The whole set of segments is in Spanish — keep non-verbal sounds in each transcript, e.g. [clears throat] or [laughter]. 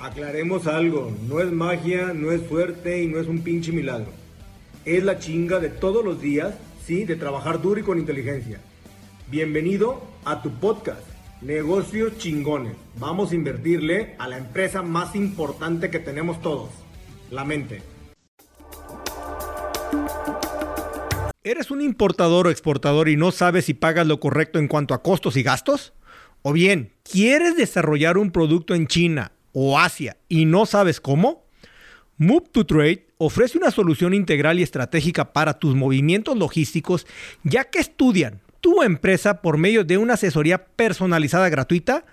Aclaremos algo, no es magia, no es suerte y no es un pinche milagro. Es la chinga de todos los días, sí, de trabajar duro y con inteligencia. Bienvenido a tu podcast, Negocios Chingones. Vamos a invertirle a la empresa más importante que tenemos todos, la mente. ¿Eres un importador o exportador y no sabes si pagas lo correcto en cuanto a costos y gastos? ¿O bien, quieres desarrollar un producto en China o Asia y no sabes cómo? Move to Trade ofrece una solución integral y estratégica para tus movimientos logísticos, ya que estudian tu empresa por medio de una asesoría personalizada gratuita,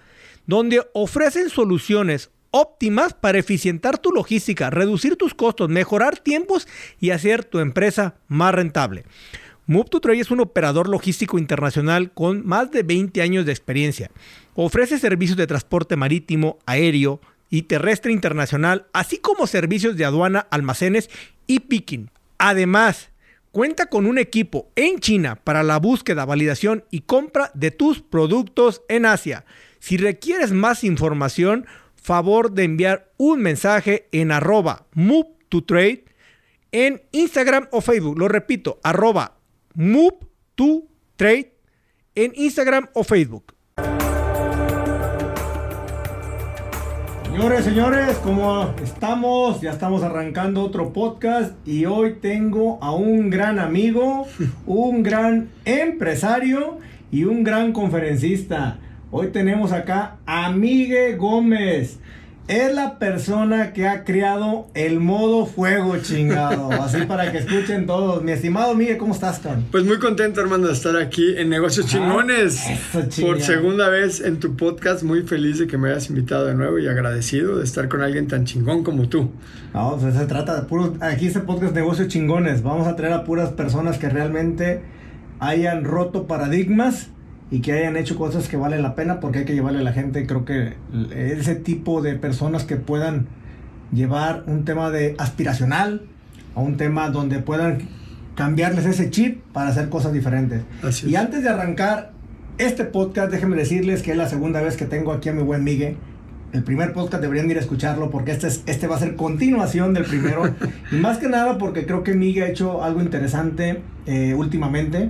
donde ofrecen soluciones óptimas para eficientar tu logística, reducir tus costos, mejorar tiempos y hacer tu empresa más rentable. Move to Trade es un operador logístico internacional con más de 20 años de experiencia. Ofrece servicios de transporte marítimo, aéreo y terrestre internacional, así como servicios de aduana, almacenes y picking. Además, cuenta con un equipo en China para la búsqueda, validación y compra de tus productos en Asia. Si requieres más información, favor de enviar un mensaje en arroba move to trade en Instagram o Facebook. Lo repito, arroba Move to Trade en Instagram o Facebook. Señores, señores, ¿cómo estamos? Ya estamos arrancando otro podcast y hoy tengo a un gran amigo, [laughs] un gran empresario y un gran conferencista. Hoy tenemos acá a Miguel Gómez es la persona que ha creado el modo fuego chingado. [laughs] Así para que escuchen todos. Mi estimado Miguel, ¿cómo estás, Con? Pues muy contento, hermano, de estar aquí en Negocios Chingones. por segunda vez en tu podcast. Muy feliz de que me hayas invitado de nuevo y agradecido de estar con alguien tan chingón como tú. No, pues se trata de puros. Aquí este podcast Negocios Chingones. Vamos a traer a puras personas que realmente hayan roto paradigmas y que hayan hecho cosas que valen la pena porque hay que llevarle a la gente, creo que ese tipo de personas que puedan llevar un tema de aspiracional a un tema donde puedan cambiarles ese chip para hacer cosas diferentes. y antes de arrancar este podcast, déjenme decirles que es la segunda vez que tengo aquí a mi buen Miguel. El primer podcast deberían ir a escucharlo porque este, es, este va a ser continuación del primero. [laughs] y más que nada porque creo que Miguel ha hecho algo interesante eh, últimamente.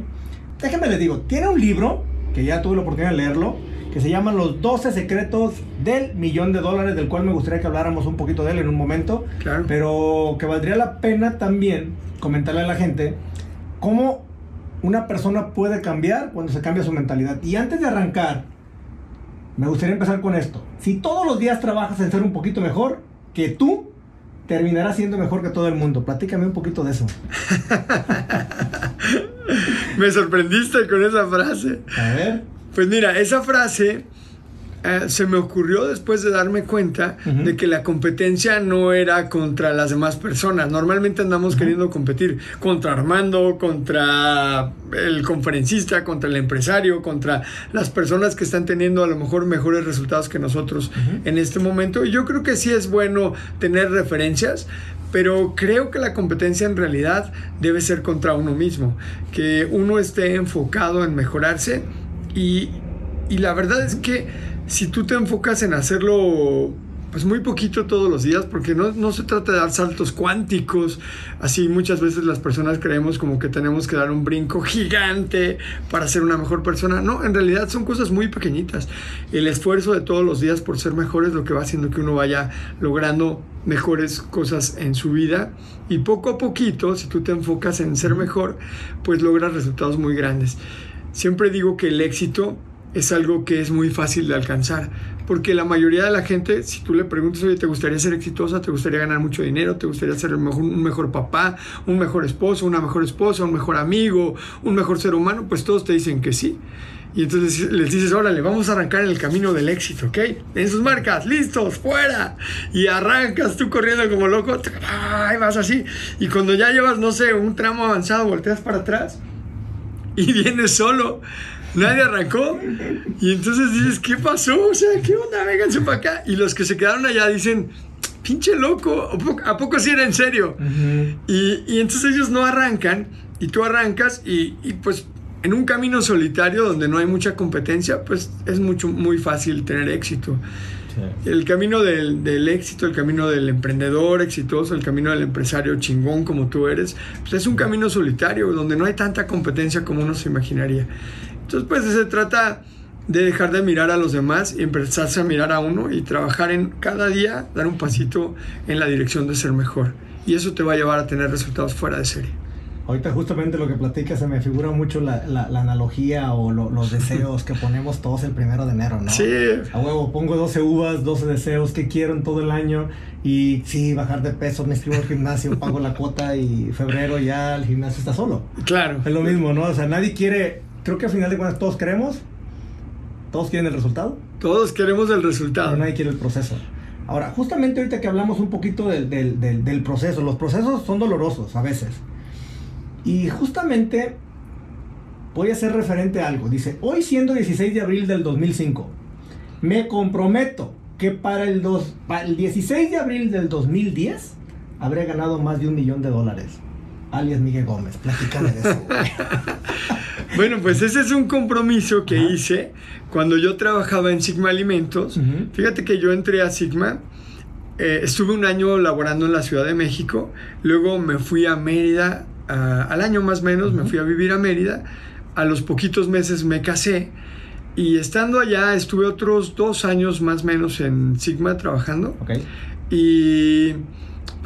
Déjenme les digo, tiene un libro que ya tuve la oportunidad de leerlo, que se llama Los 12 secretos del millón de dólares, del cual me gustaría que habláramos un poquito de él en un momento. Claro. Pero que valdría la pena también comentarle a la gente cómo una persona puede cambiar cuando se cambia su mentalidad. Y antes de arrancar, me gustaría empezar con esto. Si todos los días trabajas en ser un poquito mejor que tú, terminarás siendo mejor que todo el mundo. Platícame un poquito de eso. [laughs] Me sorprendiste con esa frase. A ver. Pues mira, esa frase eh, se me ocurrió después de darme cuenta de que la competencia no era contra las demás personas. Normalmente andamos queriendo competir contra Armando, contra el conferencista, contra el empresario, contra las personas que están teniendo a lo mejor mejores resultados que nosotros en este momento. Y yo creo que sí es bueno tener referencias, pero creo que la competencia en realidad debe ser contra uno mismo, que uno esté enfocado en mejorarse y, y la verdad es que si tú te enfocas en hacerlo pues muy poquito todos los días, porque no, no, se trata de dar saltos cuánticos, así muchas veces las personas creemos como que tenemos que dar un brinco gigante para ser una mejor persona, no, en realidad son cosas muy pequeñitas, el esfuerzo de todos los días por ser mejor es lo que va haciendo que uno vaya logrando mejores cosas en su vida. Y poco a poquito, si tú te enfocas en ser mejor, pues logras resultados muy grandes. Siempre digo que el éxito es algo que es muy fácil de alcanzar, porque la mayoría de la gente, si tú le preguntas, oye, ¿te gustaría ser exitosa? ¿Te gustaría ganar mucho dinero? ¿Te gustaría ser un mejor papá, un mejor esposo, una mejor esposa, un mejor amigo, un mejor ser humano? Pues todos te dicen que sí. Y entonces les dices, órale, vamos a arrancar en el camino del éxito, ¿ok? En sus marcas, listos, fuera. Y arrancas tú corriendo como loco, y vas así. Y cuando ya llevas, no sé, un tramo avanzado, volteas para atrás y vienes solo nadie arrancó. Y entonces dices, ¿qué pasó? O sea, ¿qué onda? Vénganse para acá. Y los que se quedaron allá dicen, pinche loco, ¿a poco, sí era en serio? y, y, entonces ellos no arrancan y tú arrancas y, y, pues en un camino solitario donde no hay mucha competencia, pues es mucho, muy fácil tener éxito. El camino del, del, éxito, el camino del emprendedor exitoso, el camino del empresario chingón como tú eres, pues es un camino solitario donde no hay tanta competencia como uno se imaginaría. Entonces, pues se trata de dejar de mirar a los demás y empezarse a mirar a uno y trabajar en cada día, dar un pasito en la dirección de ser mejor. Y eso te va a llevar a tener resultados fuera de serie. Ahorita justamente lo que platicas se me figura mucho la, la, analogía o los deseos que ponemos todos el primero de enero, ¿no? Sí. A huevo, pongo 12 uvas, 12 deseos que quiero en todo el año y sí, bajar de peso, me inscribo al gimnasio, pago la cuota y febrero ya el gimnasio está solo. Claro. Es lo mismo, ¿no? O sea, nadie quiere, creo que al final de cuentas todos queremos, todos quieren el resultado. Todos queremos el resultado. Pero nadie quiere el proceso. Ahora, justamente ahorita que hablamos un poquito del, del, del, del proceso, los procesos son dolorosos a veces. Y justamente voy a hacer referente a algo. Dice, hoy siendo 16 de abril del 2005, me comprometo que para el, dos, para el 16 de abril del 2010 habré ganado más de un millón de dólares. Alias Miguel Gómez, platícame de eso. [laughs] bueno, pues ese es un compromiso que hice cuando yo trabajaba en Sigma Alimentos. Fíjate que yo entré a Sigma, eh, estuve un año laborando en la Ciudad de México, luego me fui a Mérida al año más o menos me fui a vivir a Mérida, a los poquitos meses me casé y estando allá estuve otros dos años más o menos en Sigma trabajando. Y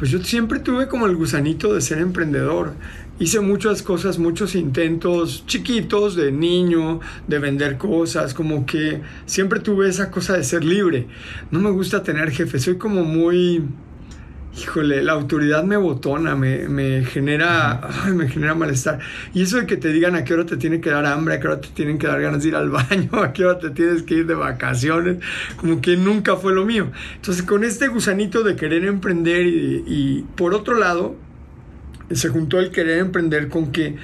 pues yo siempre tuve como el gusanito de ser emprendedor. Hice muchas cosas, muchos intentos chiquitos de niño, de vender cosas, como que siempre tuve esa cosa de ser libre. No me gusta tener jefe, soy como muy híjole, la autoridad me botona, me, me genera, me genera malestar. Y eso de que te digan a qué hora te tiene que dar hambre, a qué hora te tienen que dar ganas de ir al [laughs] baño, a qué hora te tienes que ir de vacaciones, como que nunca fue lo mío. Entonces, con este gusanito de querer emprender y, y por otro lado, se juntó el querer emprender con que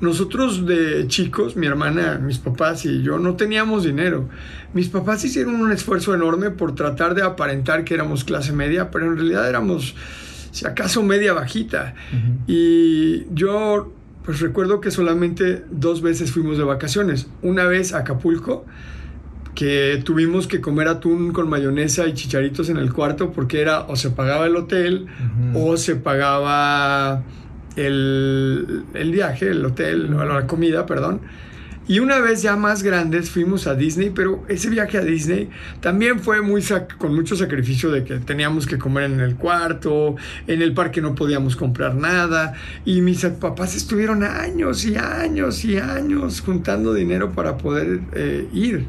nosotros de chicos, mi hermana, mis papás y yo no teníamos dinero. Mis papás hicieron un esfuerzo enorme por tratar de aparentar que éramos clase media, pero en realidad éramos, si acaso, media bajita. Y yo, pues recuerdo que solamente dos veces fuimos de vacaciones. Una vez a Acapulco, que tuvimos que comer atún con mayonesa y chicharitos en el cuarto porque era o se pagaba el hotel o se pagaba el, viaje, el hotel, la comida, perdón. Y una vez ya más grandes fuimos a Disney, pero ese viaje a Disney también fue muy con mucho sacrificio de que teníamos que comer en el cuarto, en el parque no podíamos comprar nada y mis papás estuvieron años y años y años juntando dinero para poder eh, ir.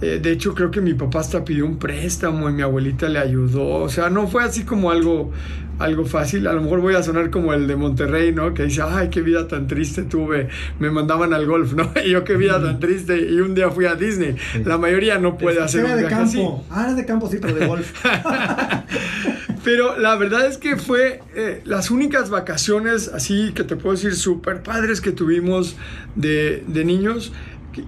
Eh, de hecho, creo que mi papá hasta pidió un préstamo y mi abuelita le ayudó. O sea, no fue así como algo, algo fácil. A lo mejor voy a sonar como el de Monterrey, ¿no? Que dice, ay, qué vida tan triste tuve. Me mandaban al golf, ¿no? [laughs] Y yo qué vida tan triste. Y un día fui a Disney. La mayoría no puede hacer un de campo. Ah, era de campo, sí, pero de golf. [laughs] pero la verdad es que fue eh, las únicas vacaciones, así que te puedo decir, súper padres que tuvimos de, de niños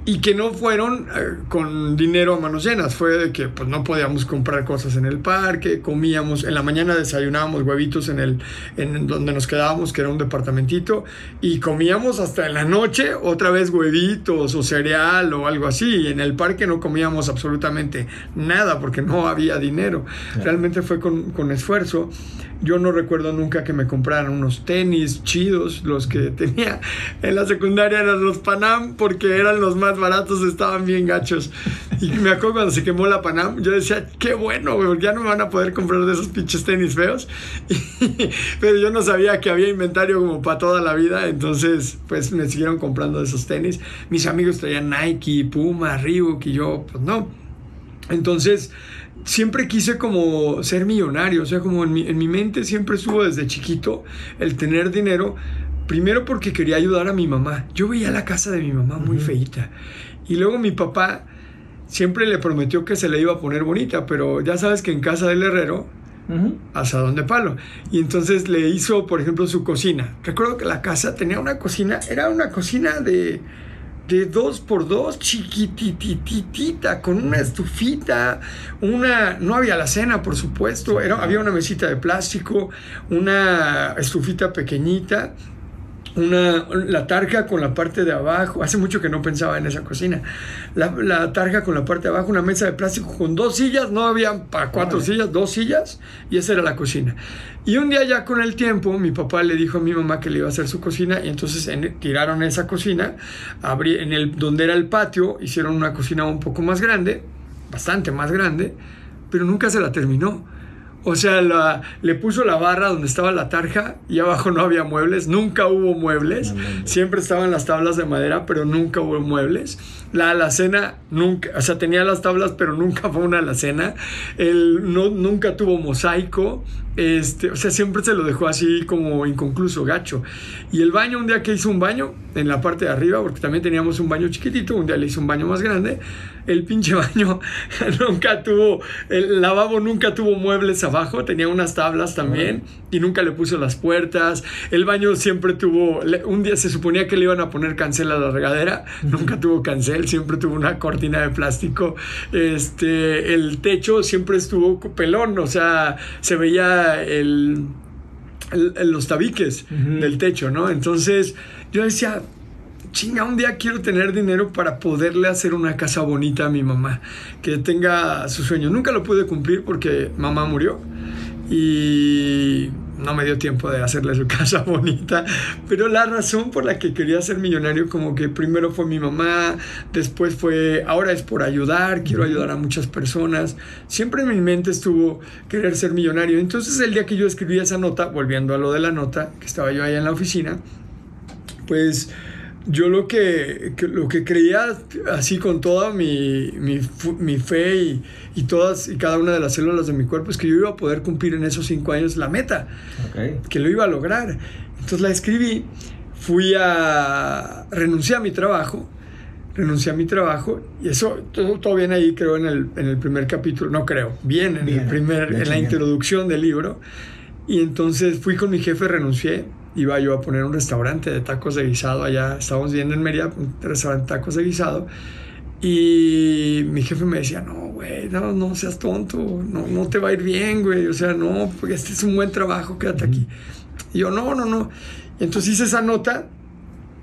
y que no fueron eh, con dinero a manos llenas, fue de que pues no podíamos comprar cosas en el parque, comíamos, en la mañana desayunábamos huevitos en el en donde nos quedábamos, que era un departamentito, y comíamos hasta en la noche otra vez huevitos o cereal o algo así, y en el parque no comíamos absolutamente nada porque no había dinero, realmente fue con, con esfuerzo. Yo no recuerdo nunca que me compraran unos tenis chidos, los que tenía en la secundaria eran los Panam, porque eran los más baratos, estaban bien gachos. Y me acuerdo cuando se quemó la Panam, yo decía, qué bueno, porque ya no me van a poder comprar de esos pinches tenis feos. [laughs] pero yo no sabía que había inventario como para toda la vida, entonces pues me siguieron comprando esos tenis. Mis amigos traían Nike, Puma, Reebok y yo, pues no. Entonces siempre quise como ser millonario, o sea, como en mi, en mi mente siempre estuvo desde chiquito el tener dinero, primero porque quería ayudar a mi mamá. Yo veía la casa de mi mamá muy feita. Y luego mi papá siempre le prometió que se le iba a poner bonita, pero ya sabes que en casa del herrero, asadón de palo. Y entonces le hizo, por ejemplo, su cocina. Recuerdo que la casa tenía una cocina, era una cocina de de dos por dos, chiquitititita, con una estufita, una, no había la cena, por supuesto, era, había una mesita de plástico, una estufita pequeñita, una, la tarja con la parte de abajo. Hace mucho que no pensaba en esa cocina. La, la tarja con la parte de abajo, una mesa de plástico con dos sillas, no había para cuatro sillas, dos sillas, y esa era la cocina. Y un día ya con el tiempo, mi papá le dijo a mi mamá que le iba a hacer su cocina, y entonces tiraron esa cocina, abrí, en el, donde era el patio, hicieron una cocina un poco más grande, bastante más grande, pero nunca se la terminó o sea, la, le puso la barra donde estaba la tarja y abajo no había muebles, nunca hubo muebles, siempre estaban las tablas de madera, pero nunca hubo muebles. La alacena nunca, o sea, tenía las tablas, pero nunca fue una alacena. El, no, nunca tuvo mosaico, este, o sea, siempre se lo dejó así como inconcluso, gacho. Y el baño, un día que hizo un baño en la parte de arriba, porque también teníamos un baño chiquitito, un día le hizo un baño más grande, el pinche [laughs] baño nunca tuvo, el lavabo nunca tuvo muebles abajo, tenía unas tablas también y nunca le puso las puertas. El baño siempre tuvo, un día se suponía que le iban a poner cancel a la regadera, nunca tuvo cancel, siempre tuvo una cortina de plástico. Este, el techo siempre estuvo pelón, o sea, se veía el, los tabiques del techo, ¿no? Entonces yo decía, chinga, un día quiero tener dinero para poderle hacer una casa bonita a mi mamá, que tenga su sueño. Nunca lo pude cumplir porque mamá murió y no me dio tiempo de hacerle su [laughs] casa bonita, pero la razón por la que quería ser millonario como que primero fue mi mamá, después fue, ahora es por ayudar, quiero ayudar a muchas personas, siempre en mi mente estuvo querer ser millonario, entonces el día que yo escribí esa nota, volviendo a lo de la nota, que estaba yo allá en la oficina, pues yo lo que, lo que creía así con toda mi, mi, fe y, y, todas y cada una de las células de mi cuerpo es que yo iba a poder cumplir en esos cinco años la meta, que lo iba a lograr. Entonces la escribí, fui a renunciar a mi trabajo, renuncié a mi trabajo y eso todo, todo viene ahí creo en el, en el primer capítulo, no creo, bien en, el primer, en la introducción del libro. Y entonces fui con mi jefe, renuncié iba yo a poner un restaurante de tacos de guisado allá, estábamos viendo en Mérida, un restaurante de tacos de guisado, y mi jefe me decía, no, güey, no, no seas tonto, no, no te va a ir bien, güey, o sea, no, porque este es un buen trabajo, quédate aquí. Y yo, no, no, no. Y entonces hice esa nota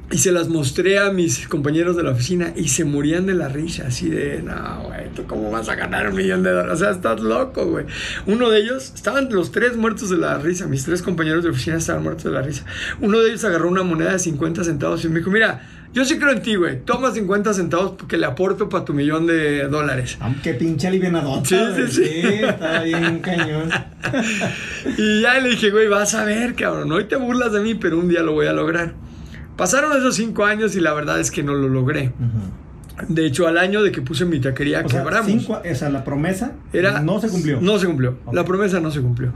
y se las mostré a mis compañeros de la oficina y se morían de la risa, así de, no, güey, ¿tú cómo vas a ganar un millón de dólares? O sea, estás loco, güey. Uno de ellos, estaban los tres muertos de la risa, mis tres compañeros de oficina estaban muertos de la risa. Uno de ellos agarró una moneda de 50 centavos y me dijo, mira, yo sí creo en ti, güey. Toma 50 centavos porque le aporto para tu millón de dólares. Aunque pinche alivianadota. Sí, sí, sí. sí. Está bien cañón. [laughs] y ya le dije, güey, vas a ver, cabrón. Hoy te burlas de mí, pero un día lo voy a lograr. Pasaron esos cinco años y la verdad es que no lo logré. De hecho, al año de que puse mi taquería, o quebramos. Sea, cinco, esa, la promesa era, no se cumplió. No se cumplió. La promesa no se cumplió.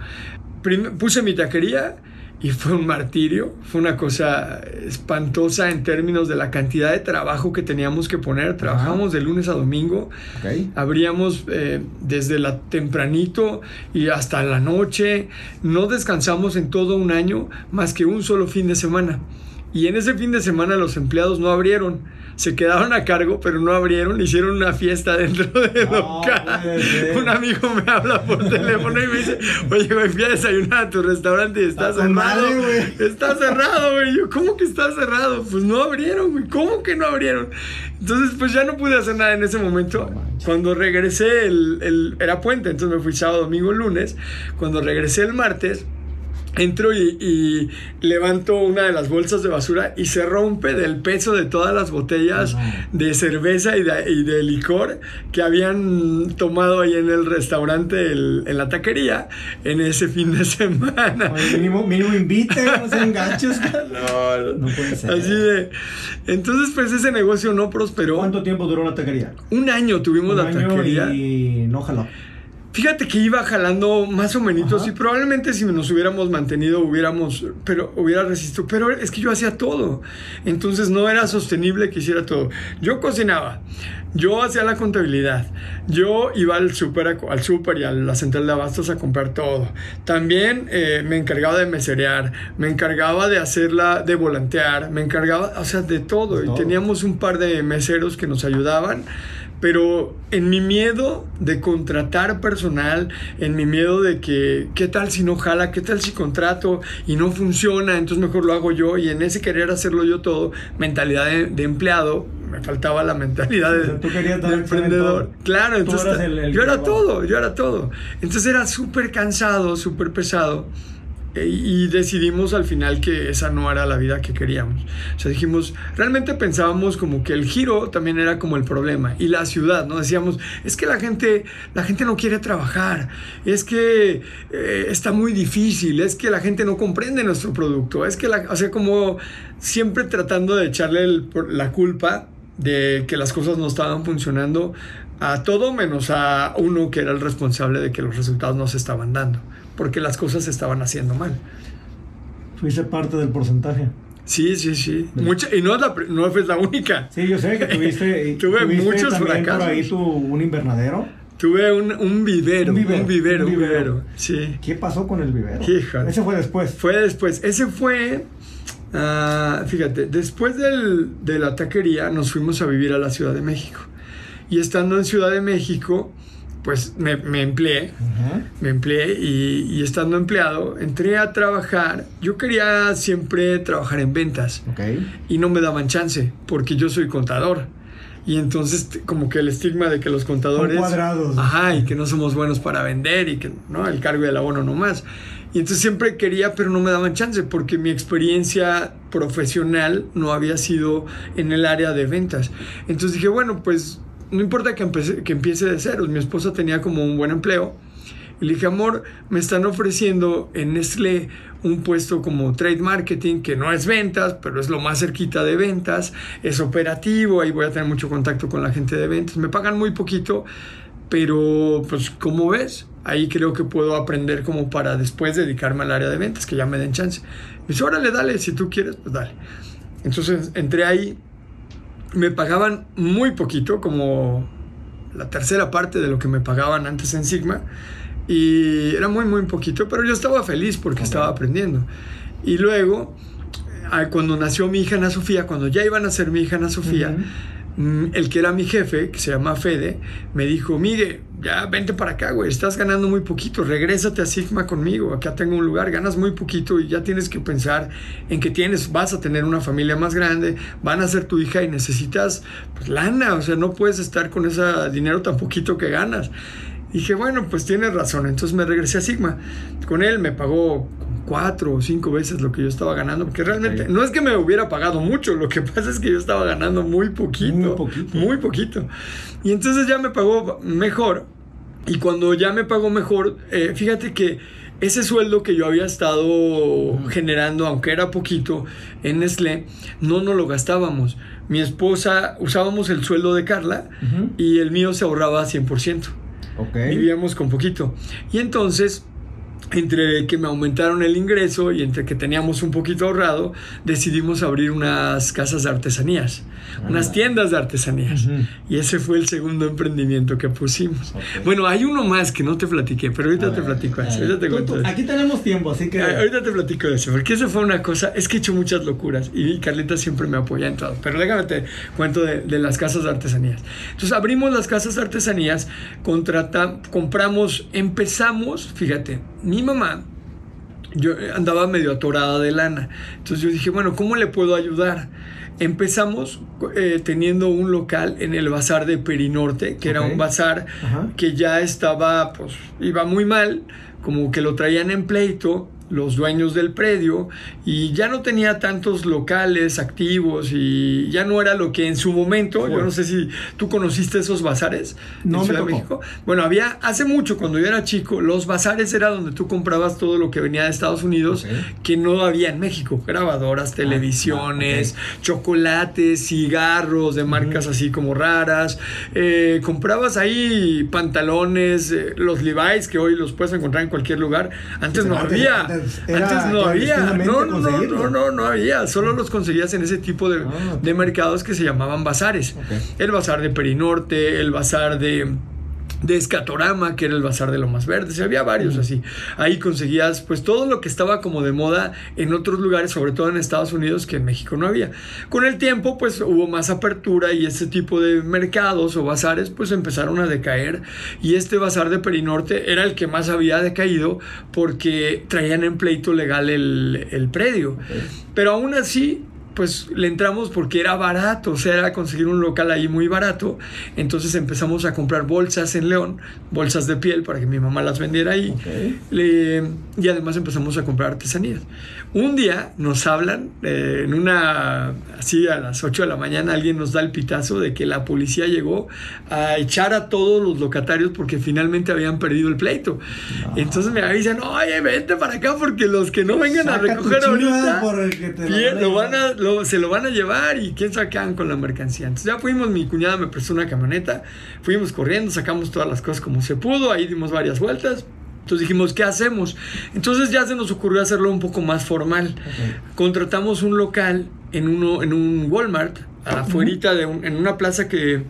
puse mi taquería y fue un martirio. Fue una cosa espantosa en términos de la cantidad de trabajo que teníamos que poner. Trabajamos de lunes a domingo. Abríamos eh, desde la tempranito y hasta la noche. No descansamos en todo un año más que un solo fin de semana. Y en ese fin de semana los empleados no abrieron. Se quedaron a cargo, pero no abrieron. Hicieron una fiesta [laughs] dentro del local. Un amigo me habla por teléfono y me dice: Oye, me fui a desayunar a tu restaurante y está, cerrado. está cerrado, güey. Yo, ¿cómo que está cerrado? Pues no abrieron, güey. ¿Cómo que no abrieron? Entonces, pues ya no pude hacer nada en ese momento. Cuando regresé, el, el, era puente, entonces me fui sábado, domingo, lunes. Cuando regresé el martes entro y, levanto una de las bolsas de basura y se rompe del peso de todas las botellas de cerveza y de, licor que habían tomado ahí en el restaurante, en la taquería, en ese fin de [laughs] semana. mínimo, mínimo invite, no sean gachos. [laughs] No, no puede ser. Así de. Entonces, pues ese negocio no prosperó. ¿Cuánto tiempo duró la taquería? Un año tuvimos la taquería. Y no jaló. Fíjate que iba jalando más o menos y probablemente si nos hubiéramos mantenido hubiéramos, pero hubiera resistido, pero es que yo hacía todo, entonces no era sostenible que hiciera todo. Yo cocinaba, yo hacía la contabilidad, yo iba al súper al super y a la central de abastos a comprar todo. También eh, me encargaba de meserear, me encargaba de hacerla, de volantear, me encargaba, o sea, de todo. Y teníamos un par de meseros que nos ayudaban pero en mi miedo de contratar personal, en mi miedo de que, ¿qué tal si no jala? ¿Qué tal si contrato y no funciona? Entonces mejor lo hago yo. Y en ese querer hacerlo yo todo, mentalidad de, empleado, me faltaba la mentalidad de, emprendedor. Claro, entonces yo era todo, yo era todo. Entonces era súper cansado, súper pesado. Eh, y decidimos al final que esa no era la vida que queríamos. O sea, dijimos, realmente pensábamos como que el giro también era como el problema y la ciudad, ¿no? Decíamos, es que la gente, la gente no quiere trabajar, es que eh, está muy difícil, es que la gente no comprende nuestro producto, es que, la, o sea, como siempre tratando de echarle la culpa de que las cosas no estaban funcionando a todo menos a uno que era el responsable de que los resultados no se estaban dando porque las cosas se estaban haciendo mal. Fuiste parte del porcentaje. Sí, sí, sí. Mucha, y no, es la, no fue la única. Sí, yo sé que tuviste, [laughs] Tuve muchos fracasos. por ahí tu, un invernadero. Tuve un, un, vivero, un, vivero, un vivero, sí. ¿Qué pasó con el vivero? Ese fue después. Fue después. Ese fue, uh, fíjate, después del, de la taquería nos fuimos a vivir a la Ciudad de México. Y estando en Ciudad de México, pues me, me empleé, me empleé y, estando empleado entré a trabajar. Yo quería siempre trabajar en ventas y no me daban chance porque yo soy contador. Y entonces como que el estigma de que los contadores... Son cuadrados. Ajá, y que no somos buenos para vender y que no, el cargo del abono no más. Y entonces siempre quería, pero no me daban chance porque mi experiencia profesional no había sido en el área de ventas. Entonces dije, bueno, pues no importa que, que empiece de cero. Mi esposa tenía como un buen empleo. Y le dije, amor, me están ofreciendo en Nestlé un puesto como trade marketing, que no es ventas, pero es lo más cerquita de ventas, es operativo, ahí voy a tener mucho contacto con la gente de ventas. Me pagan muy poquito, pero pues como ves, ahí creo que puedo aprender como para después dedicarme al área de ventas, que ya me den chance. Me dice, órale, dale, si tú quieres, pues dale. Entonces entré ahí me pagaban muy poquito, como la tercera parte de lo que me pagaban antes en Sigma. Y era muy, muy poquito, pero yo estaba feliz porque estaba aprendiendo. Y luego, eh, cuando nació mi hija Ana Sofía, cuando ya iban a ser mi hija Ana Sofía, el que era mi jefe, que se llama Fede, me dijo, Miguel, ya vente para acá, güey, estás ganando muy poquito, regrésate a Sigma conmigo, acá tengo un lugar, ganas muy poquito y ya tienes que pensar en que tienes, vas a tener una familia más grande, van a ser tu hija y necesitas pues, lana, o sea, no puedes estar con ese dinero tan poquito que ganas. dije, bueno, pues tienes razón, entonces me regresé a Sigma. Con él me pagó cuatro o cinco veces lo que yo estaba ganando, porque realmente no es que me hubiera pagado mucho, lo que [laughs] pasa es que yo estaba ganando muy poquito, muy poquito. Muy poquito. Y entonces ya me pagó mejor. Y cuando ya me pagó mejor, eh, fíjate que ese sueldo que yo había estado generando, aunque era poquito, en Nestlé, no nos lo gastábamos. Mi esposa, usábamos el sueldo de Carla y el mío se ahorraba 100%. Vivíamos con poquito. Y entonces entre que me aumentaron el ingreso y entre que teníamos un poquito ahorrado, decidimos abrir unas casas de artesanías, unas tiendas de artesanías. Y ese fue el segundo emprendimiento que pusimos. Bueno, hay uno más que no te platiqué, pero ahorita te platico eso. aquí tenemos tiempo, así que... Ahorita te platico de eso, porque eso fue una cosa, es que he hecho muchas locuras y Carlita siempre me apoya en todo. Pero déjame te cuento de, de las casas de artesanías. Entonces abrimos las casas de artesanías, contrata, compramos, empezamos, fíjate, mi mamá, yo andaba medio atorada de lana. Entonces yo dije, bueno, ¿cómo le puedo ayudar? Empezamos eh, teniendo un local en el bazar de Perinorte, que era un bazar que ya estaba, pues, iba muy mal, como que lo traían en pleito los dueños del predio y ya no tenía tantos locales activos y ya no era lo que en su momento, yo no sé si tú conociste esos bazares no en Ciudad de México. Bueno, había hace mucho cuando yo era chico, los bazares era donde tú comprabas todo lo que venía de Estados Unidos que no había en México, grabadoras, ah, televisiones, chocolates, cigarros de marcas así como raras, eh, comprabas ahí pantalones, eh, los Levi's que hoy los puedes encontrar en cualquier lugar, antes no había. Antes no había. No, no, no, no, no había. Solo los conseguías en ese tipo de, ah, mercados que se llamaban bazares. El bazar de Perinorte, el bazar de de Escatorama, que era el bazar de lo más verde, y había varios así. Ahí conseguías pues todo lo que estaba como de moda en otros lugares, sobre todo en Estados Unidos, que en México no había. Con el tiempo pues hubo más apertura y ese tipo de mercados o bazares pues empezaron a decaer y este bazar de Perinorte era el que más había decaído porque traían en pleito legal el, el predio. Pero aún así pues le entramos porque era barato, o sea, era conseguir un local ahí muy barato. Entonces empezamos a comprar bolsas en León, bolsas de piel para que mi mamá las vendiera ahí. y además empezamos a comprar artesanías. Un día nos hablan eh, en una, así a las 8 de la mañana, alguien nos da el pitazo de que la policía llegó a echar a todos los locatarios porque finalmente habían perdido el pleito. Entonces me avisan, oye, vente para acá porque los que no vengan a recoger ahorita, lo van a se lo van a llevar y quién sacan con la mercancía. Entonces ya fuimos, mi cuñada me prestó una camioneta, fuimos corriendo, sacamos todas las cosas como se pudo, ahí dimos varias vueltas. Entonces dijimos, ¿qué hacemos? Entonces ya se nos ocurrió hacerlo un poco más formal. Contratamos un local en, uno, en un Walmart, afuera de en una plaza que...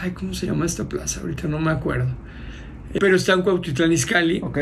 Ay, ¿cómo se llama esta plaza? Ahorita no me acuerdo. Pero está en Cuautitlán Izcalli. Ok.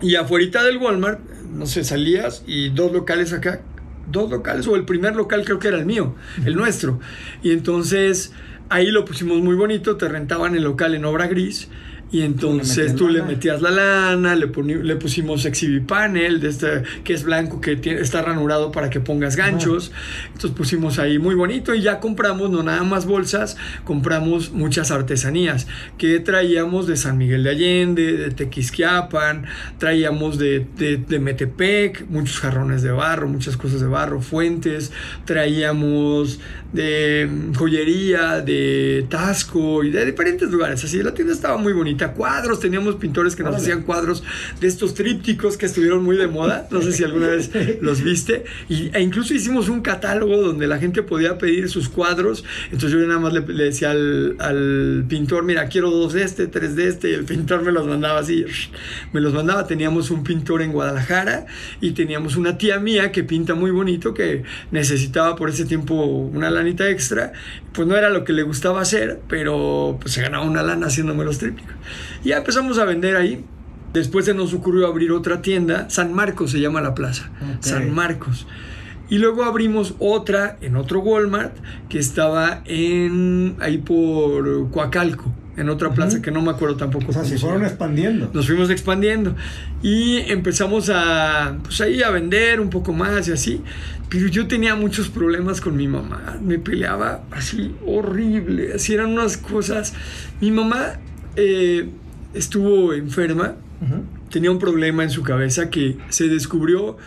Y afuera del Walmart, no sé, salías y dos locales acá dos locales, o el primer local creo que era el mío, el nuestro. Y entonces ahí lo pusimos muy bonito, te rentaban el local en obra gris y entonces tú le, metías la lana, le, le pusimos exhibipanel, de este, que es blanco, que tiene, está ranurado para que pongas ganchos. Entonces pusimos ahí muy bonito y ya compramos, no nada más bolsas, compramos muchas artesanías que traíamos de San Miguel de Allende, de Tequisquiapan, traíamos de, de, Metepec, muchos jarrones de barro, muchas cosas de barro, fuentes, traíamos de joyería, de Tasco y de diferentes lugares. Así la tienda estaba muy bonita. Cuadros, teníamos pintores que nos hacían cuadros de estos trípticos que estuvieron muy de moda, no sé si alguna vez [laughs] los viste, y, e incluso hicimos un catálogo donde la gente podía pedir sus cuadros, entonces yo nada más le, decía al, pintor, mira, quiero dos de este, tres de este, y el pintor me los mandaba así, me los mandaba, teníamos un pintor en Guadalajara y teníamos una tía mía que pinta muy bonito, que necesitaba por ese tiempo una lanita extra, pues no era lo que le gustaba hacer, pero pues se ganaba una lana haciéndome los trípticos. Y ya empezamos a vender ahí. Después se nos ocurrió abrir otra tienda, San Marcos se llama la plaza, San Marcos. Y luego abrimos otra en otro Walmart que estaba en ahí por Coacalco, en otra plaza que no me acuerdo tampoco. O sea, se fueron expandiendo. Nos fuimos expandiendo y empezamos a pues ahí a vender un poco más y así. Pero yo tenía muchos problemas con mi mamá, me peleaba así horrible, así eran unas cosas. Mi mamá eh, estuvo enferma, tenía un problema en su cabeza que se descubrió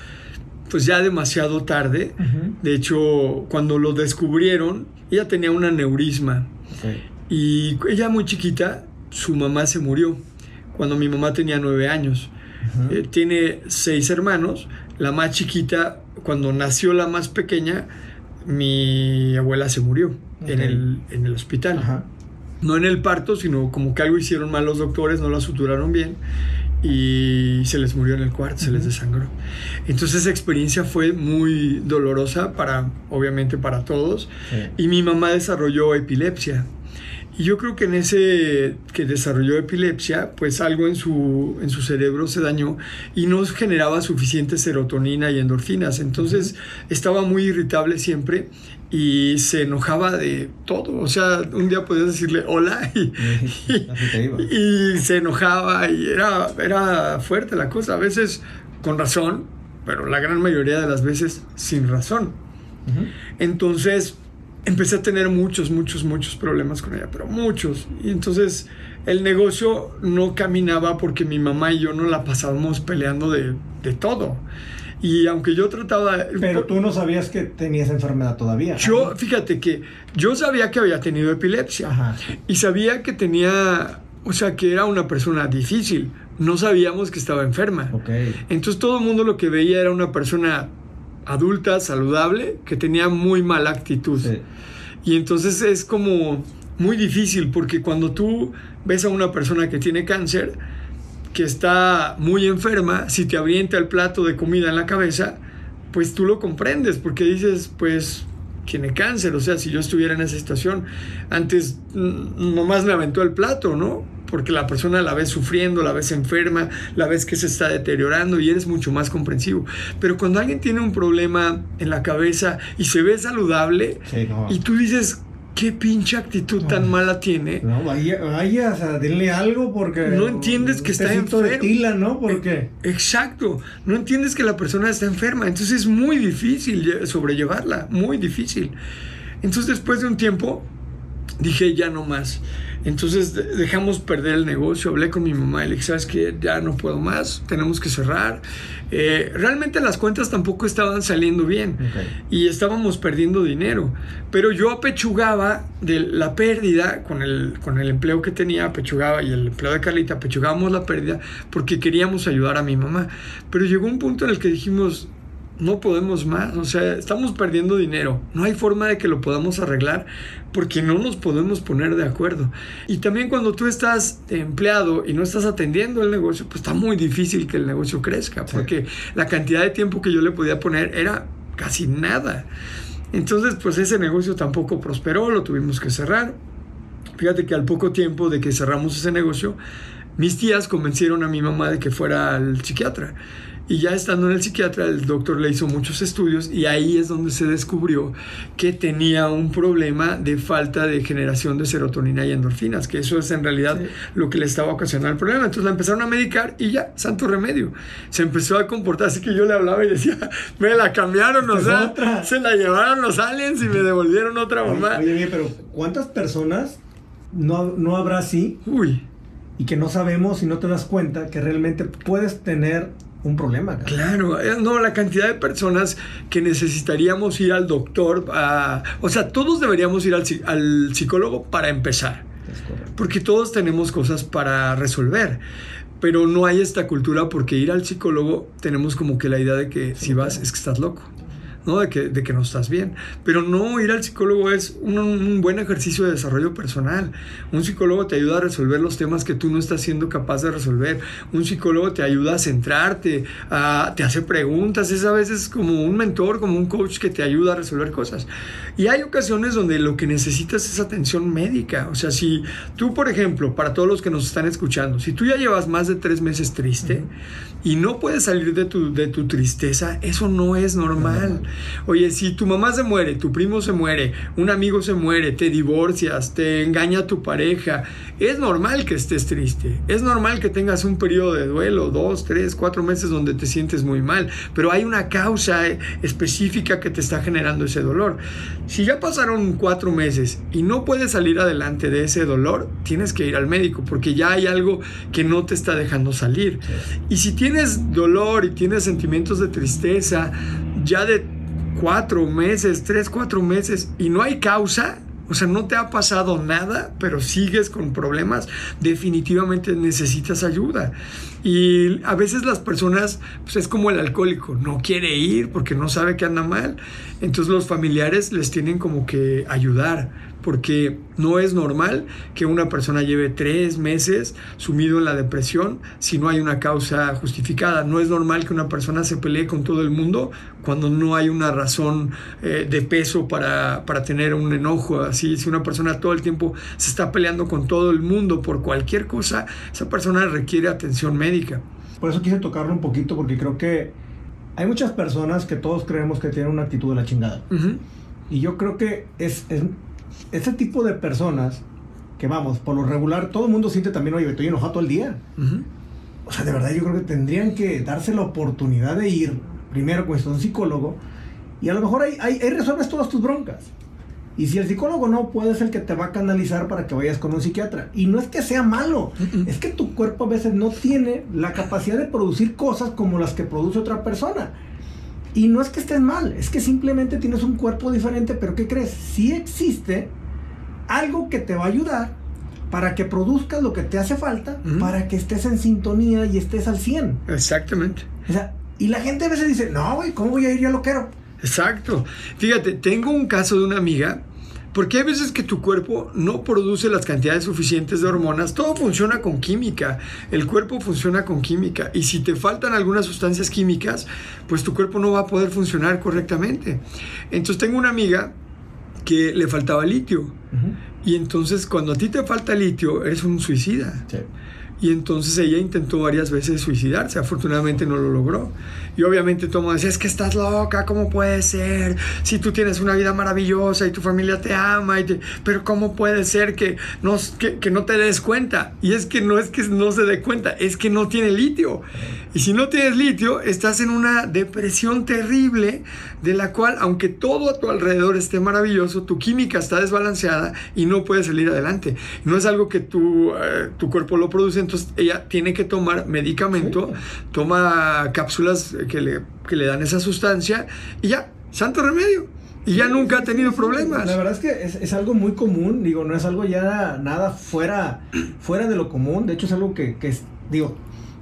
pues ya demasiado tarde. De hecho, cuando lo descubrieron, ella tenía un aneurisma. Y ella muy chiquita, su mamá se murió cuando mi mamá tenía nueve años. Eh, tiene seis hermanos. La más chiquita, cuando nació la más pequeña, mi abuela se murió en, el, en, el, hospital no en el parto, sino como que algo hicieron mal los doctores, no la suturaron bien y se les murió en el cuarto, se les desangró. Entonces esa experiencia fue muy dolorosa para, obviamente para todos, y mi mamá desarrolló epilepsia. Y yo creo que en ese que desarrolló epilepsia, pues algo en su, en su cerebro se dañó y no generaba suficiente serotonina y endorfinas. Entonces estaba muy irritable siempre y se enojaba de todo. O sea, un día podías decirle hola [laughs] y, [laughs] y, se enojaba y era, era fuerte la cosa. A veces con razón, pero la gran mayoría de las veces sin razón. Entonces empecé a tener muchos, muchos, muchos problemas con ella, pero muchos. Y entonces el negocio no caminaba porque mi mamá y yo no la pasábamos peleando de, de todo. Y aunque yo trataba... Pero tú no sabías que tenías enfermedad todavía. Yo, fíjate que yo sabía que había tenido epilepsia. Y sabía que tenía, o sea, que era una persona difícil. No sabíamos que estaba enferma. Entonces todo el mundo lo que veía era una persona adulta, saludable, que tenía muy mala actitud. Y entonces es como muy difícil porque cuando tú ves a una persona que tiene cáncer, que está muy enferma, si te avienta el plato de comida en la cabeza, pues tú lo comprendes, porque dices, pues tiene cáncer, o sea, si yo estuviera en esa situación, antes nomás me aventó el plato, ¿no? Porque la persona la ves sufriendo, la ves enferma, la ves que se está deteriorando y eres mucho más comprensivo. Pero cuando alguien tiene un problema en la cabeza y se ve saludable y tú dices, qué pinche actitud tan mala tiene. No, vaya, vaya, o sea, denle algo porque... No entiendes que está enferma. de tila, ¿no? Porque... Exacto, no entiendes que la persona está enferma, entonces es muy difícil sobrellevarla, muy difícil. Entonces después de un tiempo dije, ya no más. Entonces dejamos perder el negocio, hablé con mi mamá y le dije, sabes que ya no puedo más, tenemos que cerrar. Eh, realmente las cuentas tampoco estaban saliendo bien y estábamos perdiendo dinero, pero yo apechugaba de la pérdida con el, con el empleo que tenía, apechugaba y el empleo de Carlita, apechugábamos la pérdida porque queríamos ayudar a mi mamá. Pero llegó un punto en el que dijimos, no podemos más, o sea, estamos perdiendo dinero, no hay forma de que lo podamos arreglar porque no nos podemos poner de acuerdo. Y también cuando tú estás empleado y no estás atendiendo el negocio, pues está muy difícil que el negocio crezca, porque la cantidad de tiempo que yo le podía poner era casi nada. Entonces, pues ese negocio tampoco prosperó, lo tuvimos que cerrar. Fíjate que al poco tiempo de que cerramos ese negocio, mis tías convencieron a mi mamá de que fuera al psiquiatra. Y ya estando en el psiquiatra, el doctor le hizo muchos estudios y ahí es donde se descubrió que tenía un problema de falta de generación de serotonina y endorfinas, que eso es en realidad lo que le estaba ocasionando el problema. Entonces la empezaron a medicar y ya, santo remedio. Se empezó a comportar así que yo le hablaba y decía, [laughs] me la cambiaron, o sea, se la llevaron los aliens y me devolvieron otra mamá. Oye, oye, pero ¿cuántas personas no, no habrá así? Uy. Y que no sabemos y no te das cuenta que realmente puedes tener un problema. Claro, eh, no, la cantidad de personas que necesitaríamos ir al doctor, o sea, todos deberíamos ir al, al psicólogo para empezar, porque todos tenemos cosas para resolver. Pero no hay esta cultura porque ir al psicólogo tenemos como que la idea de que si vas es que estás loco. De que, de que no estás bien. Pero no, ir al psicólogo es un, buen ejercicio de desarrollo personal. Un psicólogo te ayuda a resolver los temas que tú no estás siendo capaz de resolver. Un psicólogo te ayuda a centrarte, te hace preguntas. Es a veces como un mentor, como un coach que te ayuda a resolver cosas. Y hay ocasiones donde lo que necesitas es atención médica. O sea, si tú, por ejemplo, para todos los que nos están escuchando, si tú ya llevas más de tres meses triste y no puedes salir de tu, de tu tristeza, eso no es normal. Oye, si tu mamá se muere, tu primo se muere, un amigo se muere, te divorcias, te engaña tu pareja, es normal que estés triste. Es normal que tengas un periodo de duelo, dos, tres, cuatro meses donde te sientes muy mal, pero hay una causa específica que te está generando ese dolor. Si ya pasaron cuatro meses y no puedes salir adelante de ese dolor, tienes que ir al médico porque ya hay algo que no te está dejando salir. Y si tienes dolor y tienes sentimientos de tristeza, ya de cuatro meses, tres, cuatro meses y no hay causa, o sea, no te ha pasado nada, pero sigues con problemas, definitivamente necesitas ayuda. Y a veces las personas, pues es como el alcohólico, no quiere ir porque no sabe que anda mal. Entonces los familiares les tienen como que ayudar porque no es normal que una persona lleve tres meses sumido en la depresión si no hay una causa justificada. No es normal que una persona se pelee con todo el mundo cuando no hay una razón eh, de peso para, para tener un enojo así. Si una persona todo el tiempo se está peleando con todo el mundo por cualquier cosa, esa persona requiere atención médica. Por eso quise tocarlo un poquito porque creo que hay muchas personas que todos creemos que tienen una actitud de la chingada. Y yo creo que es, ese tipo de personas que vamos, por lo regular, todo el mundo siente también, oye, estoy enojado todo el día. O sea, de verdad yo creo que tendrían que darse la oportunidad de ir primero con un psicólogo y a lo mejor ahí, ahí, resuelves todas tus broncas. Y si el psicólogo no, puede ser el que te va a canalizar para que vayas con un psiquiatra. Y no es que sea malo, es que tu cuerpo a veces no tiene la capacidad de producir cosas como las que produce otra persona. Y no es que estés mal, es que simplemente tienes un cuerpo diferente, pero ¿qué crees? Sí existe algo que te va a ayudar para que produzcas lo que te hace falta, para que estés en sintonía y estés al 100. Exactamente. O sea, y la gente a veces dice, no, güey, ¿cómo voy a ir? Yo lo quiero. Exacto. Fíjate, tengo un caso de una amiga porque hay veces que tu cuerpo no produce las cantidades suficientes de hormonas. Todo funciona con química. El cuerpo funciona con química. Y si te faltan algunas sustancias químicas, pues tu cuerpo no va a poder funcionar correctamente. Entonces tengo una amiga que le faltaba litio. Y entonces cuando a ti te falta litio, eres un suicida. Y entonces ella intentó varias veces suicidarse, afortunadamente no lo logró. Y obviamente todo el mundo decía, es que estás loca, ¿cómo puede ser? Si tú tienes una vida maravillosa y tu familia te ama, y pero ¿cómo puede ser que no, que, no te des cuenta? Y es que no es que no se dé cuenta, es que no tiene litio. Y si no tienes litio, estás en una depresión terrible de la cual, aunque todo a tu alrededor esté maravilloso, tu química está desbalanceada y no puedes salir adelante. No es algo que tu, eh, tu cuerpo lo produce, entonces ella tiene que tomar medicamento, toma cápsulas que le, que le dan esa sustancia y ya, santo remedio. Y ya nunca ha tenido problemas. La verdad es que es, es, algo muy común, digo, no es algo ya nada fuera, fuera de lo común, de hecho es algo que, que es, digo,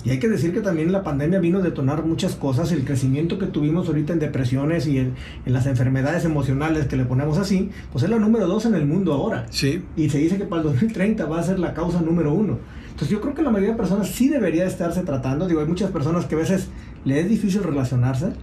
y hay que decir que también la pandemia vino a detonar muchas cosas, el crecimiento que tuvimos ahorita en depresiones y en, en, las enfermedades emocionales que le ponemos así, pues es la número dos en el mundo ahora. Sí. Y se dice que para el 2030 va a ser la causa número uno. Entonces yo creo que la mayoría de personas sí debería estarse tratando, digo, hay muchas personas que a veces le es difícil relacionarse,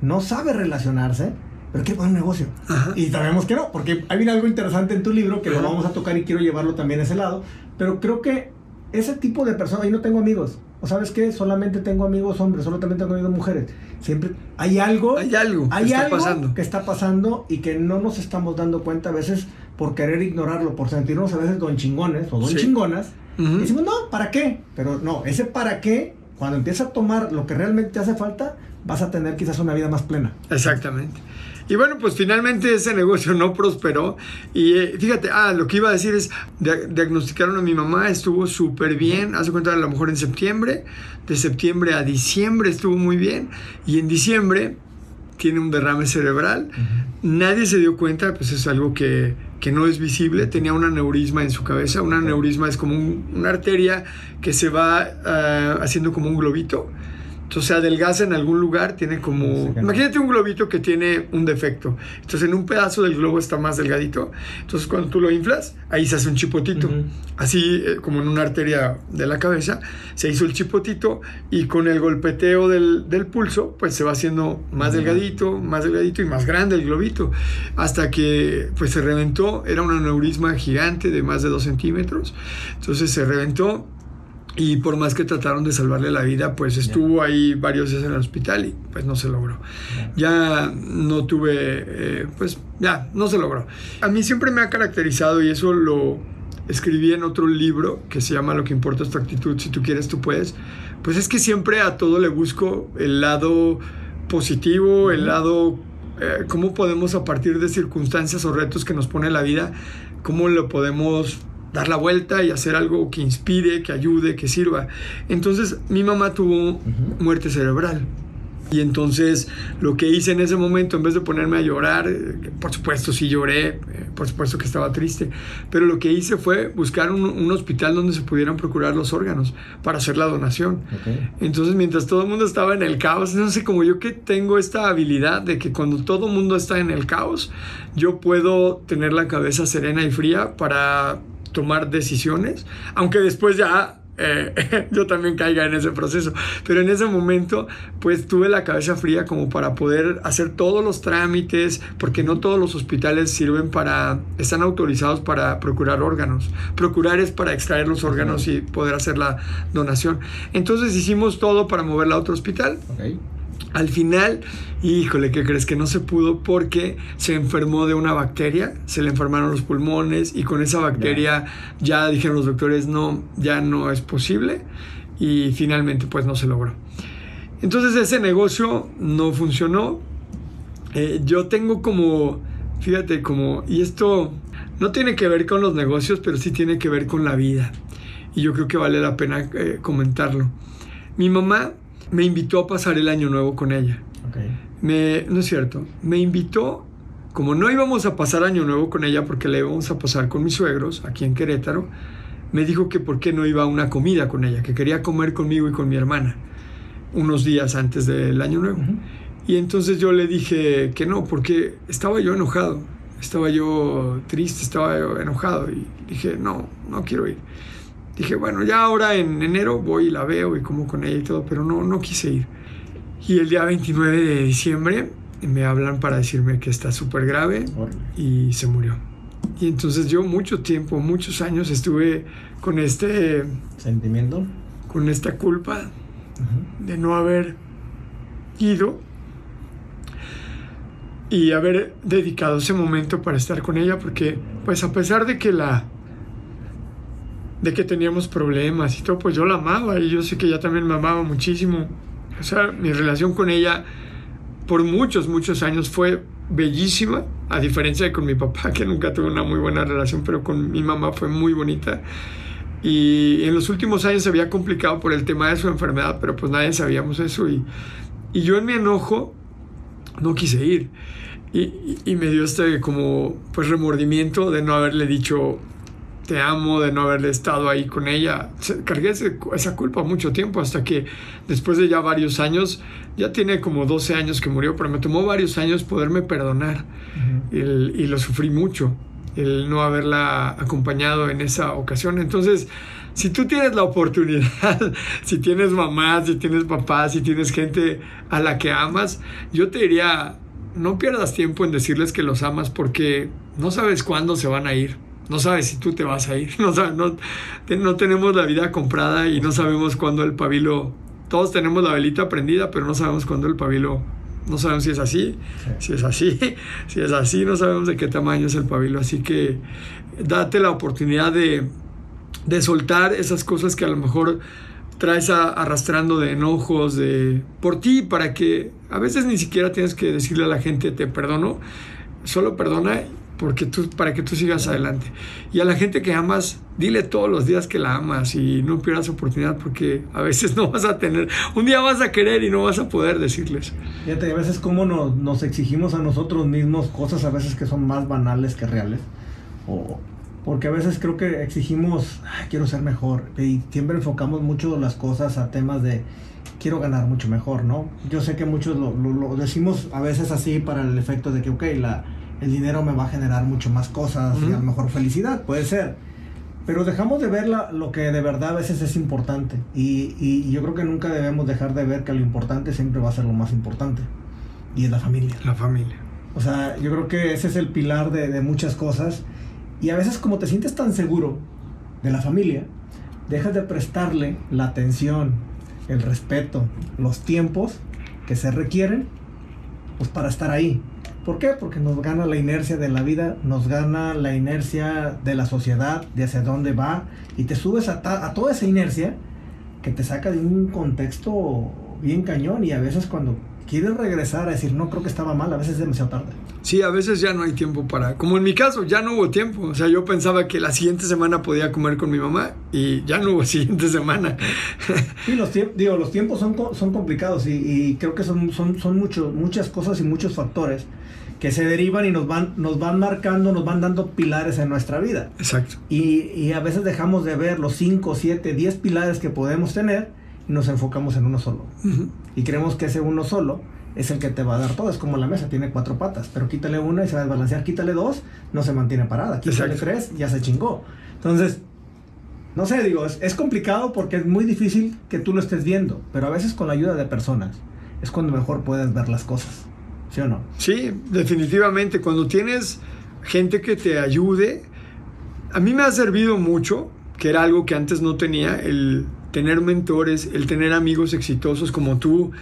no sabe relacionarse, pero quiere poner un negocio. Y sabemos que no, porque hay algo interesante en tu libro que lo vamos a tocar y quiero llevarlo también a ese lado, pero creo que ese tipo de personas, y no tengo amigos, o sabes qué, solamente tengo amigos hombres, solamente tengo amigos mujeres. Siempre hay algo, hay algo, hay que, algo está pasando. que está pasando y que no nos estamos dando cuenta a veces por querer ignorarlo, por sentirnos a veces don chingones o don chingonas. Y decimos, no, ¿para qué? Pero no, ese para qué, cuando empieza a tomar lo que realmente te hace falta, vas a tener quizás una vida más plena. Exactamente. Y bueno, pues finalmente ese negocio no prosperó. Y eh, fíjate, ah, lo que iba a decir es, diagnosticaron a mi mamá, estuvo súper bien, hace cuenta a lo mejor en septiembre, de septiembre a diciembre estuvo muy bien, y en diciembre tiene un derrame cerebral. Nadie se dio cuenta, pues es algo que, que, no es visible. Tenía un aneurisma en su cabeza. Un aneurisma es como una arteria que se va ah, haciendo como un globito entonces se adelgaza en algún lugar, tiene como... Imagínate un globito que tiene un defecto. Entonces en un pedazo del globo está más delgadito. Entonces cuando tú lo inflas, ahí se hace un chipotito. Así eh, como en una arteria de la cabeza, se hizo el chipotito y con el golpeteo del, del pulso, pues se va haciendo más delgadito, más delgadito y más grande el globito. Hasta que pues se reventó. Era un aneurisma gigante de más de dos centímetros. Entonces se reventó y por más que trataron de salvarle la vida, pues estuvo ahí varios días en el hospital y pues no se logró. Ya no tuve, eh, pues ya, no se logró. A mí siempre me ha caracterizado y eso lo escribí en otro libro que se llama Lo que importa es tu actitud, si tú quieres tú puedes. Pues es que siempre a todo le busco el lado positivo, el lado, eh, cómo podemos a partir de circunstancias o retos que nos pone la vida, cómo lo podemos dar la vuelta y hacer algo que inspire, que ayude, que sirva. Entonces mi mamá tuvo muerte cerebral. Y entonces lo que hice en ese momento, en vez de ponerme a llorar, por supuesto sí lloré, eh, por supuesto que estaba triste, pero lo que hice fue buscar un, hospital donde se pudieran procurar los órganos para hacer la donación. Entonces mientras todo el mundo estaba en el caos, no sé, como yo que tengo esta habilidad de que cuando todo el mundo está en el caos, yo puedo tener la cabeza serena y fría para tomar decisiones, aunque después ya eh, [laughs] yo también caiga en ese proceso. Pero en ese momento, pues tuve la cabeza fría como para poder hacer todos los trámites, porque no todos los hospitales sirven para, están autorizados para procurar órganos. Procurar es para extraer los órganos y poder hacer la donación. Entonces hicimos todo para moverla a otro hospital. Al final, híjole, ¿qué crees? Que no se pudo porque se enfermó de una bacteria, se le enfermaron los pulmones y con esa bacteria ya dijeron los doctores, no, ya no es posible y finalmente pues no se logró. Entonces ese negocio no funcionó. Eh, yo tengo como, fíjate, como, y esto no tiene que ver con los negocios, pero sí tiene que ver con la vida. Y yo creo que vale la pena eh, comentarlo. Mi mamá me invitó a pasar el año nuevo con ella. Me, no es cierto, me invitó, como no íbamos a pasar año nuevo con ella porque le íbamos a pasar con mis suegros aquí en Querétaro, me dijo que por qué no iba a una comida con ella, que quería comer conmigo y con mi hermana unos días antes del año nuevo. Y entonces yo le dije que no, porque estaba yo enojado, estaba yo triste, estaba yo enojado y dije, no, no quiero ir dije, bueno, ya ahora en enero voy y la veo y como con ella y todo, pero no, no quise ir. Y el día 29 de diciembre me hablan para decirme que está súper grave y se murió. Y entonces yo mucho tiempo, muchos años estuve con este sentimiento, con esta culpa de no haber ido y haber dedicado ese momento para estar con ella porque pues a pesar de que la de que teníamos problemas y todo pues yo la amaba y yo sé que ella también me amaba muchísimo o sea mi relación con ella por muchos muchos años fue bellísima a diferencia de con mi papá que nunca tuve una muy buena relación pero con mi mamá fue muy bonita y en los últimos años se había complicado por el tema de su enfermedad pero pues nadie sabíamos eso y, y yo en mi enojo no quise ir. Y, me dio este como pues remordimiento de no haberle dicho te amo, de no haberle estado ahí con ella. Cargué esa culpa mucho tiempo hasta que después de ya varios años, ya tiene como 12 años que murió, pero me tomó varios años poderme perdonar y lo sufrí mucho, el no haberla acompañado en esa ocasión. Entonces, si tú tienes la oportunidad, [laughs] si tienes mamá, si tienes papá, si tienes gente a la que amas, yo te diría, no pierdas tiempo en decirles que los amas porque no sabes cuándo se van a ir. No sabes si tú te vas a ir. [laughs] No, no, no tenemos la vida comprada y no sabemos cuándo el pabilo... Todos tenemos la velita prendida, pero no sabemos cuándo el pabilo... No sabemos si es así, si es así, [laughs] si es así, no sabemos de qué tamaño es el pabilo. Así que date la oportunidad de, de soltar esas cosas que a lo mejor traes arrastrando de enojos de por ti para que a veces ni siquiera tienes que decirle a la gente te perdono solo perdona porque tú para que tú sigas adelante. Y a la gente que amas dile todos los días que la amas y no pierdas oportunidad porque a veces [laughs] no vas a tener un día vas a querer y no vas a poder decirles. Fíjate a veces como nos, nos exigimos a nosotros mismos cosas a veces que son más banales que reales. O porque a veces creo que exigimos, quiero ser mejor, y siempre enfocamos mucho las cosas a temas de quiero ganar mucho mejor, ¿no? Yo sé que muchos lo, decimos a veces así para el efecto de que, ok, la, el dinero me va a generar mucho más cosas y a lo mejor felicidad, puede ser. Pero dejamos de ver lo que de verdad a veces es importante. Y, y, yo creo que nunca debemos dejar de ver que lo importante siempre va a ser lo más importante. Y es la familia. La familia. O sea, yo creo que ese es el pilar de, de muchas cosas. Y a veces como te sientes tan seguro de la familia, dejas de prestarle la atención, el respeto, los tiempos que se requieren pues para estar ahí. ¿Por qué? Porque nos gana la inercia de la vida, nos gana la inercia de la sociedad, de hacia dónde va, y te subes a, a toda esa inercia que te saca de un contexto bien cañón y a veces cuando quieres regresar a decir, no, creo que estaba mal, a veces es demasiado tarde. Sí, a veces ya no hay tiempo para, como en mi caso, ya no hubo tiempo. O sea, yo pensaba que la siguiente semana podía comer con mi mamá y ya no hubo [laughs] siguiente semana. Sí, los, digo, los tiempos son, son complicados y, creo que son, son, son muchas cosas y muchos factores que se derivan y nos van, nos van marcando, nos van dando pilares en nuestra vida. Exacto. Y, y a veces dejamos de ver los 5, 7, 10 pilares que podemos tener y nos enfocamos en uno solo. Y creemos que ese uno solo es el que te va a dar todo. Es como la mesa, tiene cuatro patas, pero quítale una y se va a desbalancear. Quítale dos, no se mantiene parada. Quítale tres, ya se chingó. Entonces, no sé, digo, es, complicado porque es muy difícil que tú lo estés viendo, pero a veces con la ayuda de personas es cuando mejor puedes ver las cosas. ¿Sí o no? Sí, definitivamente. Cuando tienes gente que te ayude, a mí me ha servido mucho, que era algo que antes no tenía, el tener mentores, el tener amigos exitosos como tú,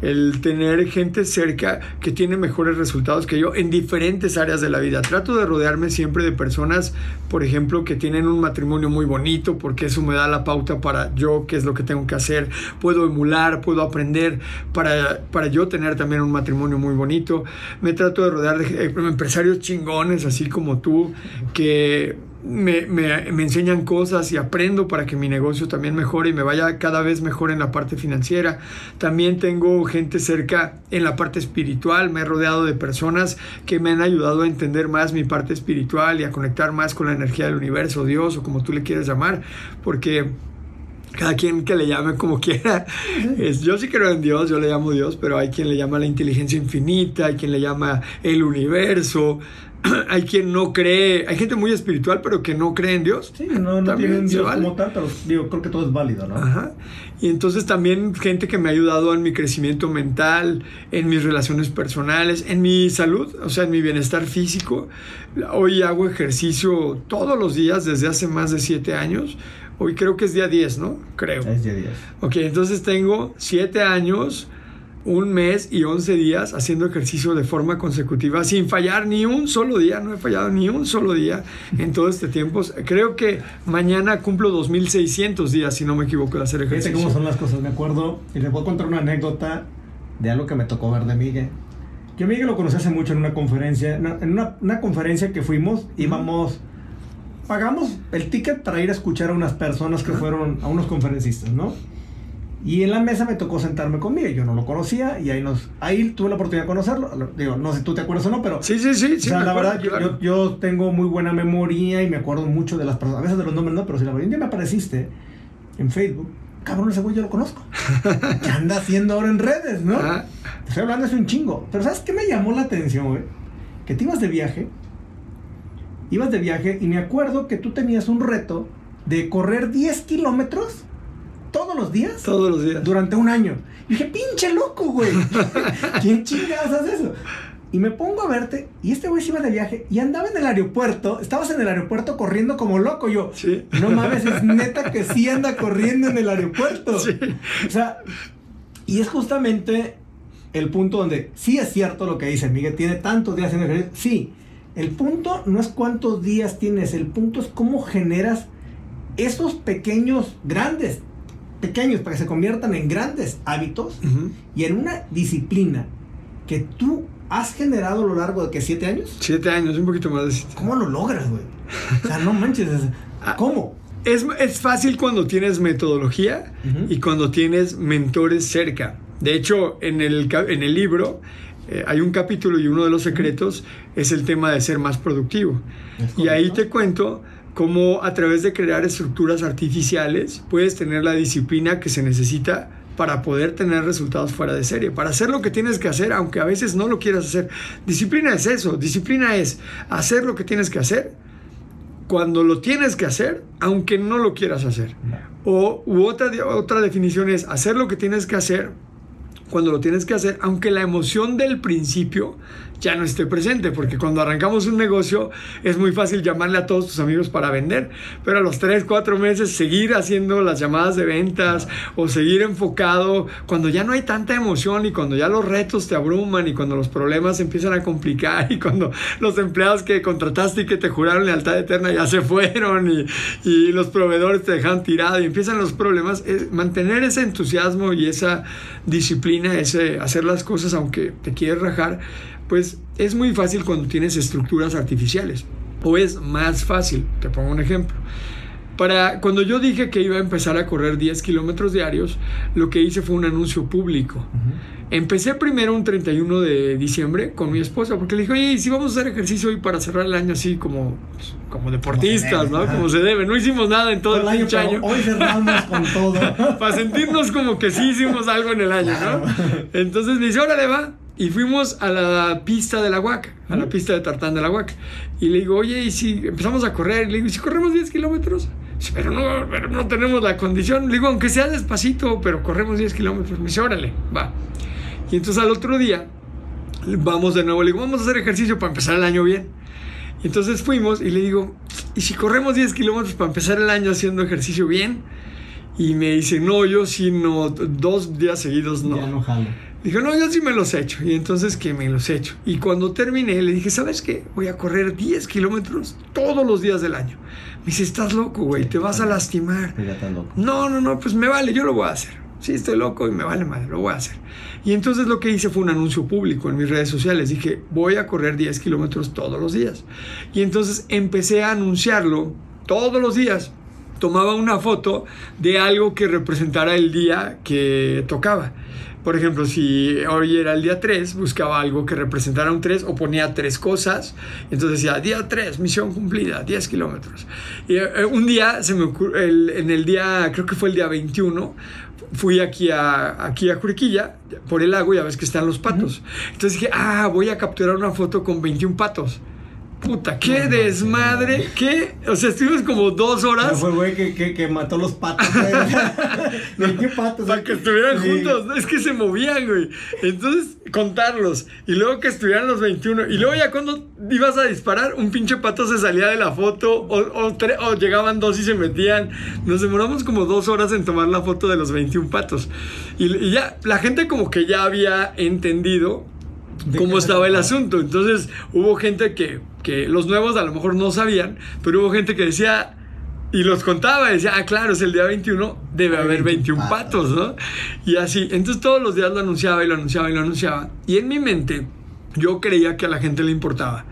el tener gente cerca que tiene mejores resultados que yo en diferentes áreas de la vida. Trato de rodearme siempre de personas, por ejemplo, que tienen un matrimonio muy bonito, porque eso me da la pauta para yo qué es lo que tengo que hacer. Puedo emular, puedo aprender para, para yo tener también un matrimonio muy bonito. Me trato de rodear de eh, empresarios chingones, así como tú, que me, me, me, enseñan cosas y aprendo para que mi negocio también mejore y me vaya cada vez mejor en la parte financiera. También tengo gente cerca en la parte espiritual, me he rodeado de personas que me han ayudado a entender más mi parte espiritual y a conectar más con la energía del universo, Dios o como tú le quieras llamar, porque cada quien que le llame como [laughs] quiera. Es, yo sí creo en Dios, yo le llamo Dios, pero hay quien le llama la inteligencia infinita, hay quien le llama el universo, [clears throat] hay quien no cree, hay gente muy espiritual, pero que no cree en Dios. Sí, no, no tienen Dios como tal, pero digo, creo que todo es válido, ¿no? Ajá. Y entonces también gente que me ha ayudado en mi crecimiento mental, en mis relaciones personales, en mi salud, o sea, en mi bienestar físico. Hoy hago ejercicio todos los días desde hace más de siete años. Hoy creo que es día 10, ¿no? Creo. Es día 10. Ok, entonces tengo siete años un mes y 11 días haciendo ejercicio de forma consecutiva sin fallar ni un solo día, no he fallado ni un solo día en todo este tiempo. Creo que mañana cumplo 2600 días, si no me equivoco, de hacer ejercicio. Fíjate cómo son las cosas, me acuerdo, y les voy a contar una anécdota de algo que me tocó ver de Miguel. Yo Miguel lo conocí hace mucho en una conferencia, en una, una conferencia que fuimos, íbamos, pagamos el ticket para ir a escuchar a unas personas que fueron, a unos conferencistas, ¿no? Y en la mesa me tocó sentarme conmigo, yo no lo conocía y ahí nos ahí tuve la oportunidad de conocerlo. Digo, no sé si tú te acuerdas o no, pero Sí, sí, sí, o sea, la verdad yo, yo, tengo muy buena memoria y me acuerdo mucho de las personas, a veces de los nombres no, pero si la verdad día me apareciste en Facebook, cabrón, ese güey yo lo conozco. [laughs] ¿Qué anda haciendo ahora en redes, no? Estoy hablando de un chingo, pero ¿sabes qué me llamó la atención, güey? Que te ibas de viaje. Ibas de viaje y me acuerdo que tú tenías un reto de correr 10 kilómetros todos los días. Todos los días. Durante un año. Y dije, pinche loco, güey. [laughs] ¿Quién chingadas hace eso? Y me pongo a verte, y este güey se iba de viaje y andaba en el aeropuerto. Estabas en el aeropuerto corriendo como loco. Yo, sí. no mames, es neta que sí anda corriendo en el aeropuerto. Sí. O sea, y es justamente el punto donde sí es cierto lo que dice Miguel, tiene tantos días en el ejercicio. Sí, el punto no es cuántos días tienes, el punto es cómo generas esos pequeños, grandes pequeños para que se conviertan en grandes hábitos uh -huh. y en una disciplina que tú has generado a lo largo de que siete años. Siete años, un poquito más de siete. ¿Cómo lo logras, güey? O sea, no manches. ¿Cómo? Es, es fácil cuando tienes metodología uh -huh. y cuando tienes mentores cerca. De hecho, en el, en el libro eh, hay un capítulo y uno de los secretos es el tema de ser más productivo. Y ahí te cuento cómo a través de crear estructuras artificiales puedes tener la disciplina que se necesita para poder tener resultados fuera de serie, para hacer lo que tienes que hacer, aunque a veces no lo quieras hacer. Disciplina es eso, disciplina es hacer lo que tienes que hacer cuando lo tienes que hacer, aunque no lo quieras hacer. O otra, otra definición es hacer lo que tienes que hacer cuando lo tienes que hacer, aunque la emoción del principio ya no esté presente, porque cuando arrancamos un negocio es muy fácil llamarle a todos tus amigos para vender, pero a los 3, 4 meses seguir haciendo las llamadas de ventas o seguir enfocado cuando ya no hay tanta emoción y cuando ya los retos te abruman y cuando los problemas empiezan a complicar y cuando los empleados que contrataste y que te juraron lealtad eterna ya se fueron y, y los proveedores te dejan tirado y empiezan los problemas, mantener ese entusiasmo y esa disciplina, ese hacer las cosas aunque te quieres rajar, pues es muy fácil cuando tienes estructuras artificiales. O es más fácil. Te pongo un ejemplo. Para cuando yo dije que iba a empezar a correr 10 kilómetros diarios, lo que hice fue un anuncio público. Uh -huh. Empecé primero un 31 de diciembre con mi esposa, porque le dije, oye, si vamos a hacer ejercicio hoy para cerrar el año así como, como deportistas, como ¿no? Ajá. Como se debe. No hicimos nada en todo el, año, año. Hoy cerramos con todo. [laughs] para sentirnos como que sí hicimos algo en el año, ¿no? Entonces me dice, órale, va. Y fuimos a la pista de la UAC, a la pista de tartán de la UAC. Y le digo, oye, ¿y si empezamos a correr? Y le digo, ¿y si corremos 10 kilómetros? Pero no, pero no tenemos la condición. Le digo, aunque sea despacito, pero corremos 10 kilómetros. Me dice, órale, va. Y entonces al otro día, vamos de nuevo. Le digo, vamos a hacer ejercicio para empezar el año bien. Y entonces fuimos y le digo, ¿y si corremos 10 kilómetros para empezar el año haciendo ejercicio bien? Y me dice, no, yo sí no, dos días seguidos no. Ya no jalo. Dijo, no, yo sí me los he hecho. Y entonces que me los he hecho. Y cuando terminé, le dije, ¿sabes qué? Voy a correr 10 kilómetros todos los días del año. Me dice, estás loco, güey, sí, te vas a lastimar. Loco. No, no, no, pues me vale, yo lo voy a hacer. Sí, estoy loco y me vale madre, lo voy a hacer. Y entonces lo que hice fue un anuncio público en mis redes sociales. Dije, voy a correr 10 kilómetros todos los días. Y entonces empecé a anunciarlo todos los días. Tomaba una foto de algo que representara el día que tocaba. Por ejemplo, si hoy era el día 3, buscaba algo que representara un 3 o ponía tres cosas. Entonces decía, día 3, misión cumplida, 10 kilómetros. Y eh, un día, se me ocurre, en el día, creo que fue el día 21, fui aquí a, aquí a Juriquilla por el lago, ya ves que están los patos. Entonces dije, ah, voy a capturar una foto con 21 patos. Puta, qué desmadre, qué. O sea, estuvimos como dos horas. fue güey que, que, mató los patos. [laughs] [laughs] ¿Qué patos? Para que estuvieran juntos. Es que se movían, güey. Entonces, contarlos. Y luego que estuvieran los 21. Y luego ya cuando ibas a disparar, un pinche pato se salía de la foto. O, o, llegaban dos y se metían. Nos demoramos como dos horas en tomar la foto de los 21 patos. Y, y ya, la gente como que ya había entendido cómo estaba el asunto. Entonces hubo gente que, que los nuevos a lo mejor no sabían, pero hubo gente que decía, y los contaba, decía, ah, claro, es el día 21, debe haber 21 patos, ¿no? Y así, entonces todos los días lo anunciaba y lo anunciaba y lo anunciaba. Y en mi mente yo creía que a la gente le importaba.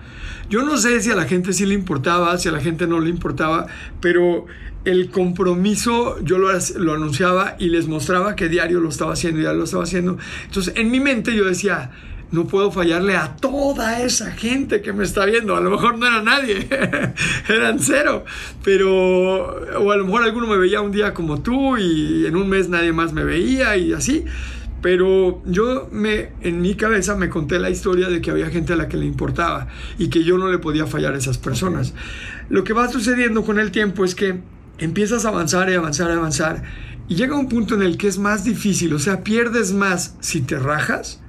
Yo no sé si a la gente sí le importaba, si a la gente no le importaba, pero el compromiso yo lo, lo anunciaba y les mostraba que diario lo estaba haciendo, ya lo estaba haciendo. Entonces en mi mente yo decía, no puedo fallarle a toda esa gente que me está viendo. A lo mejor no era nadie, [laughs] eran cero. Pero, o a lo mejor alguno me veía un día como tú y en un mes nadie más me veía y así. Pero yo me, en mi cabeza me conté la historia de que había gente a la que le importaba y que yo no le podía fallar a esas personas. Lo que va sucediendo con el tiempo es que empiezas a avanzar y avanzar y avanzar y llega un punto en el que es más difícil, o sea, pierdes más si te rajas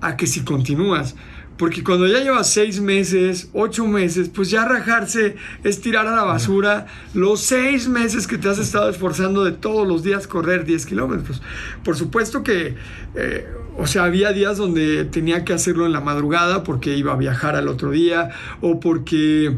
a que si continúas. Porque cuando ya llevas seis meses, ocho meses, pues ya rajarse es tirar a la basura los seis meses que te has estado esforzando de todos los días correr 10 kilómetros. Por supuesto que, eh, o sea, había días donde tenía que hacerlo en la madrugada porque iba a viajar al otro día o porque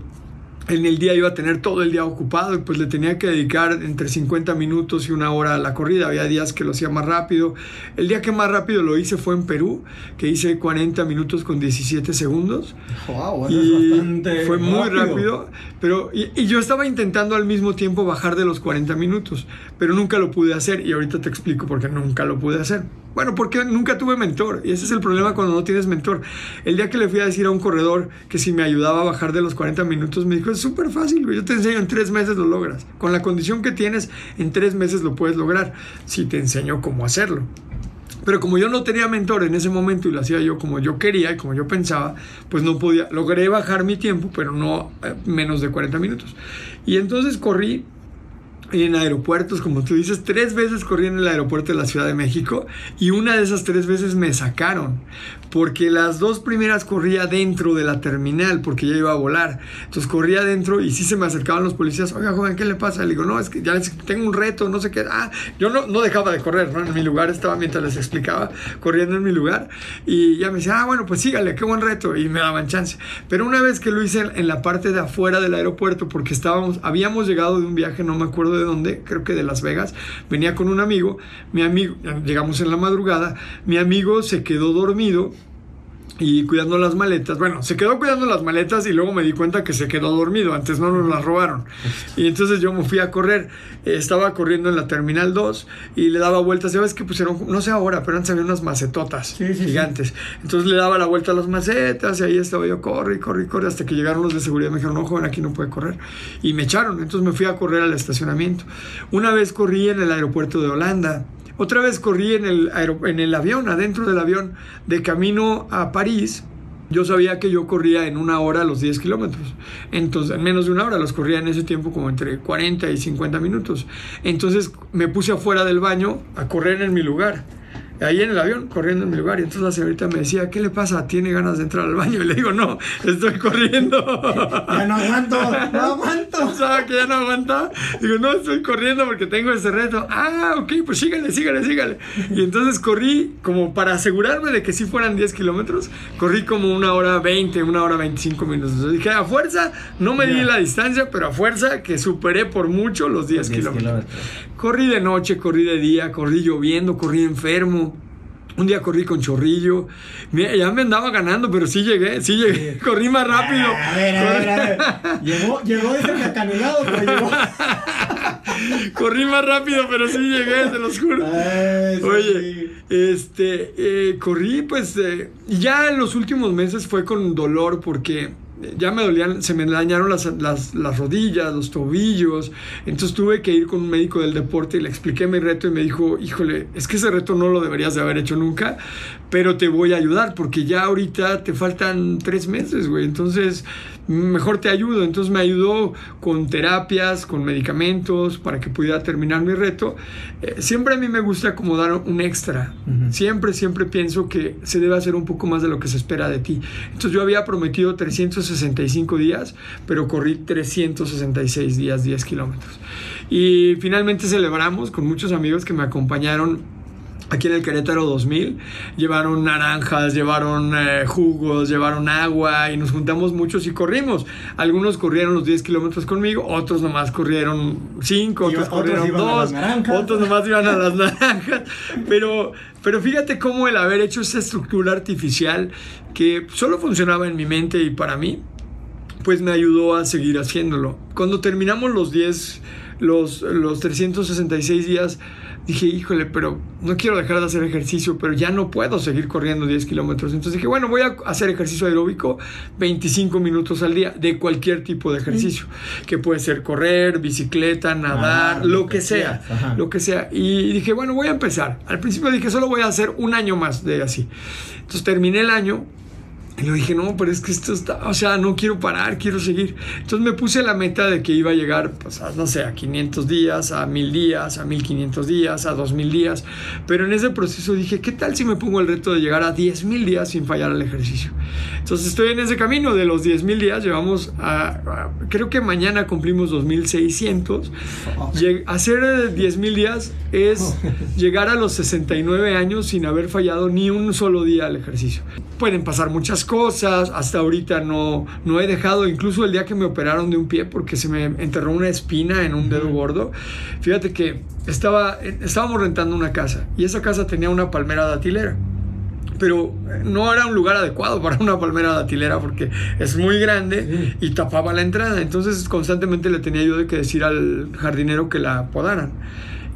en el día iba a tener todo el día ocupado y pues le tenía que dedicar entre 50 minutos y una hora a la corrida. Había días que lo hacía más rápido. El día que más rápido lo hice fue en Perú, que hice 40 minutos con 17 segundos. Wow, y bastante fue muy rápido. pero, y, y, yo estaba intentando al mismo tiempo bajar de los 40 minutos, pero nunca lo pude hacer y ahorita te explico por qué nunca lo pude hacer. Bueno, porque nunca tuve mentor. Y ese es el problema cuando no tienes mentor. El día que le fui a decir a un corredor que si me ayudaba a bajar de los 40 minutos, me dijo, es súper fácil, Yo te enseño, en tres meses lo logras. Con la condición que tienes, en tres meses lo puedes lograr. Si te enseño cómo hacerlo. Pero como yo no tenía mentor en ese momento y lo hacía yo como yo quería y como yo pensaba, pues no podía. Logré bajar mi tiempo, pero no eh, menos de 40 minutos. Y entonces corrí en aeropuertos, como tú dices, tres veces corrí en el aeropuerto de la Ciudad de México y una de esas tres veces me sacaron porque las dos primeras corría dentro de la terminal porque ya iba a volar. Entonces corría adentro y sí se me acercaban los policías, oiga joven, ¿qué le pasa? Le digo, no, es que ya tengo un reto, no sé qué. Ah, yo no, no dejaba de correr, ¿no? En mi lugar estaba mientras les explicaba, corriendo en mi lugar y ya me decía, ah, bueno, pues sígale, qué buen reto y me daban chance. Pero una vez que lo hice en la parte de afuera del aeropuerto porque estábamos, habíamos llegado de un viaje, no me acuerdo de dónde, creo que de Las Vegas, venía con un amigo, mi amigo, llegamos en la madrugada, mi amigo se quedó dormido y cuidando las maletas. Bueno, se quedó cuidando las maletas y luego me di cuenta que se quedó dormido. Antes no nos las robaron. Y entonces yo me fui a correr. estaba corriendo en la Terminal 2 y le daba vueltas. Ya ves que pusieron, no sé ahora, pero antes había unas macetotas gigantes. Entonces le daba la vuelta a las macetas y ahí estaba yo, corre, corre, corre, hasta que llegaron los de seguridad. Me dijeron, no, joven, aquí no puede correr. Y me echaron. Entonces me fui a correr al estacionamiento. Una vez corrí en el aeropuerto de Holanda otra vez corrí en el, avión, adentro del avión, de camino a París. Yo sabía que yo corría en una hora los 10 kilómetros. Entonces, en menos de una hora los corría en ese tiempo como entre 40 y 50 minutos. Entonces me puse afuera del baño a correr en mi lugar ahí en el avión, corriendo en mi lugar. Y entonces la señorita me decía, ¿qué le pasa? ¿Tiene ganas de entrar al baño? Y le digo, no, estoy corriendo. [laughs] ya no aguanto, no aguanto. [laughs] ¿Sabes que ya no aguanta? Digo, no, estoy corriendo porque tengo ese reto. Ah, ok, pues sígale, sígale, sígale. Y entonces corrí como para asegurarme de que sí fueran 10 kilómetros, corrí como una hora 20, una hora 25 minutos. Entonces dije, a fuerza, no me di la distancia, pero a fuerza que superé por mucho los 10, kilómetros. Corrí de noche, corrí de día, corrí lloviendo, corrí enfermo un día corrí con chorrillo. Ya me andaba ganando, pero sí llegué, sí llegué. [laughs] Corrí más rápido. A ver, a ver, a ver. Llegó, llegó ese cacanelado, pero llegó. [laughs] Corrí más rápido, pero sí llegué, te los juro. Oye, este, eh, corrí, pues, eh, ya en los últimos meses fue con dolor porque ya me dolían, se me dañaron las, las, las, rodillas, los tobillos. Entonces tuve que ir con un médico del deporte y le expliqué mi reto y me dijo, híjole, es que ese reto no lo deberías de haber hecho nunca, pero te voy a ayudar porque ya ahorita te faltan tres meses, güey. Entonces mejor te ayudo. Entonces me ayudó con terapias, con medicamentos para que pudiera terminar mi reto. Eh, siempre a mí me gusta como dar un extra. Siempre, siempre pienso que se debe hacer un poco más de lo que se espera de ti. Entonces yo había prometido 365 días, pero corrí 366 días, 10 kilómetros. Y finalmente celebramos con muchos amigos que me acompañaron Aquí en el Querétaro 2000 llevaron naranjas, llevaron eh, jugos, llevaron agua y nos juntamos muchos y corrimos. Algunos corrieron los 10 kilómetros conmigo, otros nomás corrieron 5, otros, corrieron 2, otros nomás iban a las [laughs] naranjas. Pero, pero fíjate cómo el haber hecho esa estructura artificial que solo funcionaba en mi mente y para mí, pues me ayudó a seguir haciéndolo. Cuando terminamos los 10, los, los 366 días, dije, híjole, pero no quiero dejar de hacer ejercicio, pero ya no puedo seguir corriendo 10 kilómetros. Entonces dije, bueno, voy a hacer ejercicio aeróbico 25 minutos al día de cualquier tipo de ejercicio, que puede ser correr, bicicleta, nadar, lo que sea, lo que sea. Y dije, bueno, voy a empezar. Al principio dije, solo voy a hacer un año más de así. Entonces terminé el año y yo dije, no, pero es que esto está, o sea, no quiero parar, quiero seguir. Entonces me puse la meta de que iba a llegar, pues, a, no sé, a 500 días, a 1000 días, a 1500 días, a 2000 días. Pero en ese proceso dije, ¿qué tal si me pongo el reto de llegar a 10.000 días sin fallar al ejercicio? Entonces estoy en ese camino de los 10.000 días, llevamos a, creo que mañana cumplimos 2600. hacer 10.000 días es [laughs] llegar a los 69 años sin haber fallado ni un solo día al ejercicio. Pueden pasar muchas cosas, hasta ahorita no, no he dejado, incluso el día que me operaron de un pie porque se me enterró una espina en un dedo gordo, fíjate que estaba, estábamos rentando una casa y esa casa tenía una palmera datilera pero no era un lugar adecuado para una palmera datilera porque es muy grande y tapaba la entrada. Entonces constantemente le tenía yo de que decir al jardinero que la podaran.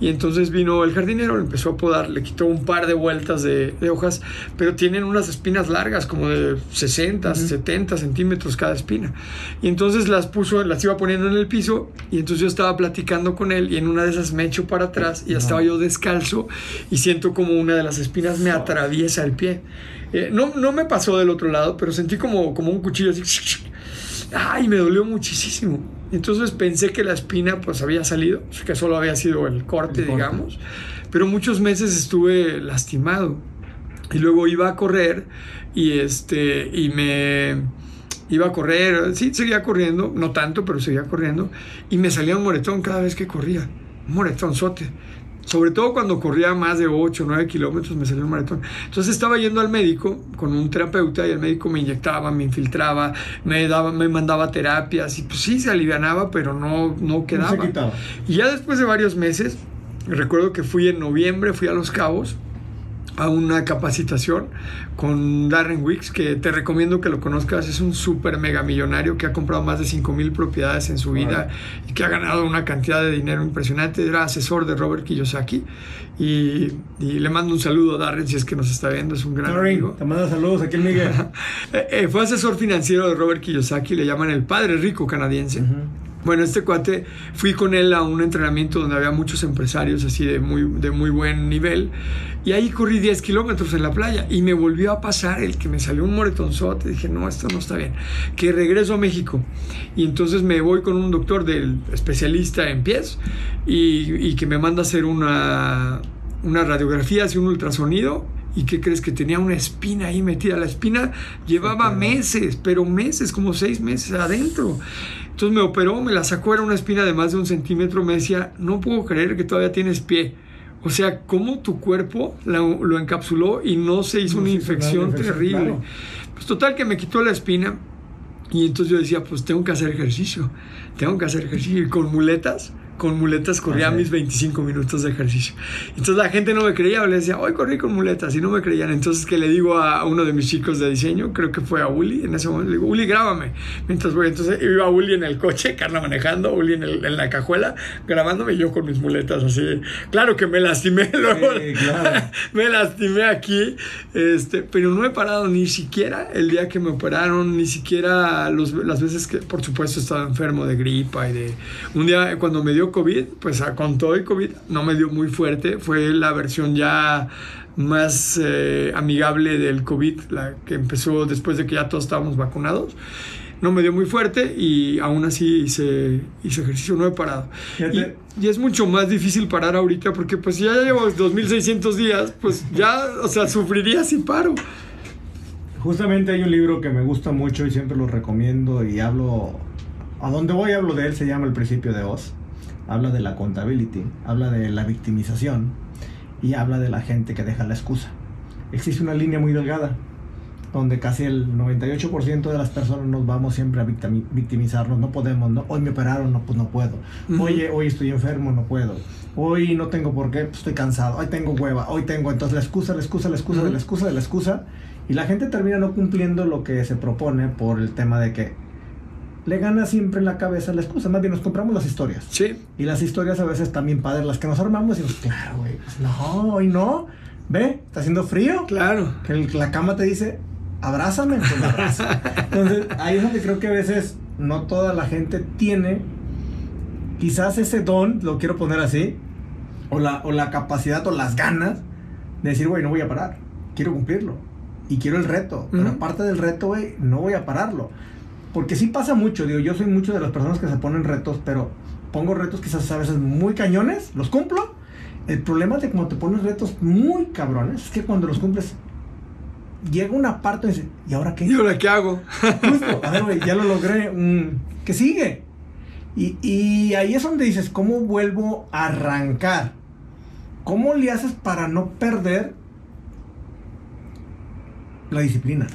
Y entonces vino el jardinero, le empezó a podar, le quitó un par de vueltas de, hojas, pero tienen unas espinas largas, como de 60, 70 centímetros cada espina. Y entonces las puso, las iba poniendo en el piso, y entonces yo estaba platicando con él, y en una de esas me echo para atrás, y estaba yo descalzo, y siento como una de las espinas me atraviesa el pie. Eh, no, no me pasó del otro lado, pero sentí como, como un cuchillo así. ¡Ay! Me dolió muchísimo. Entonces pensé que la espina pues había salido, que solo había sido el corte, digamos, pero muchos meses estuve lastimado. Y luego iba a correr y este y me iba a correr, sí, seguía corriendo, no tanto, pero seguía corriendo. Y me salía un moretón cada vez que corría, un moretonzote. Sobre todo cuando corría más de 8 o 9 kilómetros me salió un maratón. Entonces estaba yendo al médico con un terapeuta y el médico me inyectaba, me infiltraba, me, daba, me mandaba terapias y pues sí se alivianaba, pero no, no quedaba. Y ya después de varios meses, recuerdo que fui en noviembre, fui a Los Cabos a una capacitación con Darren Wicks, que te recomiendo que lo conozcas. Es un súper mega millonario que ha comprado más de 5 mil propiedades en su vida y que ha ganado una cantidad de dinero impresionante. Era asesor de Robert Kiyosaki. Y, le mando un saludo a Darren si es que nos está viendo. Es un gran amigo. Te mando saludos aquí, Miguel. [laughs] Eh, eh, fue asesor financiero de Robert Kiyosaki. Le llaman el padre rico canadiense. Bueno, este cuate, fui con él a un entrenamiento donde había muchos empresarios así de muy, de muy buen nivel y ahí corrí 10 kilómetros en la playa y me volvió a pasar el que me salió un moretonzote. Dije, no, esto no está bien. Que regreso a México y entonces me voy con un doctor del especialista en pies y, y que me manda a hacer una, una radiografía, hace un ultrasonido ¿Y qué crees? Que tenía una espina ahí metida. La espina llevaba meses, pero meses, como seis meses adentro. Entonces me operó, me la sacó, era una espina de más de un centímetro. Me decía, no puedo creer que todavía tienes pie. O sea, cómo tu cuerpo lo, encapsuló y no se hizo una infección, terrible. Pues total que me quitó la espina y entonces yo decía, pues tengo que hacer ejercicio, tengo que hacer ejercicio. Y con muletas, con muletas corría mis 25 minutos de ejercicio. Entonces la gente no me creía, le decía, hoy corrí con muletas y no me creían. Entonces que le digo a uno de mis chicos de diseño, creo que fue a Uli, en ese momento le digo, Uli, grábame. Mientras voy, entonces iba Uli en el coche, Carla manejando, Uli en, en la cajuela, grabándome yo con mis muletas así. Claro que me lastimé [laughs] luego, [laughs] me lastimé aquí, este, pero no he parado ni siquiera el día que me operaron, ni siquiera los, las veces que, por supuesto, estaba enfermo de gripa y de... Un día cuando me dio COVID, pues con todo el COVID no me dio muy fuerte, fue la versión ya más eh, amigable del COVID, la que empezó después de que ya todos estábamos vacunados. No me dio muy fuerte y aún así hice, hice ejercicio, no he parado. Y, y, es mucho más difícil parar ahorita porque pues ya llevo 2.600 días, pues ya, o sea, sufriría si paro. Justamente hay un libro que me gusta mucho y siempre lo recomiendo y hablo, a donde voy hablo de él, se llama El principio de Oz habla de la accountability, habla de la victimización y habla de la gente que deja la excusa. Existe una línea muy delgada donde casi el 98% de las personas nos vamos siempre a victimizarnos, no podemos, ¿no? hoy me operaron, no, pues no puedo, oye, hoy estoy enfermo, no puedo, hoy no tengo por qué, pues estoy cansado, hoy tengo hueva, hoy tengo, entonces la excusa, la excusa, la excusa, de la excusa, de la excusa, y la gente termina no cumpliendo lo que se propone por el tema de que le gana siempre en la cabeza la excusa. Más bien nos compramos las historias. Sí. Y las historias a veces también padres, las que nos armamos y decimos, claro, güey, pues no, hoy no. Ve, está haciendo frío. Claro. Que la cama te dice, abrázame, pues me abraza. [laughs] Entonces, ahí es donde creo que a veces no toda la gente tiene quizás ese don, lo quiero poner así, o la, o la capacidad o las ganas de decir, güey, no voy a parar, quiero cumplirlo. Y quiero el reto, pero aparte del reto, güey, no voy a pararlo. Porque sí pasa mucho, digo, yo soy mucho de las personas que se ponen retos, pero pongo retos quizás a veces muy cañones, los cumplo. El problema de cuando te pones retos muy cabrones es que cuando los cumples llega una parte y dice, ¿y ahora qué? ¿Y ahora qué hago? Justo, a ver, güey, ya lo logré, mm, ¿qué sigue? Y, y ahí es donde dices, ¿cómo vuelvo a arrancar? ¿Cómo le haces para no perder la disciplina?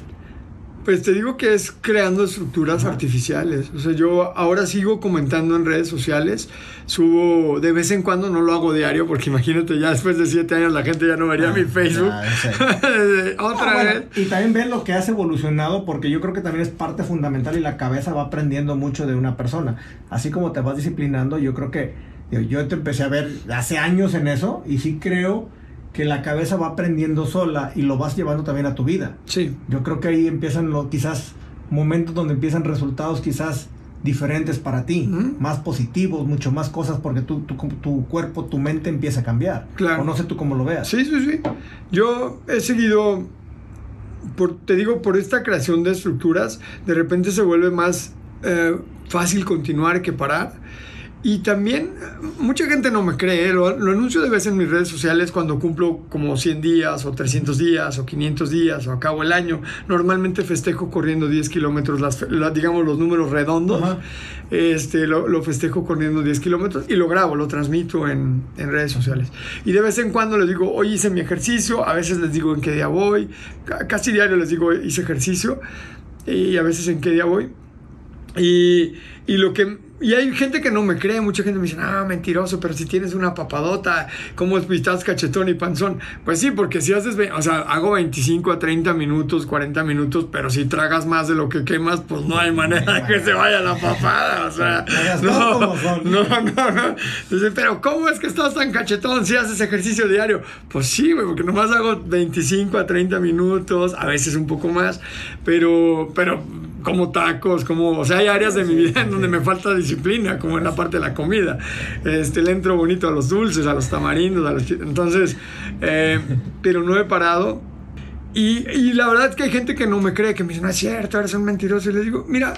Pues te digo que es creando estructuras artificiales. O sea, yo ahora sigo comentando en redes sociales, subo de vez en cuando, no lo hago diario, porque imagínate, ya después de siete años la gente ya no vería ah, mi Facebook. [laughs] Otra ah, vez. Y también ven lo que has evolucionado, porque yo creo que también es parte fundamental y la cabeza va aprendiendo mucho de una persona. Así como te vas disciplinando, yo creo que yo te empecé a ver hace años en eso y sí creo que la cabeza va aprendiendo sola y lo vas llevando también a tu vida. Sí. Yo creo que ahí empiezan los quizás momentos donde empiezan resultados quizás diferentes para ti, más positivos, mucho más cosas, porque tu, tu, tu, cuerpo, tu mente empieza a cambiar. Claro. O no sé tú cómo lo veas. Sí, sí, sí. Yo he seguido, por, te digo, por esta creación de estructuras, de repente se vuelve más eh, fácil continuar que parar. Y también mucha gente no me cree, lo, anuncio de vez en mis redes sociales cuando cumplo como 100 días o 300 días o 500 días o acabo el año. Normalmente festejo corriendo 10 kilómetros, las, digamos los números redondos. Este, lo, festejo corriendo 10 kilómetros y lo grabo, lo transmito en, en, redes sociales. Y de vez en cuando les digo, hoy hice mi ejercicio, a veces les digo en qué día voy, casi diario les digo hice ejercicio y a veces en qué día voy. Y, y lo que y hay gente que no me cree, mucha gente me dice, ah, mentiroso, pero si tienes una papadota, ¿cómo estás cachetón y panzón? Pues sí, porque si haces, o sea, hago 25 a 30 minutos, 40 minutos, pero si tragas más de lo que quemas, pues no hay manera de que se vaya la papada, o sea, no, no, no, no. Dice, pero ¿cómo es que estás tan cachetón si haces ejercicio diario? Pues sí, güey, porque nomás hago 25 a 30 minutos, a veces un poco más, pero, pero como tacos, como, o sea, hay áreas de mi vida en donde me falta disciplina, como en la parte de la comida. Este, le entro bonito a los dulces, a los tamarindos, a los... Entonces, eh, pero no he parado. Y, y, la verdad es que hay gente que no me cree, que me dice, no es cierto, eres un mentiroso. Y les digo, mira,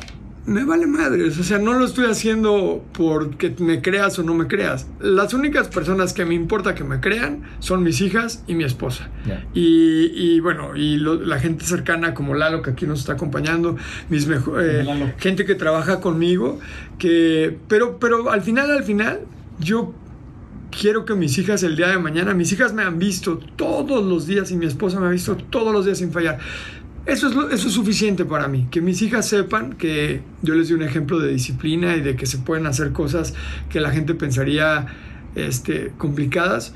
me vale madres. O sea, no lo estoy haciendo porque me creas o no me creas. Las únicas personas que me importa que me crean son mis hijas y mi esposa. Y, y, bueno, y la gente cercana como Lalo, que aquí nos está acompañando, mis eh, gente que trabaja conmigo, que, pero, pero al final, al final, yo quiero que mis hijas el día de mañana, mis hijas me han visto todos los días y mi esposa me ha visto todos los días sin fallar Eso es, eso es suficiente para mí, que mis hijas sepan que yo les di un ejemplo de disciplina y de que se pueden hacer cosas que la gente pensaría este, complicadas.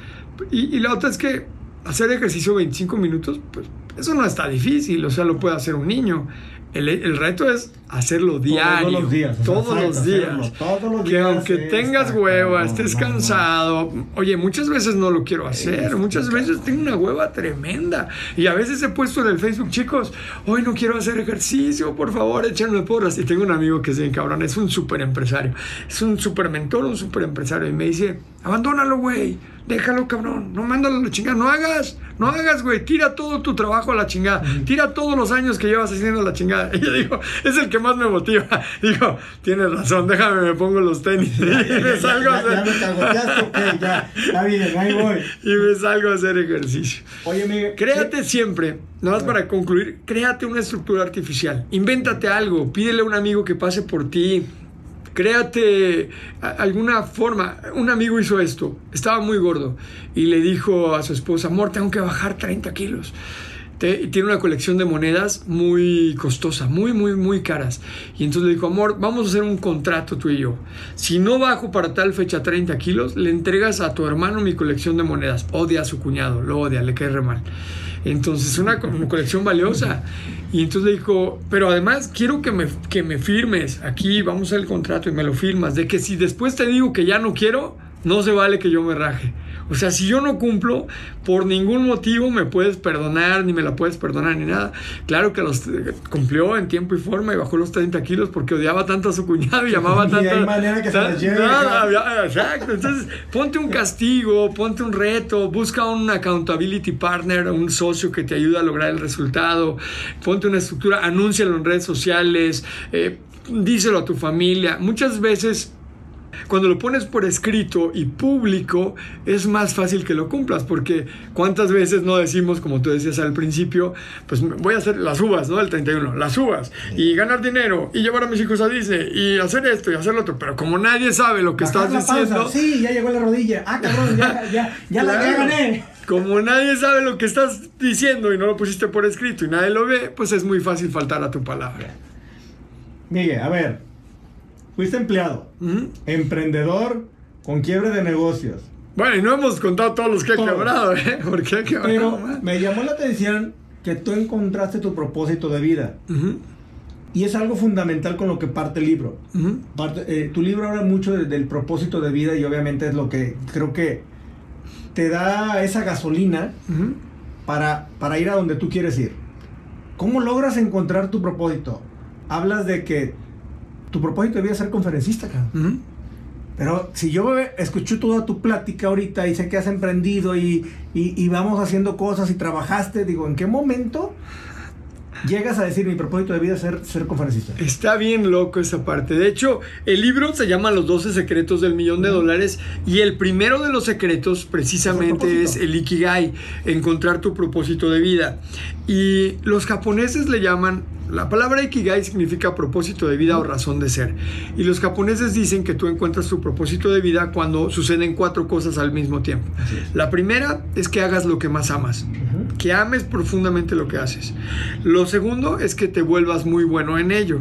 Y, y la otra es que hacer ejercicio 25 minutos, pues eso no está difícil, o sea, lo puede hacer un niño. El, reto es hacerlo diario. Todos los días. Todos, los días. que aunque tengas hueva, estés cansado. Oye, muchas veces no lo quiero hacer. muchas veces tengo una hueva tremenda. Y a veces he puesto en el Facebook, chicos, hoy no quiero hacer ejercicio, por favor, échenme porras. Y tengo un amigo que es bien cabrón, es un súper empresario. Es un súper mentor, un súper empresario. Y me dice, abandónalo, güey déjalo cabrón, no mándalo a la chingada, no hagas, no hagas, güey, tira todo tu trabajo a la chingada, tira todos los años que llevas haciendo la chingada. [laughs] Y yo digo, es el que más me motiva. [laughs] Digo, tienes razón, déjame, me pongo los tenis [laughs] y me salgo a hacer. Ya, ya, bien, ahí voy. Y me salgo a hacer ejercicio. Oye, Miguel. Créate siempre, nada más para concluir, créate una estructura artificial, invéntate algo, pídele a un amigo que pase por ti créate alguna forma. Un amigo hizo esto, estaba muy gordo y le dijo a su esposa, amor, tengo que bajar 30 kilos. tiene una colección de monedas muy costosa, muy, muy, muy caras. Y entonces le dijo, amor, vamos a hacer un contrato tú y yo. Si no bajo para tal fecha 30 kilos, le entregas a tu hermano mi colección de monedas. Odia a su cuñado, lo odia, le cae re mal. Entonces, es una colección valiosa. Y entonces le dijo, pero además quiero que me, que me firmes, aquí vamos al contrato y me lo firmas, de que si después te digo que ya no quiero, no se vale que yo me raje. O sea, si yo no cumplo, por ningún motivo me puedes perdonar, ni me la puedes perdonar, ni nada. Claro que los cumplió en tiempo y forma y bajó los 30 kilos porque odiaba tanto a su cuñado y [laughs] llamaba tanto. Y hay manera que se las lleve. exacto. Entonces, ponte un castigo, ponte un reto, busca un accountability partner, un socio que te ayude a lograr el resultado, ponte una estructura, anúncialo en redes sociales, eh, díselo a tu familia. Muchas veces cuando lo pones por escrito y público, es más fácil que lo cumplas, porque cuántas veces no decimos, como tú decías al principio, pues voy a hacer las uvas, ¿no? El 31, las uvas, y ganar dinero, y llevar a mis hijos a Disney, y hacer esto y hacer lo otro, pero como nadie sabe lo que estás diciendo... Sí, ya llegó la rodilla, ah, cabrón, ya, ya, ya, la, gané. Como nadie sabe lo que estás diciendo y no lo pusiste por escrito y nadie lo ve, pues es muy fácil faltar a tu palabra. Miguel, a ver, Fuiste empleado, emprendedor con quiebre de negocios. Bueno, y no hemos contado todos los que ha quebrado, ¿eh? Porque ha quebrado. Pero me llamó la atención que tú encontraste tu propósito de vida. Y es algo fundamental con lo que parte el libro. Eh, tu libro habla mucho del propósito de vida y obviamente es lo que creo que te da esa gasolina para, para ir a donde tú quieres ir. ¿Cómo logras encontrar tu propósito? Hablas de que tu propósito debía ser conferencista, cabrón. Pero si yo escucho toda tu plática ahorita y sé que has emprendido y, y, vamos haciendo cosas y trabajaste, digo, ¿en qué momento llegas a decir mi propósito de vida es ser, ser conferencista? Está bien loco esa parte. De hecho, el libro se llama Los 12 secretos del millón de dólares y el primero de los secretos precisamente es el Ikigai, encontrar tu propósito de vida. Y los japoneses le llaman la palabra Ikigai significa propósito de vida o razón de ser. Y los japoneses dicen que tú encuentras tu propósito de vida cuando suceden cuatro cosas al mismo tiempo. La primera es que hagas lo que más amas, que ames profundamente lo que haces. Lo segundo es que te vuelvas muy bueno en ello,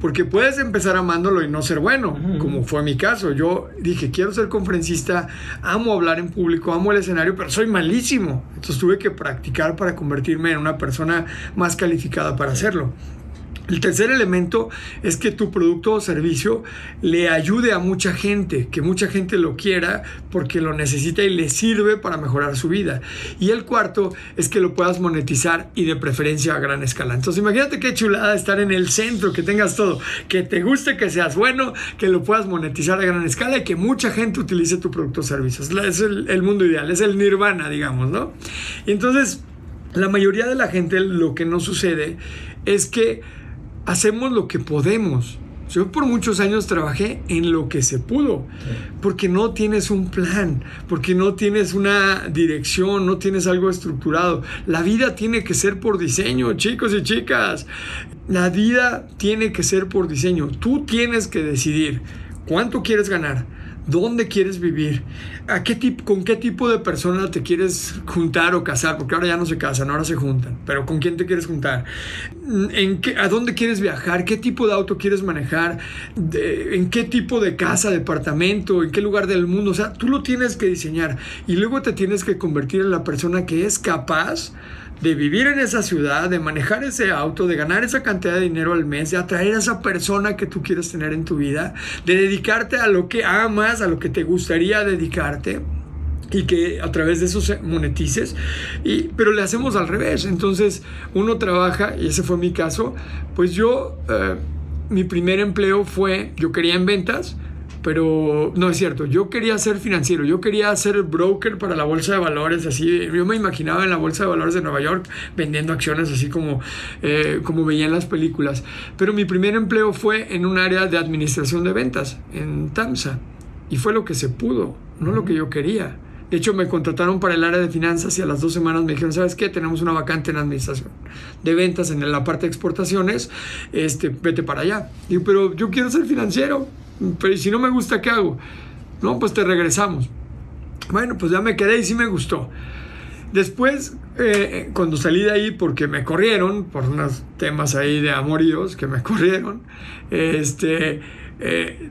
porque puedes empezar amándolo y no ser bueno, como fue mi caso. Yo dije, quiero ser conferencista, amo hablar en público, amo el escenario, pero soy malísimo. Entonces tuve que practicar para convertirme en una persona más calificada para hacerlo. El tercer elemento es que tu producto o servicio le ayude a mucha gente, que mucha gente lo quiera porque lo necesita y le sirve para mejorar su vida. Y el cuarto es que lo puedas monetizar y de preferencia a gran escala. Entonces imagínate qué chulada estar en el centro, que tengas todo, que te guste, que seas bueno, que lo puedas monetizar a gran escala y que mucha gente utilice tu producto o servicio. Es el, el mundo ideal, es el nirvana, digamos, ¿no? Y entonces, la mayoría de la gente lo que no sucede es que hacemos lo que podemos. Yo por muchos años trabajé en lo que se pudo, porque no tienes un plan, porque no tienes una dirección, no tienes algo estructurado. La vida tiene que ser por diseño, chicos y chicas. La vida tiene que ser por diseño. Tú tienes que decidir cuánto quieres ganar, ¿Dónde quieres vivir? ¿A qué tipo, ¿Con qué tipo de persona te quieres juntar o casar? Porque ahora ya no se casan, ahora se juntan. Pero ¿con quién te quieres juntar? ¿En qué, ¿A dónde quieres viajar? ¿Qué tipo de auto quieres manejar? ¿En qué tipo de casa, departamento? ¿En qué lugar del mundo? O sea, tú lo tienes que diseñar. Y luego te tienes que convertir en la persona que es capaz de vivir en esa ciudad, de manejar ese auto, de ganar esa cantidad de dinero al mes, de atraer a esa persona que tú quieres tener en tu vida, de dedicarte a lo que amas, a lo que te gustaría dedicarte y que a través de eso se monetices, y, pero le hacemos al revés. Entonces uno trabaja, y ese fue mi caso, pues yo, eh, mi primer empleo fue, yo quería en ventas, pero no es cierto, yo quería ser financiero, yo quería ser broker para la bolsa de valores, así, yo me imaginaba en la bolsa de valores de Nueva York vendiendo acciones así como, eh, como veía en las películas, pero mi primer empleo fue en un área de administración de ventas, en TAMSA, y fue lo que se pudo, no lo que yo quería. De hecho, me contrataron para el área de finanzas y a las dos semanas me dijeron, ¿sabes qué? Tenemos una vacante en administración de ventas en la parte de exportaciones, este, vete para allá. Digo, pero yo quiero ser financiero pero si no me gusta, ¿qué hago? No, pues te regresamos. Bueno, pues ya me quedé y sí me gustó. Después, eh, cuando salí de ahí, porque me corrieron, por unos temas ahí de amoríos que me [laughs] corrieron, este, eh,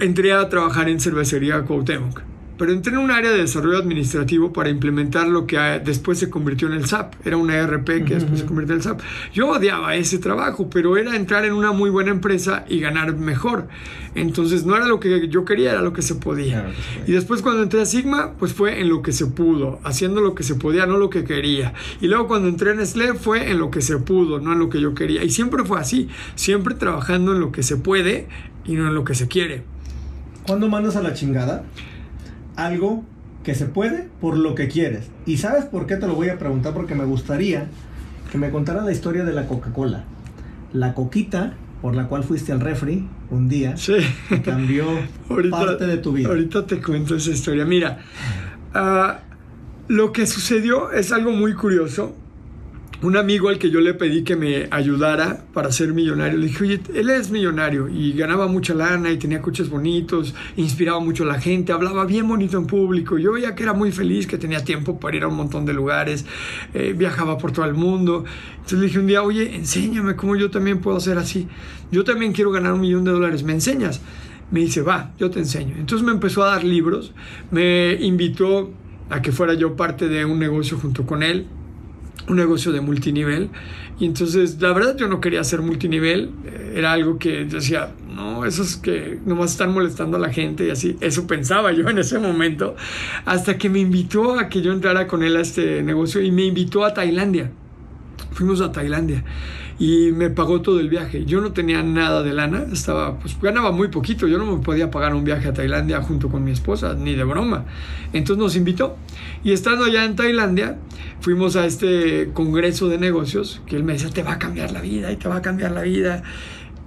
entré a trabajar en cervecería Cuauhtémoc pero entré en un área de desarrollo administrativo para implementar lo que ah, después se convirtió en el SAP. Era una ERP que después se convirtió en el SAP. Yo odiaba ese trabajo, pero era entrar en una muy buena empresa y ganar mejor. Entonces no era lo que yo quería, era lo que se podía. Y después cuando entré a Sigma, pues fue en lo que se pudo, haciendo lo que se podía, no lo que quería. Y luego cuando entré en SLE fue en lo que se pudo, no en lo que yo quería. Y siempre fue así, siempre trabajando en lo que se puede y no en lo que se quiere. ¿Cuándo mandas a la chingada? Algo que se puede por lo que quieres. ¿Y sabes por qué te lo voy a preguntar? Porque me gustaría que me contara la historia de la Coca-Cola. La coquita por la cual fuiste al refri un día sí. y cambió [laughs] parte de tu vida. Ahorita te cuento esa historia. Mira, ah, lo que sucedió es algo muy curioso un amigo al que yo le pedí que me ayudara para ser millonario, le dije, oye, él es millonario y ganaba mucha lana y tenía coches bonitos, inspiraba mucho a la gente, hablaba bien bonito en público. Yo veía que era muy feliz, que tenía tiempo para ir a un montón de lugares, eh, viajaba por todo el mundo. Entonces le dije un día, oye, enséñame cómo yo también puedo ser así. Yo también quiero ganar un millón de dólares, ¿me enseñas? Me dice, va, yo te enseño. Entonces me empezó a dar libros, me invitó a que fuera yo parte de un negocio junto con él un negocio de multinivel. Y entonces, la verdad, yo no quería hacer multinivel. Eh, era algo que decía, no, eso es que nomás están molestando a la gente y así. Eso pensaba yo en ese momento. Hasta que me invitó a que yo entrara con él a este negocio y me invitó a Tailandia. Fuimos a Tailandia y me pagó todo el viaje. Yo no tenía nada de lana, estaba, pues ganaba muy poquito, yo no me podía pagar un viaje a Tailandia junto con mi esposa, ni de broma. Entonces nos invitó y estando allá en Tailandia, fuimos a este congreso de negocios que él me decía, te va a cambiar la vida y te va a cambiar la vida.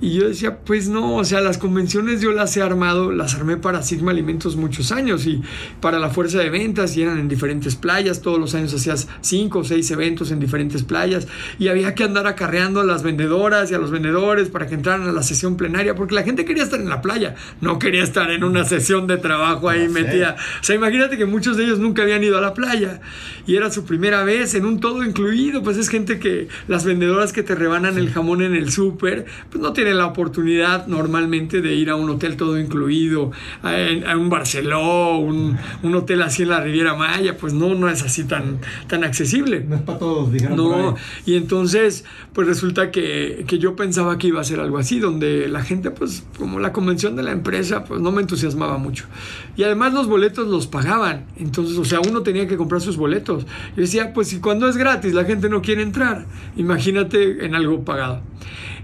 Y yo decía, pues no, o sea, las convenciones yo las he armado, las armé para Sigma Alimentos muchos años y para la fuerza de ventas y eran en diferentes playas, todos los años hacías cinco o seis eventos en diferentes playas y había que andar acarreando a las vendedoras y a los vendedores para que entraran a la sesión plenaria porque la gente quería estar en la playa, no quería estar en una sesión de trabajo ahí metida. O sea, imagínate que muchos de ellos nunca habían ido a la playa y era su primera vez en un todo incluido, pues es gente que las vendedoras que te rebanan el jamón en el súper, pues no tienen la oportunidad normalmente de ir a un hotel todo incluido, a, un Barceló, un, un, hotel así en la Riviera Maya, pues no, no es así tan, tan accesible. No es para todos, dijeron. No, y entonces, pues resulta que, que, yo pensaba que iba a ser algo así, donde la gente, pues como la convención de la empresa, pues no me entusiasmaba mucho. Y además los boletos los pagaban, entonces, o sea, uno tenía que comprar sus boletos. Yo decía, pues si cuando es gratis la gente no quiere entrar, imagínate en algo pagado.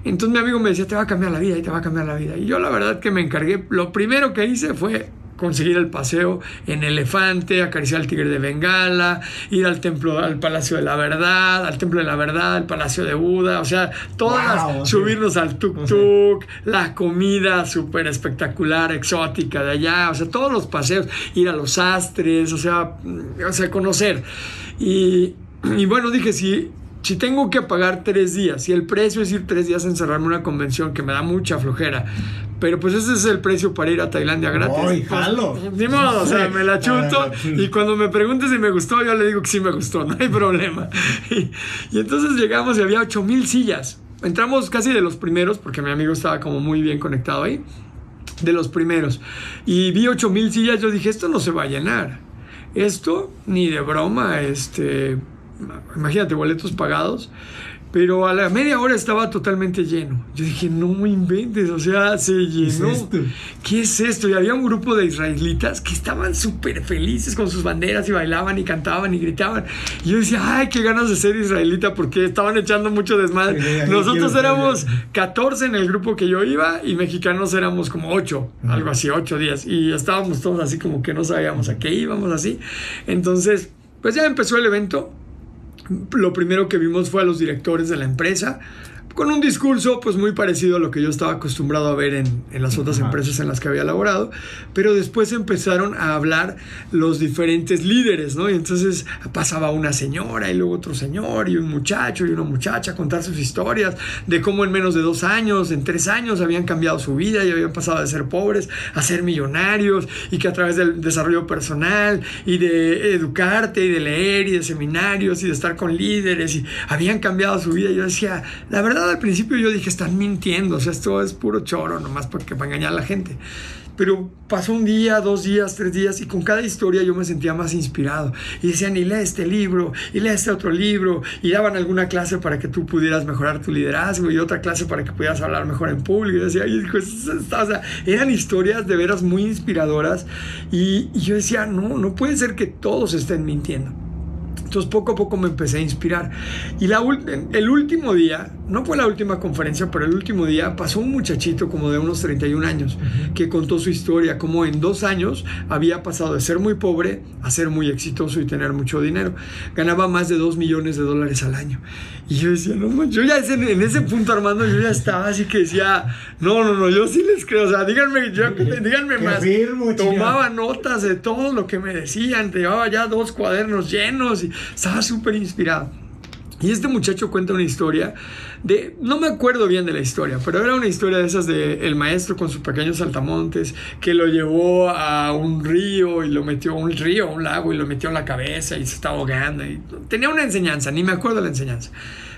Entonces mi amigo me decía, te va a cambiar la vida y te va a cambiar la vida. Y yo la verdad que me encargué, lo primero que hice fue conseguir el paseo en elefante, acariciar al tigre de Bengala, ir al templo, al Palacio de la Verdad, al Templo de la Verdad, al Palacio de Buda, o sea, todas, subirnos al tuk-tuk, la comida súper espectacular, exótica de allá, o sea, todos los paseos, ir a los astres, o sea, o sea conocer. Y, [clears throat] y bueno, dije, si si tengo que pagar tres días, si el precio es ir tres días a encerrarme en una convención que me da mucha flojera, pero pues ese es el precio para ir a Tailandia gratis. ¡Ay, pues, jalo! Ni modo, o sea, me la [laughs] chuto y cuando me preguntes si me gustó, yo le digo que sí me gustó, [laughs] no hay problema. Y, y entonces llegamos y había 8000 sillas. Entramos casi de los primeros, porque mi amigo estaba como muy bien conectado ahí, de los primeros. Y vi 8000 sillas, yo dije, esto no se va a llenar. Esto, ni de broma, este, imagínate, boletos pagados. Pero a la media hora estaba totalmente lleno. Yo dije, no me inventes, o sea, se llenó. ¿Qué es esto? ¿Qué es esto? Y había un grupo de israelitas que estaban súper felices con sus banderas y bailaban y cantaban y gritaban. Y yo decía, ay, qué ganas de ser israelita porque estaban echando mucho desmadre. Sí, Nosotros éramos saber. 14 en el grupo que yo iba y mexicanos éramos como 8, algo así, 8 días. Y estábamos todos así como que no sabíamos a qué íbamos así. Entonces, pues ya empezó el evento lo primero que vimos fue a los directores de la empresa con un discurso pues muy parecido a lo que yo estaba acostumbrado a ver en, en las otras Ajá. empresas en las que había laborado, pero después empezaron a hablar los diferentes líderes, ¿no? Y entonces pasaba una señora y luego otro señor y un muchacho y una muchacha a contar sus historias de cómo en menos de dos años, en tres años habían cambiado su vida y habían pasado de ser pobres a ser millonarios y que a través del desarrollo personal y de educarte y de leer y de seminarios y de estar con líderes y habían cambiado su vida. Yo decía, la verdad al principio yo dije, están mintiendo, o sea, esto es puro choro, nomás porque para engañar a la gente. Pero pasó un día, dos días, tres días y con cada historia yo me sentía más inspirado. Y decían, y lee este libro, y lee este otro libro, y daban alguna clase para que tú pudieras mejorar tu liderazgo y otra clase para que pudieras hablar mejor en público. Decía, y o sea, eran historias de veras muy inspiradoras. Y, y yo decía, no, no puede ser que todos estén mintiendo. Entonces poco a poco me empecé a inspirar. Y la el último día, no fue la última conferencia, pero el último día pasó un muchachito como de unos 31 años que contó su historia, como en dos años había pasado de ser muy pobre a ser muy exitoso y tener mucho dinero. Ganaba más de 2 millones de dólares al año. Y yo decía, no, man, yo ya en ese punto, Armando, yo ya estaba así que decía, no, no, no, yo sí les creo. O sea, díganme, yo- [laughs] díganme más. firmo. Tomaba notas de todo lo que me decían, llevaba ya dos cuadernos llenos y estaba súper inspirado. Y este muchacho cuenta una historia de, no me acuerdo bien de la historia, pero era una historia de esas de el maestro con sus pequeños saltamontes que lo llevó a un río y lo metió a un río, a un lago y lo metió en la cabeza y se estaba ahogando. Y tenía una enseñanza, ni me acuerdo la enseñanza.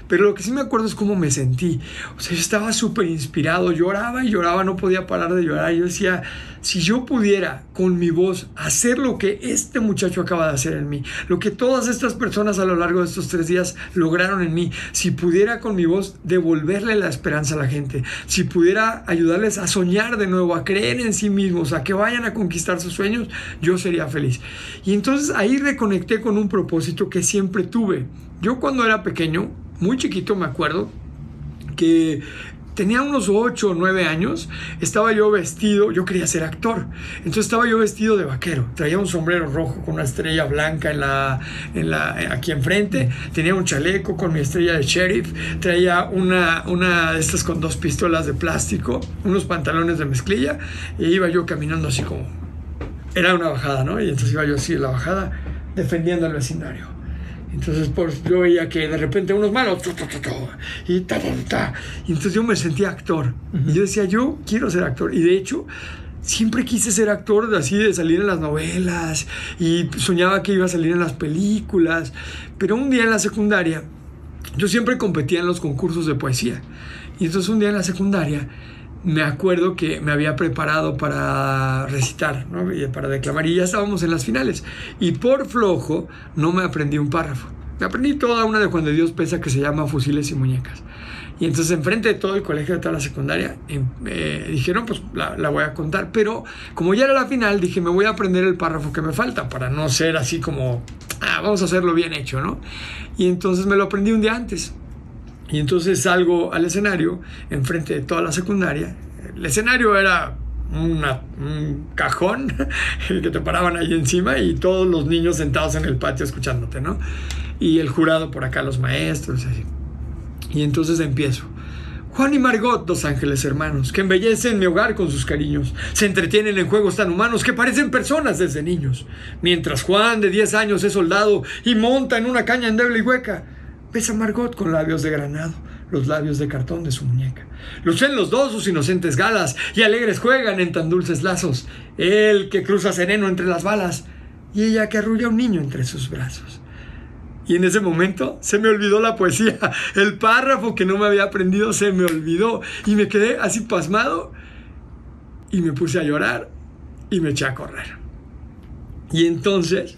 Pero lo que sí me acuerdo es cómo me sentí. O sea, yo estaba súper inspirado, lloraba y lloraba, no podía parar de llorar. Yo decía, si yo pudiera con mi voz hacer lo que este muchacho acaba de hacer en mí, lo que todas estas personas a lo largo de estos tres días lograron en mí, si pudiera con mi voz devolverle la esperanza a la gente, si pudiera ayudarles a soñar de nuevo, a creer en sí mismos, a que vayan a conquistar sus sueños, yo sería feliz. Y entonces ahí reconecté con un propósito que siempre tuve. Yo cuando era pequeño, muy chiquito me acuerdo, que tenía unos 8 o 9 años, estaba yo vestido, yo quería ser actor, entonces estaba yo vestido de vaquero, traía un sombrero rojo con una estrella blanca en la, en la, aquí enfrente, tenía un chaleco con mi estrella de sheriff, traía una, una de estas con dos pistolas de plástico, unos pantalones de mezclilla, y iba yo caminando así como, era una bajada, ¿no? Y entonces iba yo así en la bajada, defendiendo al vecindario. Entonces pues, yo veía que de repente unos malos y ta, ta, ta. Y entonces yo me sentía actor. Y yo decía, yo quiero ser actor. Y de hecho, siempre quise ser actor así, de salir en las novelas. Y soñaba que iba a salir en las películas. Pero un día en la secundaria, yo siempre competía en los concursos de poesía. Y entonces un día en la secundaria me acuerdo que me había preparado para recitar, ¿no? Para declamar, y ya estábamos en las finales. Y por flojo no me aprendí un párrafo. Me aprendí toda una de cuando Dios pesa que se llama Fusiles y Muñecas. Y entonces enfrente de todo el colegio de toda la secundaria em- eh, dijeron, pues la, la voy a contar. Pero como ya era la final, dije, me voy a aprender el párrafo que me falta para no ser así como, ah, vamos a hacerlo bien hecho, ¿no? Y entonces me lo aprendí un día antes. Y entonces salgo al escenario, enfrente de toda la secundaria. El escenario era un cajón [laughs] que te paraban ahí encima y todos los niños sentados en el patio escuchándote, ¿no? Y el jurado por acá, los maestros, así. Y entonces empiezo. Juan y Margot, dos ángeles hermanos, que embellecen mi hogar con sus cariños, se entretienen en juegos tan humanos que parecen personas desde niños. Mientras Juan, de 10 años, es soldado y monta en una caña endeble y hueca, ves a Margot con labios de granado, los labios de cartón de su muñeca. Lucen los dos sus inocentes galas y alegres juegan en tan dulces lazos. Él que cruza sereno entre las balas y ella que arrulla un niño entre sus brazos. Y en ese momento se me olvidó la poesía. El párrafo que no me había aprendido se me olvidó. Y me quedé así pasmado. Y me puse a llorar y me eché a correr. Y entonces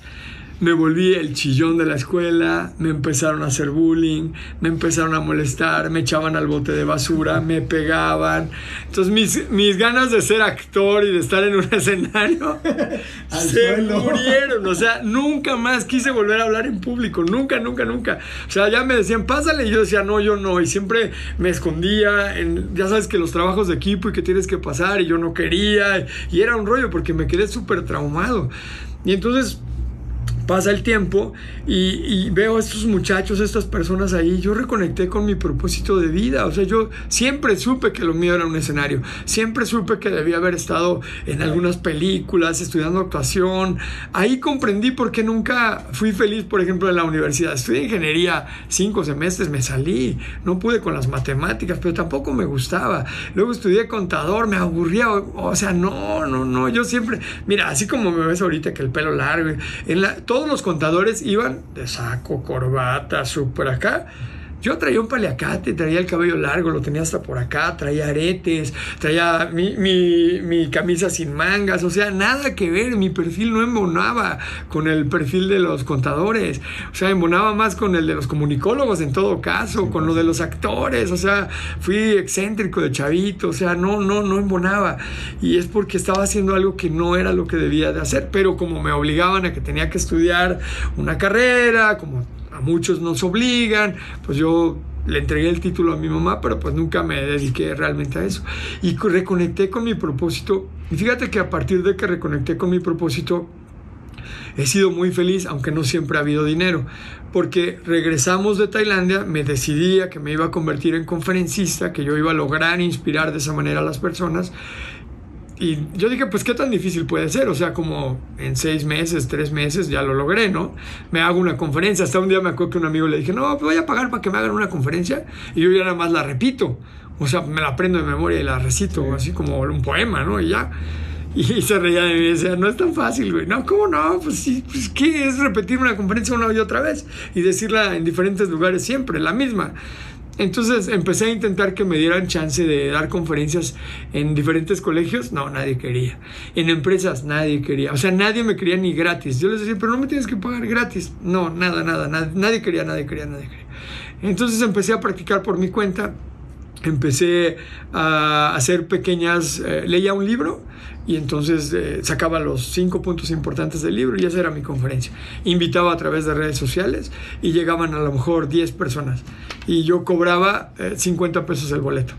me volví el chillón de la escuela, me empezaron a hacer bullying, me empezaron a molestar, me echaban al bote de basura, me pegaban. Entonces mis, mis ganas de ser actor y de estar en un [laughs] escenario [laughs] se murieron. O sea, nunca más quise volver a hablar en público, nunca, nunca, nunca. O sea, ya me decían, pásale, y yo decía, no, yo no. Y siempre me escondía en, ya sabes que los trabajos de equipo y que tienes que pasar, y yo no quería. Y era un rollo porque me quedé súper traumado. Y entonces pasa el tiempo y, veo a estos muchachos, estas personas ahí, yo reconecté con mi propósito de vida, o sea, yo siempre supe que lo mío era un escenario, siempre supe que debía haber estado en algunas películas, estudiando actuación, ahí comprendí por qué nunca fui feliz, por ejemplo, en la universidad, estudié ingeniería cinco semestres, me salí, no pude con las matemáticas, pero tampoco me gustaba, luego estudié contador, me aburría, o, sea, no, no, no, yo siempre, mira, así como me ves ahorita que el pelo largo, en la, todos los contadores iban de saco, corbata, súper acá. Yo traía un paliacate, traía el cabello largo, lo tenía hasta por acá, traía aretes, traía mi, camisa sin mangas, o sea, nada que ver, mi perfil no embonaba con el perfil de los contadores, o sea, embonaba más con el de los comunicólogos en todo caso, con lo de los actores, o sea, fui excéntrico de chavito, o sea, no, no, no embonaba. Y es porque estaba haciendo algo que no era lo que debía de hacer, pero como me obligaban a que tenía que estudiar una carrera, como a muchos nos obligan, pues yo le entregué el título a mi mamá, pero pues nunca me dediqué realmente a eso. Y reconecté con mi propósito. Y fíjate que a partir de que reconecté con mi propósito, he sido muy feliz, aunque no siempre ha habido dinero. Porque regresamos de Tailandia, me decidí a que me iba a convertir en conferencista, que yo iba a lograr inspirar de esa manera a las personas. Y yo dije, pues qué tan difícil puede ser, o sea, como en seis meses, tres meses, ya lo logré, ¿no? Me hago una conferencia, hasta un día me acuerdo que un amigo le dije, no, pues voy a pagar para que me hagan una conferencia, y yo ya nada más la repito, o sea, me la aprendo de memoria y la recito, así como un poema, ¿no? Y ya. Y [laughs] se reía de mí y decía, no es tan fácil, güey. No, ¿cómo no? Pues sí, pues ¿qué es repetir una conferencia una y otra vez? Y decirla en diferentes lugares siempre, la misma. Entonces empecé a intentar que me dieran chance de dar conferencias en diferentes colegios. No, nadie quería. En empresas, nadie quería. O sea, nadie me quería ni gratis. Yo les decía, pero no me tienes que pagar gratis. No, nada, nada. Nadie, quería, nadie quería, nadie quería. Entonces empecé a practicar por mi cuenta. Empecé a hacer pequeñas... Eh, leía un libro y entonces eh, sacaba los cinco puntos importantes del libro y esa era mi conferencia. Invitaba a través de redes sociales y llegaban a lo mejor 10 personas y yo cobraba 50 eh, pesos el boleto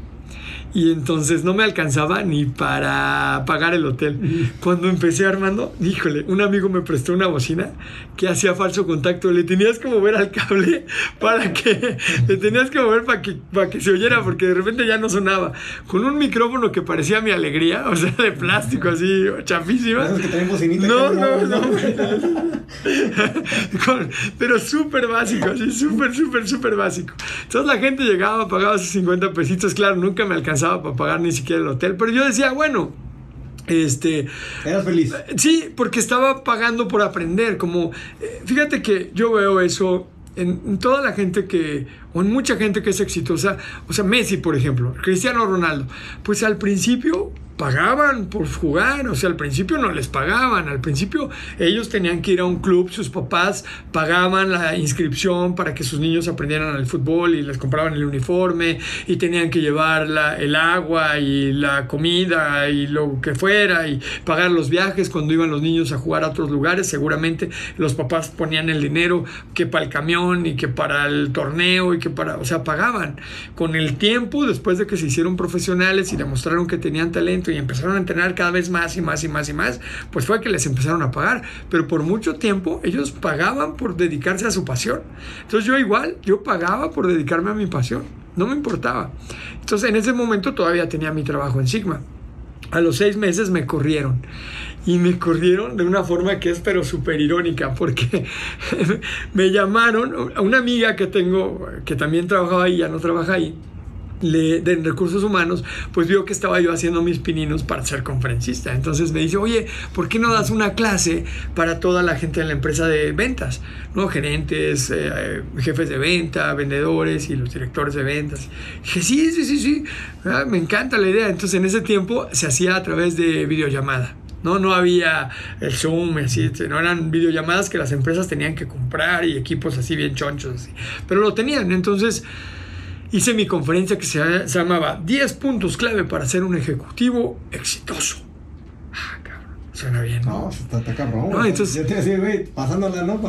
y entonces no me alcanzaba ni para pagar el hotel. Cuando empecé armando, híjole, un amigo me prestó una bocina que hacía falso contacto, le tenías que mover al cable para que, le tenías que mover para que, para que se oyera porque de repente ya no sonaba. Con un micrófono que parecía mi alegría, o sea, de plástico así, chafísima. no, no, no, no. [laughs] pero súper básico, así, súper, súper, súper básico. Entonces la gente llegaba, pagaba sus 50 pesitos, claro, nunca me alcanzaba para pagar ni siquiera el hotel, pero yo decía, bueno, este. Eras feliz. Sí, porque estaba pagando por aprender. Como, eh, fíjate que yo veo eso en, toda la gente que, o en mucha gente que es exitosa. O sea, Messi, por ejemplo, Cristiano Ronaldo. Pues al principio pagaban por jugar, o sea, al principio no les pagaban, al principio ellos tenían que ir a un club, sus papás pagaban la inscripción para que sus niños aprendieran el fútbol y les compraban el uniforme y tenían que llevar el agua y la comida y lo que fuera y pagar los viajes cuando iban los niños a jugar a otros lugares, seguramente los papás ponían el dinero que para el camión y que para el torneo y que para, o sea, pagaban. Con el tiempo, después de que se hicieron profesionales y demostraron que tenían talento, y empezaron a entrenar cada vez más y más y más y más, pues fue que les empezaron a pagar. Pero por mucho tiempo ellos pagaban por dedicarse a su pasión. Entonces yo igual, yo pagaba por dedicarme a mi pasión. No me importaba. Entonces en ese momento todavía tenía mi trabajo en Sigma. a los seis meses me corrieron. Y me corrieron de una forma que es pero súper irónica, porque [laughs] me llamaron, a una amiga que tengo, que también trabajaba ahí, ya no trabaja ahí, le, de recursos humanos, pues vio que estaba yo haciendo mis pininos para ser conferencista. Entonces me dice, oye, ¿por qué no das una clase para toda la gente de la empresa de ventas? ¿No? Gerentes, eh, jefes de venta, vendedores y los directores de ventas. dije, sí, sí, sí, sí, ah, me encanta la idea. Entonces en ese tiempo se hacía a través de videollamada. No, no había el Zoom, así, no eran videollamadas que las empresas tenían que comprar y equipos así bien chonchos, así. pero lo tenían. Entonces, hice mi conferencia que se, llamaba 10 puntos clave para ser un ejecutivo exitoso. Ah, cabrón, suena bien. No, está, está cabrón. No, entonces, yo te decía, güey, pasándola, ¿no?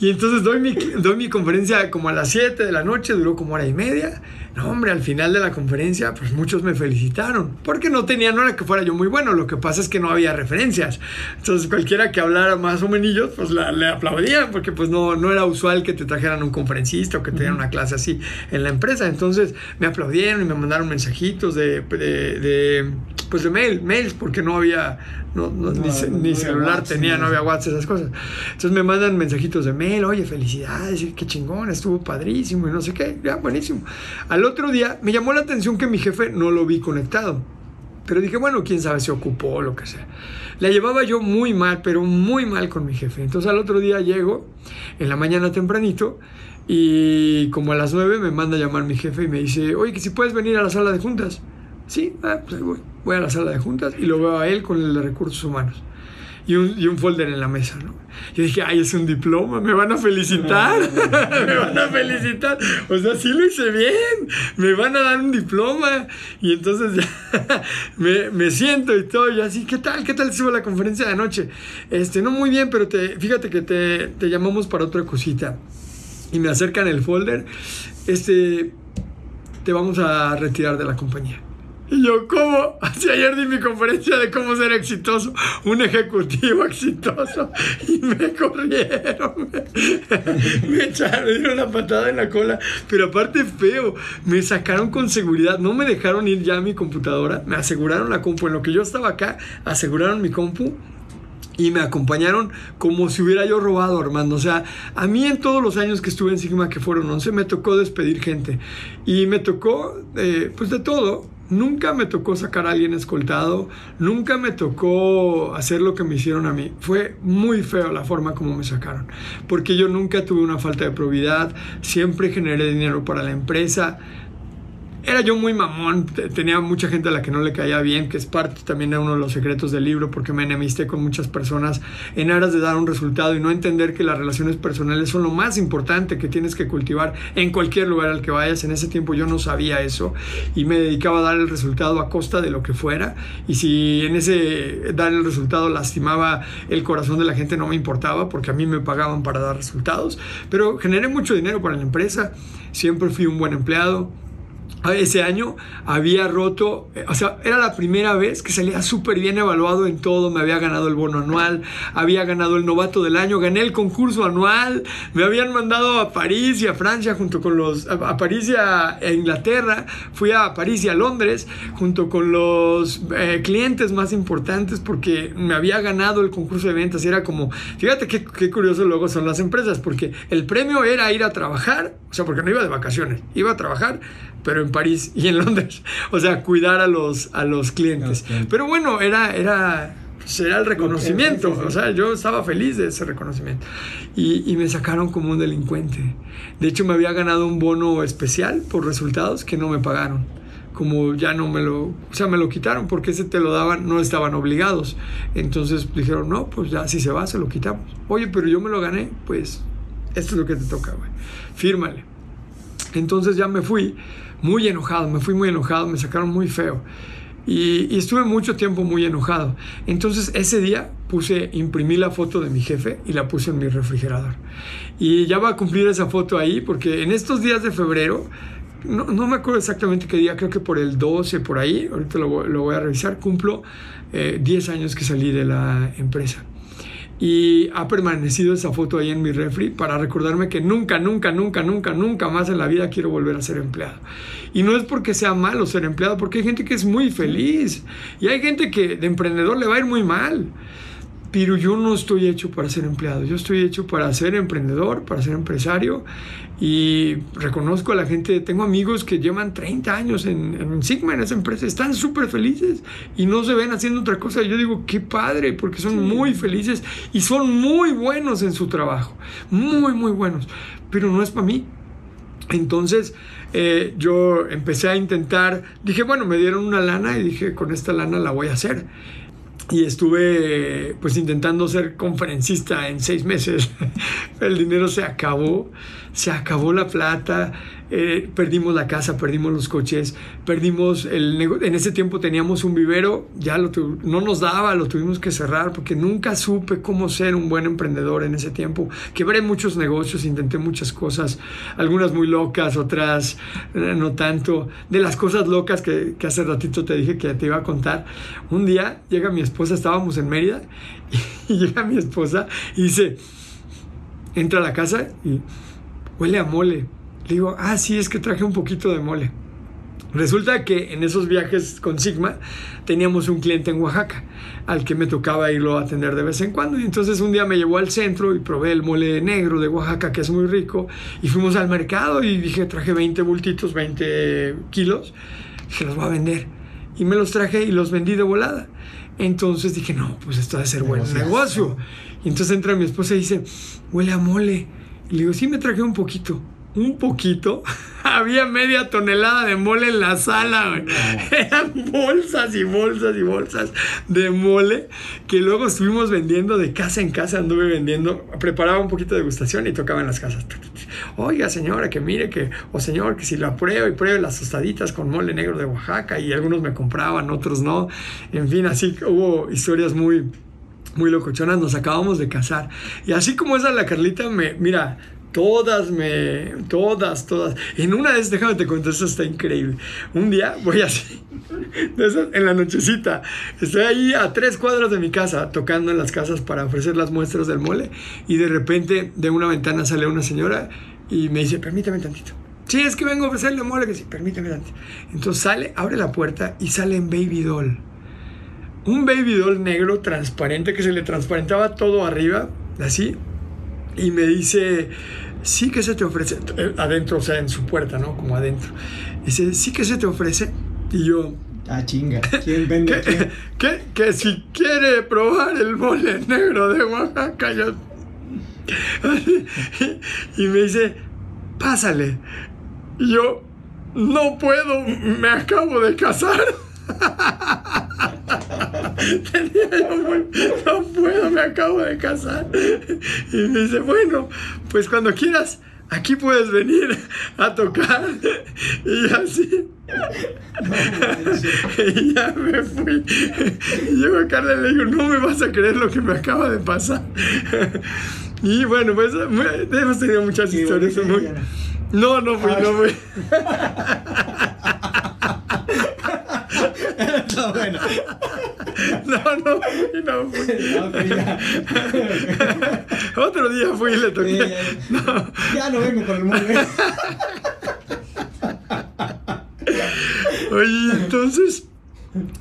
y entonces doy mi, doy mi conferencia como a las 7 de la noche, duró como hora y media. No, hombre, al final de la conferencia, pues muchos me felicitaron, porque no tenía, no era que fuera yo muy bueno, lo que pasa es que no había referencias. Entonces, cualquiera que hablara más o menos, pues le aplaudían, porque pues no, no era usual que te trajeran un conferencista o que te dieran una clase así en la empresa. Entonces, me aplaudieron y me mandaron mensajitos de, de, pues de mail, mails, porque no había, no, ni, celular tenía, no había WhatsApp, esas cosas. Entonces, me mandan mensajitos de mail, oye, felicidades, qué chingón, estuvo padrísimo y no sé qué, ya, buenísimo. Al otro día me llamó la atención que mi jefe no lo vi conectado. Pero dije, bueno, quién sabe, se ocupó o lo que sea. La llevaba yo muy mal, pero muy mal con mi jefe. Entonces al otro día llego, en la mañana tempranito, y como a las nueve me manda a llamar mi jefe y me dice, oye, que si puedes venir a la sala de juntas. Sí, ah, pues voy. Voy a la sala de juntas y lo veo a él con el de recursos humanos y un, y un folder en la mesa, ¿no? Yo dije, ay, es un diploma, me van a felicitar, [laughs] me van a felicitar. O sea, sí lo hice bien, me van a dar un diploma. Y entonces ya [laughs] me, me, siento y todo, y así, ¿qué tal? ¿Qué tal estuvo la conferencia de anoche? Este, no muy bien, pero te, fíjate que te, te llamamos para otra cosita. Y me acercan el folder, este, te vamos a retirar de la compañía. Y yo, ¿cómo? [laughs] Así ayer di mi conferencia de cómo ser exitoso, un ejecutivo [laughs] exitoso, y me corrieron, [laughs] me, echaron, me dieron una patada en la cola, pero aparte feo, me sacaron con seguridad, no me dejaron ir ya a mi computadora, me aseguraron la compu, en lo que yo estaba acá, aseguraron mi compu, y me acompañaron como si hubiera yo robado, Armando. O sea, a mí en todos los años que estuve en Sigma, que fueron 11, me tocó despedir gente. Y me tocó, eh, pues de todo. Nunca me tocó sacar a alguien escoltado, nunca me tocó hacer lo que me hicieron a mí. Fue muy feo la forma como me sacaron, porque yo nunca tuve una falta de probidad, siempre generé dinero para la empresa, era yo muy mamón, tenía mucha gente a la que no le caía bien, que es parte también de uno de los secretos del libro, porque me enemisté con muchas personas en aras de dar un resultado y no entender que las relaciones personales son lo más importante que tienes que cultivar en cualquier lugar al que vayas. En ese tiempo yo no sabía eso y me dedicaba a dar el resultado a costa de lo que fuera. Y si en ese dar el resultado lastimaba el corazón de la gente, no me importaba, porque a mí me pagaban para dar resultados. Pero generé mucho dinero para la empresa, siempre fui un buen empleado ese año había roto, eh, o sea, era la primera vez que salía súper bien evaluado en todo, me había ganado el bono anual, había ganado el novato del año, gané el concurso anual, me habían mandado a París y a Francia junto con los, a, París y a, Inglaterra, fui a París y a Londres junto con los eh, clientes más importantes porque me había ganado el concurso de ventas. Era como, fíjate qué, qué curioso luego son las empresas, porque el premio era ir a trabajar, o sea, porque no iba de vacaciones, iba a trabajar pero en París y en Londres. [laughs] O sea, cuidar a los, a los clientes. Pero bueno, era, era, pues, era el reconocimiento. O sea, yo estaba feliz de ese reconocimiento. Y, y, me sacaron como un delincuente. De hecho, me había ganado un bono especial por resultados que no me pagaron. Como ya no me lo, o sea, me lo quitaron porque ese te lo daban, no estaban obligados. Entonces dijeron, no, pues ya si se va, se lo quitamos. Oye, pero yo me lo gané, pues esto es lo que te toca, güey. Fírmale. Entonces ya me fui muy enojado, me fui muy enojado, me sacaron muy feo. Y, estuve mucho tiempo muy enojado. Entonces ese día puse, imprimí la foto de mi jefe y la puse en mi refrigerador. Y ya va a cumplir esa foto ahí porque en estos días de febrero, no, no me acuerdo exactamente qué día, creo que por el 12, por ahí, ahorita lo, lo voy a revisar, cumplo 10 eh, años que salí de la empresa. Y ha permanecido esa foto ahí en mi refri para recordarme que nunca, nunca, nunca, nunca, nunca más en la vida quiero volver a ser empleado. Y no es porque sea malo ser empleado, porque hay gente que es muy feliz y hay gente que de emprendedor le va a ir muy mal. Pero yo no estoy hecho para ser empleado, yo estoy hecho para ser emprendedor, para ser empresario y reconozco a la gente, tengo amigos que llevan 30 años en, Sigma, en esa empresa, están súper felices y no se ven haciendo otra cosa. Yo digo, qué padre, porque son muy felices y son muy buenos en su trabajo, muy, muy buenos, pero no es para mí. Entonces eh, yo empecé a intentar, dije, bueno, me dieron una lana y dije, con esta lana la voy a hacer y estuve pues intentando ser conferencista en seis meses. [laughs] El dinero se acabó, se acabó la plata, eh, perdimos la casa, perdimos los coches, perdimos el En ese tiempo teníamos un vivero, ya lo no nos daba, lo tuvimos que cerrar porque nunca supe cómo ser un buen emprendedor en ese tiempo. Quebré muchos negocios, intenté muchas cosas, algunas muy locas, otras eh, no tanto. De las cosas locas que, que hace ratito te dije que te iba a contar, un día llega mi esposa, estábamos en Mérida, [laughs] y llega mi esposa y dice, entra a la casa y huele a mole. Le digo, ah, sí, es que traje un poquito de mole. Resulta que en esos viajes con Sigma teníamos un cliente en Oaxaca al que me tocaba irlo a atender de vez en cuando. Y entonces un día me llevó al centro y probé el mole negro de Oaxaca, que es muy rico. Y fuimos al mercado y dije, traje 20 bultitos, 20 kilos, que los voy a vender. Y me los traje y los vendí de volada. Entonces dije, no, pues esto debe ser buen negocio. Y entonces entra mi esposa y dice, huele a mole. Y le digo, sí, me traje un poquito un poquito, [laughs] había media tonelada de mole en la sala, [laughs] Eran bolsas y bolsas y bolsas de mole que luego estuvimos vendiendo de casa en casa, anduve vendiendo, preparaba un poquito de degustación y tocaba en las casas. Oiga, señora, que mire que, o señor, que si la pruebo y pruebe las tostaditas con mole negro de Oaxaca y algunos me compraban, otros no. En fin, así hubo historias muy muy locochonas, nos acabamos de casar. Y así como esa la Carlita, me, mira, Todas me, todas, todas. En una esas, déjame te cuento, eso está increíble. Un día voy así, [laughs] en la nochecita, estoy ahí a tres cuadras de mi casa, tocando en las casas para ofrecer las muestras del mole, y de repente de una ventana sale una señora y me dice, permítame tantito. Sí, es que vengo a ofrecerle mole, que sí, permítame tantito. Entonces sale, abre la puerta y sale en Baby Doll. Un Baby Doll negro transparente que se le transparentaba todo arriba, así, y me dice, sí que se te ofrece, eh, adentro, o sea, en su puerta, ¿no? Como adentro. Dice, sí que se te ofrece. Y yo... Ah, chinga. ¿Quién vende [laughs] ¿Qué, Que si quiere probar el mole negro de Oaxaca, yo... [laughs] y me dice, pásale. Y yo, no puedo, me acabo de casar. No puedo, me acabo de casar. Y me dice, bueno, pues cuando quieras, aquí puedes venir a tocar. Y así. y ya me fui. Y llego a Carla y le digo, no me vas a creer lo que me acaba de pasar. y bueno, pues hemos tenido muchas historias. Muy... No, no fui, no fui. [laughs] [laughs] no, bueno. No, no, no fui. [laughs] Otro día fui y le toqué. no. Ya no vengo con el mundo. Oye, entonces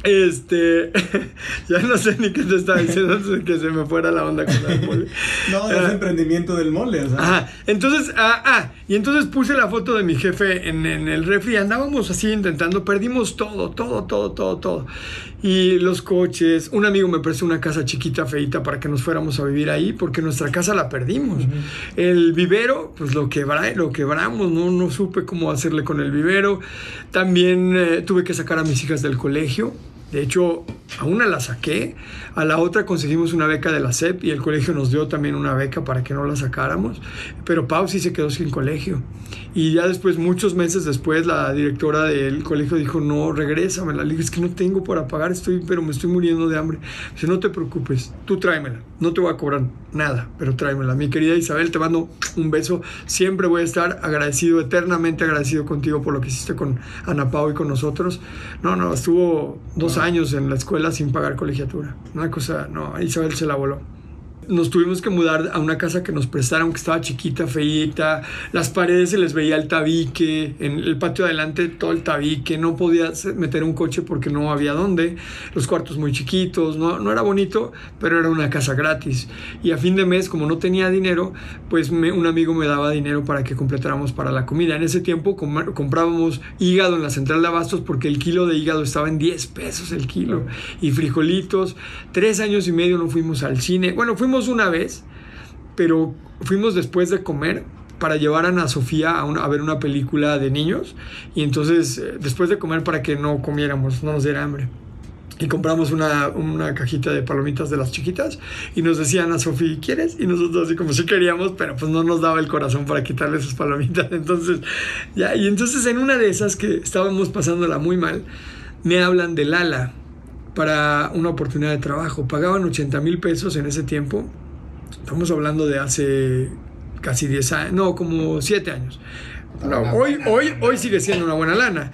este, [laughs] ya no sé ni qué te estaba diciendo que se me fuera la onda con el mole. No, es ah. emprendimiento del mole, o sea. entonces, ah, ah, y entonces puse la foto de mi jefe en, en el refri, andábamos así intentando, perdimos todo, todo, todo, todo, todo y los coches. Un amigo me prestó una casa chiquita, feita, para que nos fuéramos a vivir ahí, porque nuestra casa la perdimos. El vivero, pues lo, quebra, lo quebramos, ¿no? no supe cómo hacerle con el vivero. También eh, tuve que sacar a mis hijas del colegio. De hecho, a una la saqué, a la otra conseguimos una beca de la SEP y el colegio nos dio también una beca para que no la sacáramos, pero Pau sí se quedó sin colegio. Y ya después, muchos meses después, la directora del colegio dijo, no, regrésame. La dije, es que no tengo para pagar, estoy, pero me estoy muriendo de hambre. Dice, no te preocupes, tú tráemela, no te voy a cobrar nada, pero tráemela. Mi querida Isabel, te mando un beso. Siempre voy a estar agradecido, eternamente agradecido contigo por lo que hiciste con Ana Pau y con nosotros. No, no, estuvo dos años en la escuela sin pagar colegiatura. Una cosa, no, Isabel se la voló. Nos tuvimos que mudar a una casa que nos prestaron, que estaba chiquita, feita. Las paredes se les veía el tabique. En el patio adelante todo el tabique. No podía meter un coche porque no había dónde. Los cuartos muy chiquitos. No, no era bonito, pero era una casa gratis. Y a fin de mes, como no tenía dinero, pues un amigo me daba dinero para que completáramos para la comida. En ese tiempo comprábamos hígado en la central de abastos porque el kilo de hígado estaba en 10 pesos el kilo. Y frijolitos. Tres años y medio no fuimos al cine. Bueno, fuimos una vez, pero fuimos después de comer para llevar a Ana Sofía a, a, ver una película de niños y entonces eh, después de comer para que no comiéramos, no nos diera hambre. Y compramos una, una, cajita de palomitas de las chiquitas y nos decían a Sofía, ¿quieres? Y nosotros así como si queríamos, pero pues no nos daba el corazón para quitarle esas palomitas. [laughs] Entonces, ya, y entonces en una de esas que estábamos pasándola muy mal, me hablan de Lala para una oportunidad de trabajo. Pagaban 80 mil pesos en ese tiempo. Estamos hablando de hace casi 10 años, no, como 7 años. hoy, hoy, hoy sigue siendo una buena lana.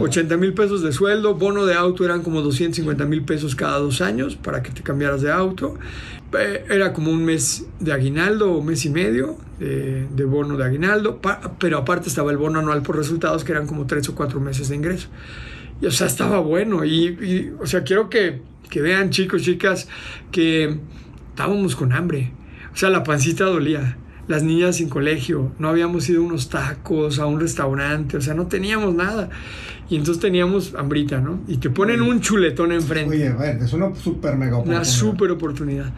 80 mil pesos de sueldo, bono de auto eran como 250 mil pesos cada dos años para que te cambiaras de auto. Eh, era como un mes de aguinaldo o mes y medio de, de bono de aguinaldo, pero aparte estaba el bono anual por resultados que eran como 3 o 4 meses de ingreso. Y, o sea, estaba bueno. Y, o sea, quiero que, que vean, chicos, chicas, que estábamos con hambre. O sea, la pancita dolía. Las niñas sin colegio, no habíamos ido a unos tacos, a un restaurante, o sea, no teníamos nada. Y entonces teníamos hambrita, ¿no? Y te ponen un chuletón enfrente. Oye, a ver, es una super mega oportunidad. Una super oportunidad.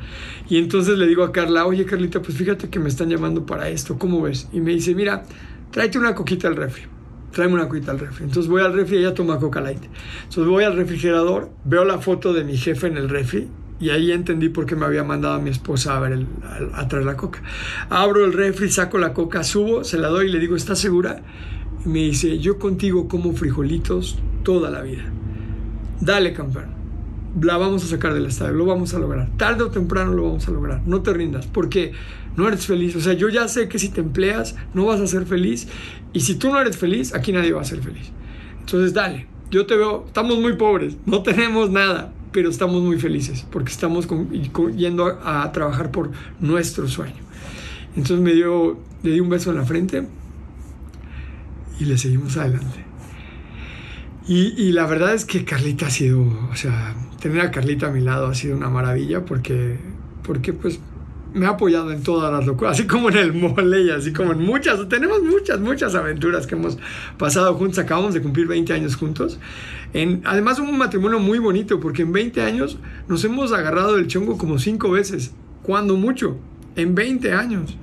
Y entonces le digo a Carla, oye, Carlita, pues fíjate que me están llamando para esto, ¿cómo ves? Y me dice, mira, tráete una coquita al refri tráeme una cuita al refri. Entonces voy al refri y ella toma Coca Light. Entonces voy al refrigerador, veo la foto de mi jefe en el refri y ahí entendí por qué me había mandado a mi esposa a, ver a, traer la coca. Abro el refri, saco la coca, subo, se la doy y le digo, ¿estás segura? Y me dice, yo contigo como frijolitos toda la vida. Dale, campeón. La vamos a sacar del estadio, lo vamos a lograr. Tarde o temprano lo vamos a lograr. No te rindas, porque no eres feliz. O sea, yo ya sé que si te empleas no vas a ser feliz. Y si tú no eres feliz, aquí nadie va a ser feliz. Entonces, dale. Yo te veo, estamos muy pobres, no [laughs] tenemos nada, pero estamos muy felices porque estamos yendo a, trabajar por nuestro sueño. Entonces me dio, le di un beso en la frente y le seguimos adelante. Y, y, la verdad es que Carlita ha sido, o sea, tener a Carlita a mi lado ha sido una maravilla porque, porque pues me ha apoyado en todas las locuras, así como en el mole y así como en muchas, tenemos muchas, muchas aventuras que hemos pasado juntos, acabamos de cumplir 20 años juntos. En, además un matrimonio muy bonito porque en 20 años nos hemos agarrado del chongo como 5 veces, cuando mucho, en 20 años.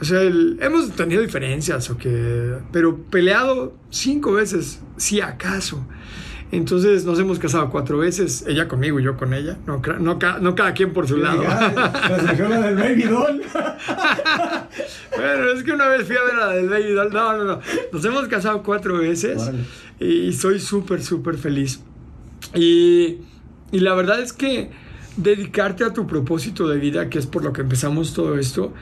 O sea, hemos tenido diferencias, o que, pero peleado 5 veces, si acaso. Entonces nos hemos casado cuatro veces, ella conmigo y yo con ella, no, no, no cada quien por su lado. [laughs] la del Baby Doll. [laughs] bueno, es que una vez fui a ver a la del Baby Doll. No, no, no. Nos hemos casado cuatro veces y soy súper, súper feliz. Y, y la verdad es que dedicarte a tu propósito de vida, que es por lo que empezamos todo esto,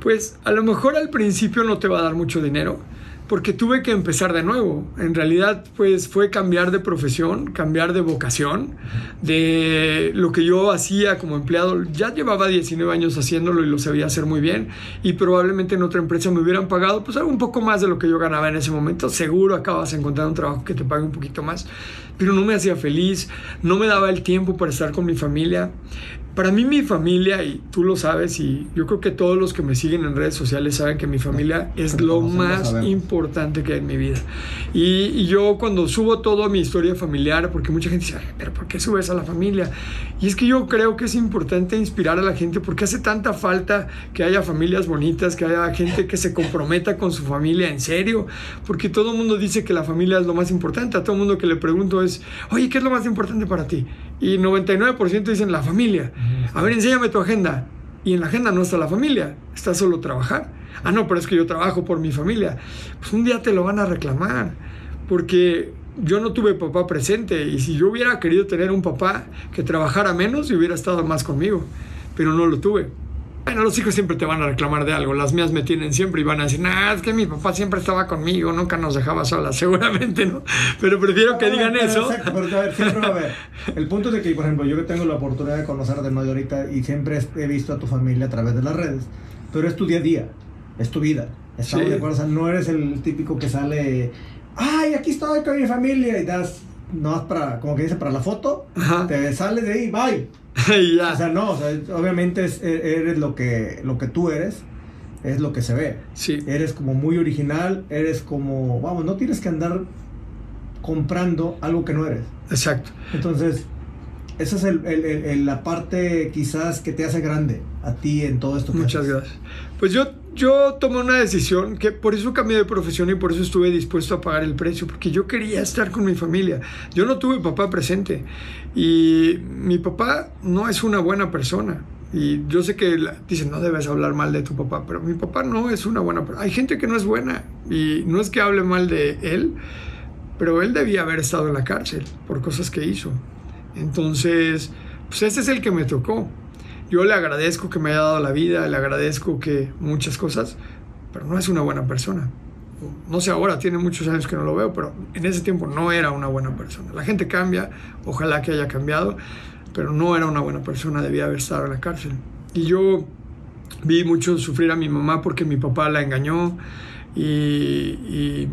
pues a lo mejor al principio no te va a dar mucho dinero porque tuve que empezar de nuevo. En realidad, pues fue cambiar de profesión, cambiar de vocación, de lo que yo hacía como empleado. Ya llevaba 19 años haciéndolo y lo sabía hacer muy bien y probablemente en otra empresa me hubieran pagado pues un poco más de lo que yo ganaba en ese momento. Seguro acabas de encontrar un trabajo que te pague un poquito más, pero no me hacía feliz, no me daba el tiempo para estar con mi familia. Para mí mi familia, y tú lo sabes, y yo creo que todos los que me siguen en redes sociales saben que mi familia es lo más importante que hay en mi vida. Y, yo cuando subo todo mi historia familiar, porque mucha gente dice, pero ¿por qué subes a la familia? Y es que yo creo que es importante inspirar a la gente porque hace tanta falta que haya familias bonitas, que haya gente que se comprometa con su familia en serio, porque todo el mundo dice que la familia es lo más importante. A todo el mundo que le pregunto es, oye, ¿qué es lo más importante para ti? Y 99% dicen la familia. A ver, enséñame tu agenda. Y en la agenda no está la familia, está solo trabajar. Ah, no, pero es que yo trabajo por mi familia. Pues un día te lo van a reclamar, porque yo no tuve papá presente y si yo hubiera querido tener un papá que trabajara menos y hubiera estado más conmigo, pero no lo tuve. Bueno, los hijos siempre te van a reclamar de algo. Las mías me tienen siempre y van a decir, nah, es que mi papá siempre estaba conmigo, nunca nos dejaba solas, [laughs] seguramente, ¿no? Pero prefiero que digan eso. Exacto, pero a ver, siempre va a ver. [laughs] El punto es de que, por ejemplo, yo que tengo la oportunidad de conocer de ahorita y siempre he visto a tu familia a través de las redes, pero es tu día a día, es tu vida. Estamos de acuerdo, o sea, no eres el típico que sale, ay, aquí estoy con mi familia y das, no para, como que dice, para la foto, te sales de ahí, bye [laughs] O sea, no, o sea, obviamente e, eres lo que, lo que tú eres, es lo que se ve. Sí. Eres como muy original, eres como, vamos, no tienes que andar comprando algo que no eres. Exacto. Entonces, esa es el, la parte quizás que te hace grande a ti en todo esto. Muchas gracias. Pues yo, yo tomé una decisión que por eso cambié de profesión y por eso estuve dispuesto a pagar el precio, porque yo quería estar con mi familia. Yo no tuve papá presente y mi papá no es una buena persona. Y yo sé que dicen, no debes hablar mal de tu papá, pero mi papá no es una buena persona. Hay gente que no es buena y no es que hable mal de él, pero él debía haber estado en la cárcel por cosas que hizo. Entonces, pues ese es el que me tocó. Yo le agradezco que me haya dado la vida, le agradezco que muchas cosas, pero no es una buena persona. No sé ahora, tiene muchos años que no lo veo, pero en ese tiempo no era una buena persona. La gente cambia, ojalá que haya cambiado, pero no era una buena persona, debía haber estado en la cárcel. Y yo vi mucho sufrir a mi mamá porque mi papá la engañó y, y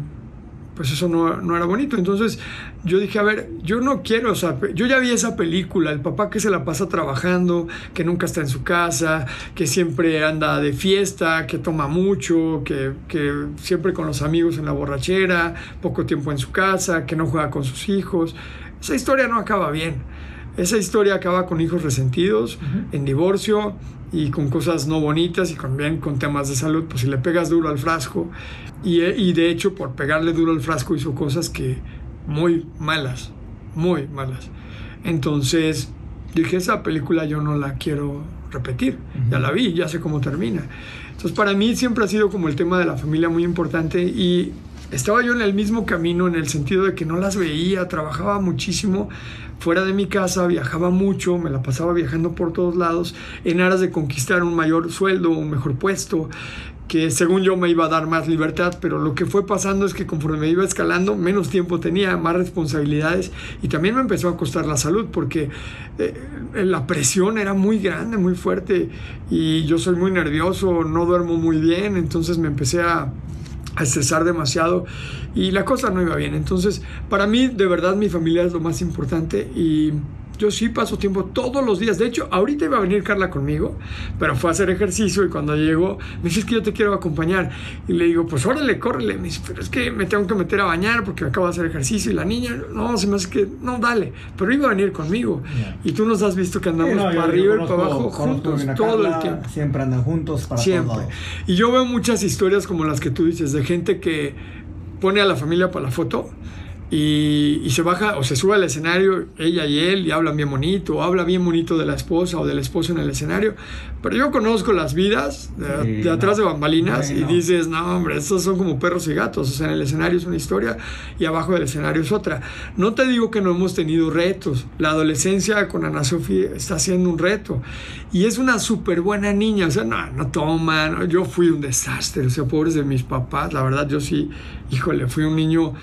pues eso no, no, era bonito. Entonces yo dije, a ver, yo no quiero, o sea, yo ya vi esa película, el papá que se la pasa trabajando, que nunca está en su casa, que siempre anda de fiesta, que toma mucho, que, que siempre con los amigos en la borrachera, poco tiempo en su casa, que no juega con sus hijos. Esa historia no acaba bien. Esa historia acaba con hijos resentidos, en divorcio y con cosas no bonitas y también con temas de salud. Pues si le pegas duro al frasco y, y de hecho por pegarle duro al frasco hizo cosas que muy malas, muy malas. Entonces dije, esa película yo no la quiero repetir. Ya la vi, ya sé cómo termina. Entonces para mí siempre ha sido como el tema de la familia muy importante y estaba yo en el mismo camino en el sentido de que no las veía, trabajaba muchísimo fuera de mi casa, viajaba mucho, me la pasaba viajando por todos lados en aras de conquistar un mayor sueldo, un mejor puesto, que según yo me iba a dar más libertad, pero lo que fue pasando es que conforme me iba escalando, menos tiempo tenía, más responsabilidades y también me empezó a costar la salud porque eh, la presión era muy grande, muy fuerte y yo soy muy nervioso, no duermo muy bien, entonces me empecé a a estresar demasiado y la cosa no iba bien. Entonces, para mí, de verdad, mi familia es lo más importante y yo sí paso tiempo todos los días. De hecho, ahorita iba a venir Carla conmigo, pero fue a hacer ejercicio y cuando llegó me dice, es que yo te quiero acompañar. Y le digo, pues órale, córrele. Me dice, pero es que me tengo que meter a bañar porque acabo de hacer ejercicio. Y la niña, no, se me hace que, no, dale. Pero iba a venir conmigo. Y tú nos has visto que andamos para arriba y para abajo juntos todo el tiempo. Siempre andan juntos para Siempre. Y yo veo muchas historias como las que tú dices, de gente que pone a la familia para la foto y, se baja o se sube al escenario ella y él y hablan bien bonito o habla bien bonito de la esposa o del esposo en el escenario. Pero yo conozco las vidas de, atrás de bambalinas y dices no hombre estos son como perros y gatos o sea en el escenario es una historia y abajo del escenario es otra no te digo que no hemos tenido retos. La adolescencia con Ana Sofía está siendo un reto. Y es una súper buena niña o sea no, no toma yo fui un desastre o sea pobres de mis papás la verdad yo sí híjole fui un niño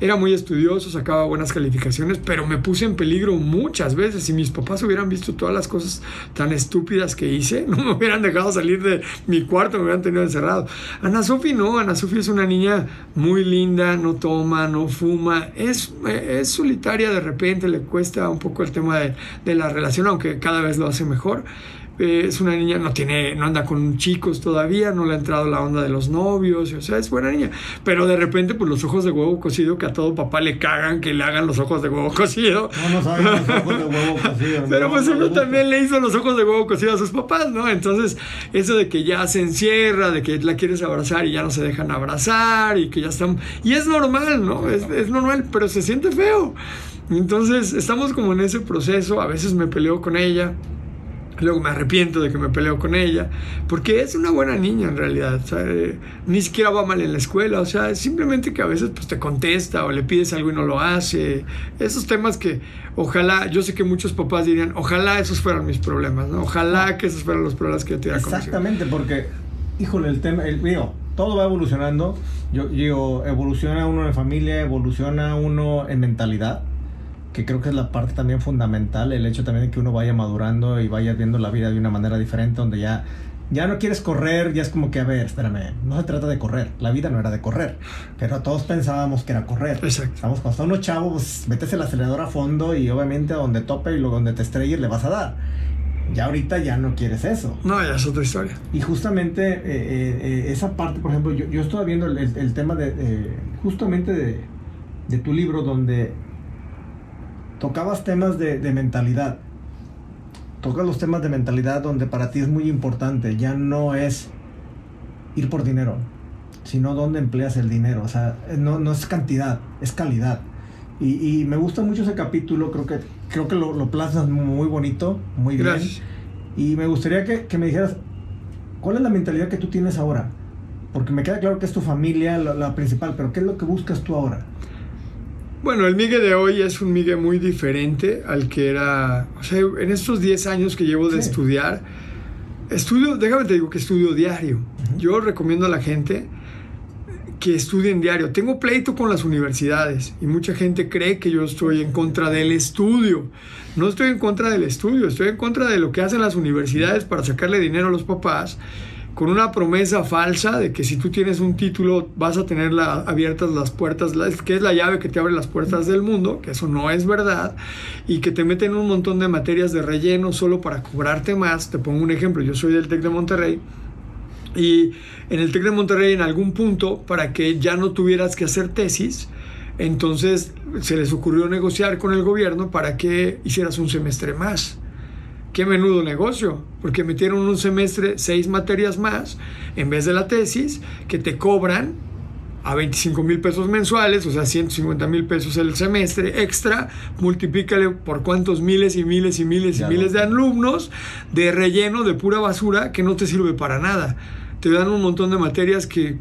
era muy estudioso, sacaba buenas calificaciones, pero me puse en peligro muchas veces. Si mis papás hubieran visto todas las cosas tan estúpidas que hice, [laughs] no me hubieran dejado salir de mi cuarto, me hubieran tenido encerrado. Ana Sofi no, Ana Sofi es una niña muy linda, no toma, no fuma, es, es solitaria de repente, le cuesta un poco el tema de, de la relación, aunque cada vez lo hace mejor eh, es una niña, no tiene, no anda con chicos todavía, no le ha entrado la onda de los novios, o sea, es buena niña. Pero de repente, pues los ojos de huevo cocido, que a todo papá le cagan que le hagan los ojos de huevo cocido. No, no saben los ojos de huevo cocido. [laughs] Pero pues uno también le hizo los ojos de huevo cocido a sus papás, ¿no? Entonces, eso de que ya se encierra, de que la quieres abrazar y ya no se dejan abrazar y que ya están... Y es normal, ¿no? Es, es normal, pero se siente feo. Entonces, estamos como en ese proceso, a veces me peleo con ella Luego me arrepiento de que me peleo con ella, porque es una buena niña en realidad. Ni siquiera va mal en la escuela, o sea, simplemente que a veces pues, te contesta o le pides algo y no lo hace. Esos temas que ojalá, yo sé que muchos papás dirían, ojalá esos fueran mis problemas, ¿no? Ojalá que esos fueran los problemas que yo tuviera Exactamente, porque, híjole, el tema, el, digo, todo va evolucionando. Yo digo, evoluciona uno en familia, evoluciona uno en mentalidad que creo que es la parte también fundamental, el hecho también de que uno vaya madurando y vaya viendo la vida de una manera diferente, donde ya, ya no quieres correr, ya es como que, a ver, espérame, no se trata de correr, la vida no era de correr, pero todos pensábamos que era correr. Exacto. Estamos, cuando está uno chavo, pues metes el acelerador a fondo y obviamente a donde tope y luego donde te estrelles le vas a dar. Ya ahorita ya no quieres eso. No, ya es otra historia. Y justamente eh, eh, eh, esa parte, por ejemplo, yo, yo estaba viendo el, el, tema de, justamente de, de tu libro donde tocabas temas de, mentalidad. Tocas los temas de mentalidad donde para ti es muy importante. Ya no es ir por dinero, sino dónde empleas el dinero. O sea, no, no es cantidad, es calidad. Y, me gusta mucho ese capítulo, creo que, creo que lo, lo plasmas muy bonito, muy bien. Y me gustaría que, que, me dijeras, ¿cuál es la mentalidad que tú tienes ahora? Porque me queda claro que es tu familia la, la principal, pero ¿qué es lo que buscas tú ahora? Bueno, el Migue de hoy es un Migue muy diferente al que era, o sea, en estos 10 años que llevo de estudiar, estudio, déjame te digo que estudio diario. Yo recomiendo a la gente que estudien diario. Tengo pleito con las universidades y mucha gente cree que yo estoy en contra del estudio. No estoy en contra del estudio, estoy en contra de lo que hacen las universidades para sacarle dinero a los papás con una promesa falsa de que si tú tienes un título vas a tener abiertas las puertas, que es la llave que te abre las puertas del mundo, que eso no es verdad, y que te meten un montón de materias de relleno solo para cobrarte más. Te pongo un ejemplo, yo soy del TEC de Monterrey. Y en el TEC de Monterrey, en algún punto, para que ya no tuvieras que hacer tesis, entonces se les ocurrió negociar con el gobierno para que hicieras un semestre más qué menudo negocio, porque metieron un semestre seis materias más en vez de la tesis que te cobran a 25 mil pesos mensuales, o sea, 150 mil pesos el semestre extra, multiplícale por cuántos miles y miles y miles y miles de alumnos de relleno, de pura basura, que no te sirve para nada. Te dan un montón de materias que,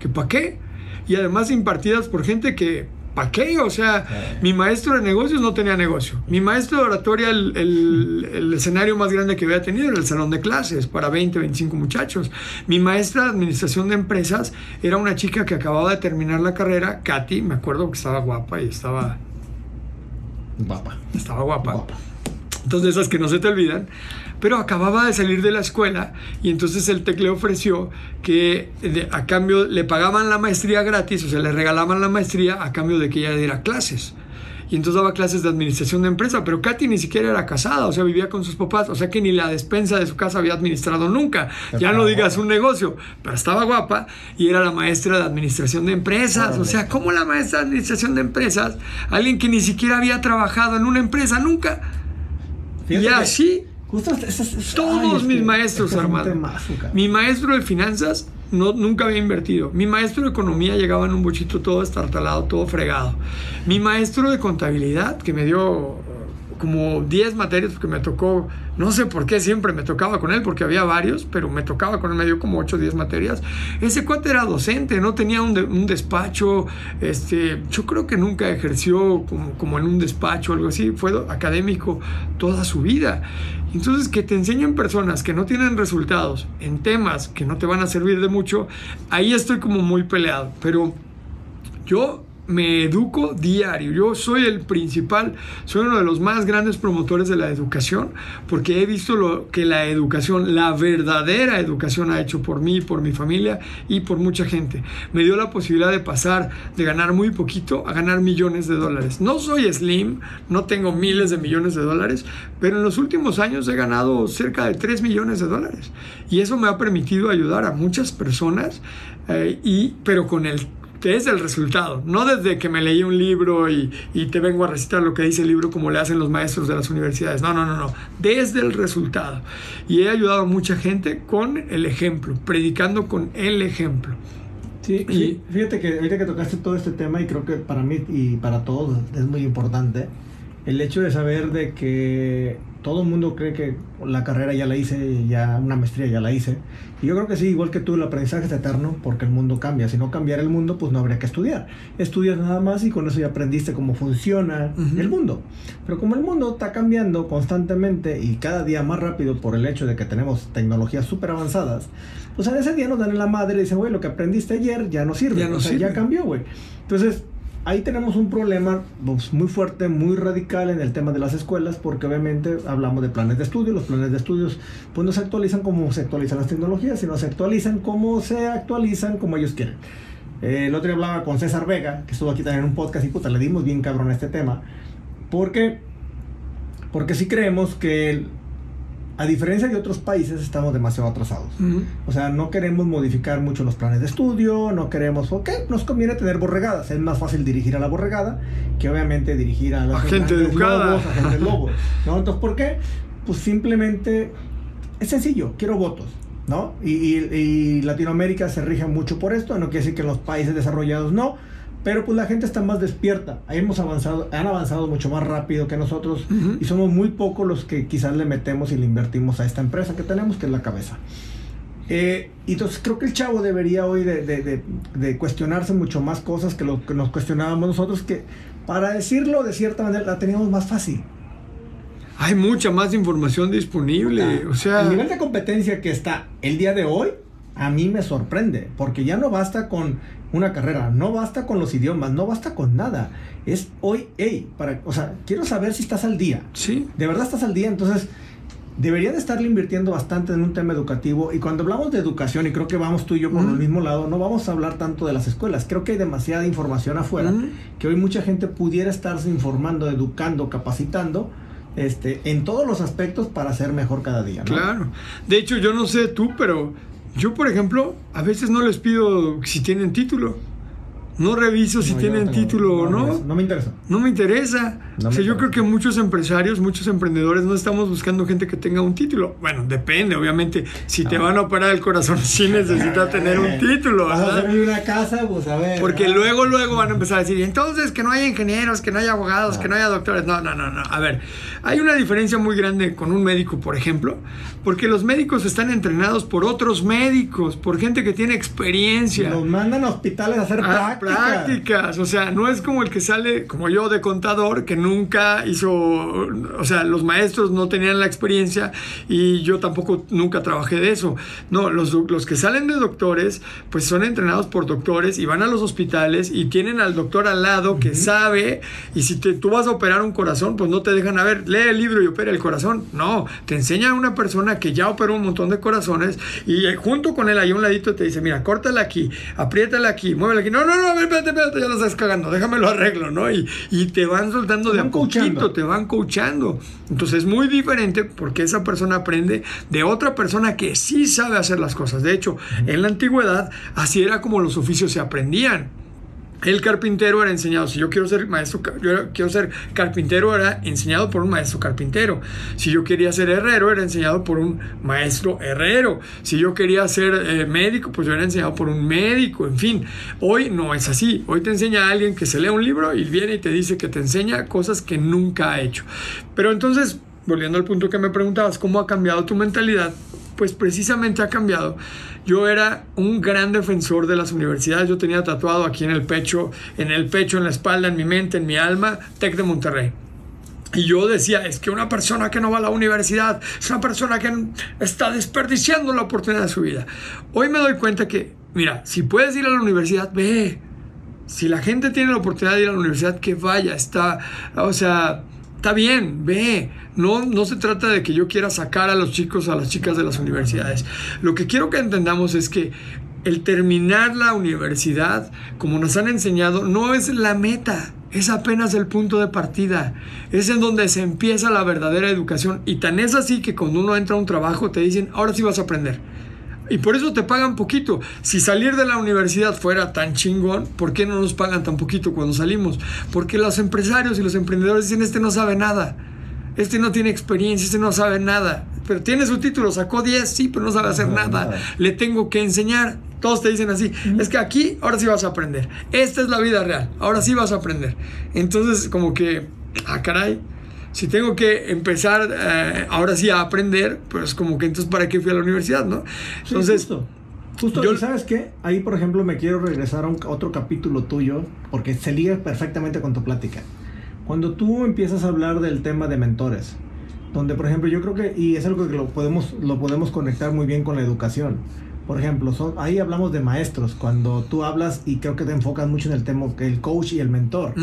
que ¿para qué? Y además impartidas por gente que ¿para qué? O sea, mi maestro de negocios no tenía negocio. Mi maestro de oratoria, el, escenario más grande que había tenido era el salón de clases para 20, 25 muchachos. Mi maestra de administración de empresas era una chica que acababa de terminar la carrera, Katy, me acuerdo que estaba guapa y estaba... Guapa. Estaba guapa. guapa. Entonces, esas que no se te olvidan pero acababa de salir de la escuela y entonces el TEC le ofreció que a cambio le pagaban la maestría gratis, o sea, le regalaban la maestría a cambio de que ella diera clases. Y entonces daba clases de administración de empresa, pero Katy ni siquiera era casada, o sea, vivía con sus papás, o sea que ni la despensa de su casa había administrado nunca. Ya no digas un negocio, pero estaba guapa y era la maestra de administración de empresas. O sea, ¿cómo la maestra de administración de empresas? Alguien que ni siquiera había trabajado en una empresa nunca. y así todos mis maestros, hermano. Mi maestro de finanzas no, nunca había invertido. Mi maestro de economía llegaba en un bochito todo estartalado, todo fregado. Mi maestro de contabilidad, que me dio como 10 materias porque me tocó, no sé por qué siempre me tocaba con él, porque había varios, pero me tocaba con él, me dio como 8 o 10 materias. Ese cuate era docente, no tenía un, despacho, este, yo creo que nunca ejerció como, como, en un despacho algo así, fue académico toda su vida. Entonces, que te enseñen personas que no tienen resultados en temas que no te van a servir de mucho, ahí estoy como muy peleado, pero yo me educo diario. Yo soy el principal, soy uno de los más grandes promotores de la educación, porque he visto lo que la educación, la verdadera educación ha hecho por mí, por mi familia y por mucha gente. Me dio la posibilidad de pasar de ganar muy poquito a ganar millones de dólares. No soy slim, no tengo miles de millones de dólares, pero en los últimos años he ganado cerca de 3 millones de dólares. Y eso me ha permitido ayudar a muchas personas, eh, y, pero con el es el resultado, no desde que me leí un libro y, y, te vengo a recitar lo que dice el libro como le hacen los maestros de las universidades, no, no, no, no, desde el resultado. Y he ayudado a mucha gente con el ejemplo, predicando con el ejemplo. Sí, y, fíjate que ahorita que tocaste todo este tema y creo que para mí y para todos es muy importante, el hecho de saber de que todo el mundo cree que la carrera ya la hice, ya una maestría ya la hice. Y yo creo que sí, igual que tú, el aprendizaje es eterno porque el mundo cambia. Si no cambiara el mundo, pues no habría que estudiar. Estudias nada más y con eso ya aprendiste cómo funciona el mundo. Pero como el mundo está cambiando constantemente y cada día más rápido por el hecho de que tenemos tecnologías súper avanzadas, pues en ese día nos dan en la madre y dicen, güey, lo que aprendiste ayer ya no sirve. Ya no o sea, sirve. ya cambió, güey. Entonces, ahí tenemos un problema pues, muy fuerte, muy radical en el tema de las escuelas, porque obviamente hablamos de planes de estudio, los planes de estudios pues no se actualizan como se actualizan las tecnologías, sino se actualizan como se actualizan como ellos quieren. Eh, el otro día hablaba con César Vega, que estuvo aquí también en un podcast y puta, le dimos bien cabrón a este tema, porque, porque sí creemos que a diferencia de otros países estamos demasiado atrasados. O sea, no queremos modificar mucho los planes de estudio, no queremos, ok, nos conviene tener borregadas, es más fácil dirigir a la borregada que obviamente dirigir a los A gente educada. lobos, a gente [laughs] lobo, ¿no? Entonces, ¿por qué? Pues simplemente es sencillo, quiero votos, ¿no? Y, y- y Latinoamérica se rige mucho por esto, no quiere decir que en los países desarrollados no, pero pues la gente está más despierta, ahí hemos avanzado, han avanzado mucho más rápido que nosotros y somos muy pocos los que quizás le metemos y le invertimos a esta empresa que tenemos, que es la cabeza. Eh, y entonces creo que el chavo debería hoy de, de- de- de cuestionarse mucho más cosas que lo que nos cuestionábamos nosotros, que para decirlo de cierta manera la teníamos más fácil. Hay mucha más información disponible. O sea, el nivel de competencia que está el día de hoy a mí me sorprende, porque ya no basta con una carrera, no basta con los idiomas, no basta con nada. Es hoy, hey, para, o sea, quiero saber si estás al día. sí. de verdad estás al día, entonces deberían de estarle invirtiendo bastante en un tema educativo y cuando hablamos de educación y creo que vamos tú y yo por el mismo lado, no vamos a hablar tanto de las escuelas, creo que hay demasiada información afuera que hoy mucha gente pudiera estarse informando, educando, capacitando este, en todos los aspectos para ser mejor cada día. ¿no? Claro. De hecho, yo no sé tú, pero yo, por ejemplo, a veces no les pido si tienen título. No reviso si No, tienen no tengo- título o no. No me interesa. No me interesa. No o sea, yo interesa. creo que muchos empresarios, muchos emprendedores no estamos buscando gente que tenga un título. Bueno, depende, obviamente. Si te Ah. van a operar el corazón, [laughs] sí necesitas tener un título, Vas a una casa, pues a ver. Porque ¿verdad? luego, luego van a empezar a decir, entonces que no haya ingenieros, que no haya abogados, que no haya doctores. No, no, no, no. A ver, hay una diferencia muy grande con un médico, por ejemplo, porque los médicos están entrenados por otros médicos, por gente que tiene experiencia. Nos mandan a hospitales a hacer Ah, prácticas. prácticas, o sea, no es como el que sale, como yo, de contador, que nunca hizo, o sea, los maestros no tenían la experiencia y yo tampoco nunca trabajé de eso. No, los, los que salen de doctores, pues son entrenados por doctores y van a los hospitales y tienen al doctor al lado que sabe y si te, tú vas a operar un corazón, pues no te dejan, a ver, lee el libro y opera el corazón. No, te enseña a una persona que ya operó un montón de corazones y eh, junto con él ahí a un ladito te dice, mira, córtala aquí, apriétala aquí, muévela aquí. No, no, no, espérate, espérate, ya lo estás cagando, déjamelo arreglo, ¿no? Y, y te van soltando Te de a van poquito, coachando. te van coachando. Entonces es muy diferente porque esa persona aprende de otra persona que sí sabe hacer las cosas. De hecho, en la antigüedad así era como los oficios se aprendían. El carpintero era enseñado, si yo quiero ser maestro, yo quiero ser carpintero, era enseñado por un maestro carpintero. Si yo quería ser herrero, era enseñado por un maestro herrero. Si yo quería ser eh, médico, pues yo era enseñado por un médico. En fin, hoy no es así. Hoy te enseña a alguien que se lee un libro y viene y te dice que te enseña cosas que nunca ha hecho. Pero entonces, volviendo al punto que me preguntabas, ¿cómo ha cambiado tu mentalidad? Pues precisamente ha cambiado. Yo era un gran defensor de las universidades. Yo tenía tatuado aquí en el pecho, en el pecho, en la espalda, en mi mente, en mi alma, Tec de Monterrey. Y yo decía, es que una persona que no va a la universidad es una persona que está desperdiciando la oportunidad de su vida. Hoy me doy cuenta que, mira, si puedes ir a la universidad, ve. Si la gente tiene la oportunidad de ir a la universidad, que vaya. Está, o sea, está bien, ve. No, no se trata de que yo quiera sacar a los chicos, a las chicas de las universidades. Lo que quiero que entendamos es que el terminar la universidad, como nos han enseñado, no es la meta, es apenas el punto de partida. Es en donde se empieza la verdadera educación. Y tan es así que cuando uno entra a un trabajo te dicen, ahora sí vas a aprender. Y por eso te pagan poquito. Si salir de la universidad fuera tan chingón, ¿por qué no nos pagan tan poquito cuando salimos? Porque los empresarios y los emprendedores dicen, este no sabe nada. Este no tiene experiencia, este no sabe nada. Pero tiene su título, sacó 10, sí, pero no sabe hacer nada. Le tengo que enseñar. Todos te dicen así, es que aquí ahora sí vas a aprender. Esta es la vida real, ahora sí vas a aprender. Entonces, como que, ah, caray, si tengo que empezar eh, ahora sí a aprender, pues como que entonces para qué fui a la universidad, ¿no? Entonces, justo. Justo, yo, ¿sabes qué? Ahí, por ejemplo, me quiero regresar a, un, otro capítulo tuyo, porque se liga perfectamente con tu plática. Cuando tú empiezas a hablar del tema de mentores, donde, por ejemplo, yo creo que, y es algo que lo podemos, lo podemos conectar muy bien con la educación, por ejemplo, son, ahí hablamos de maestros, cuando tú hablas y creo que te enfocas mucho en el tema que el coach y el mentor.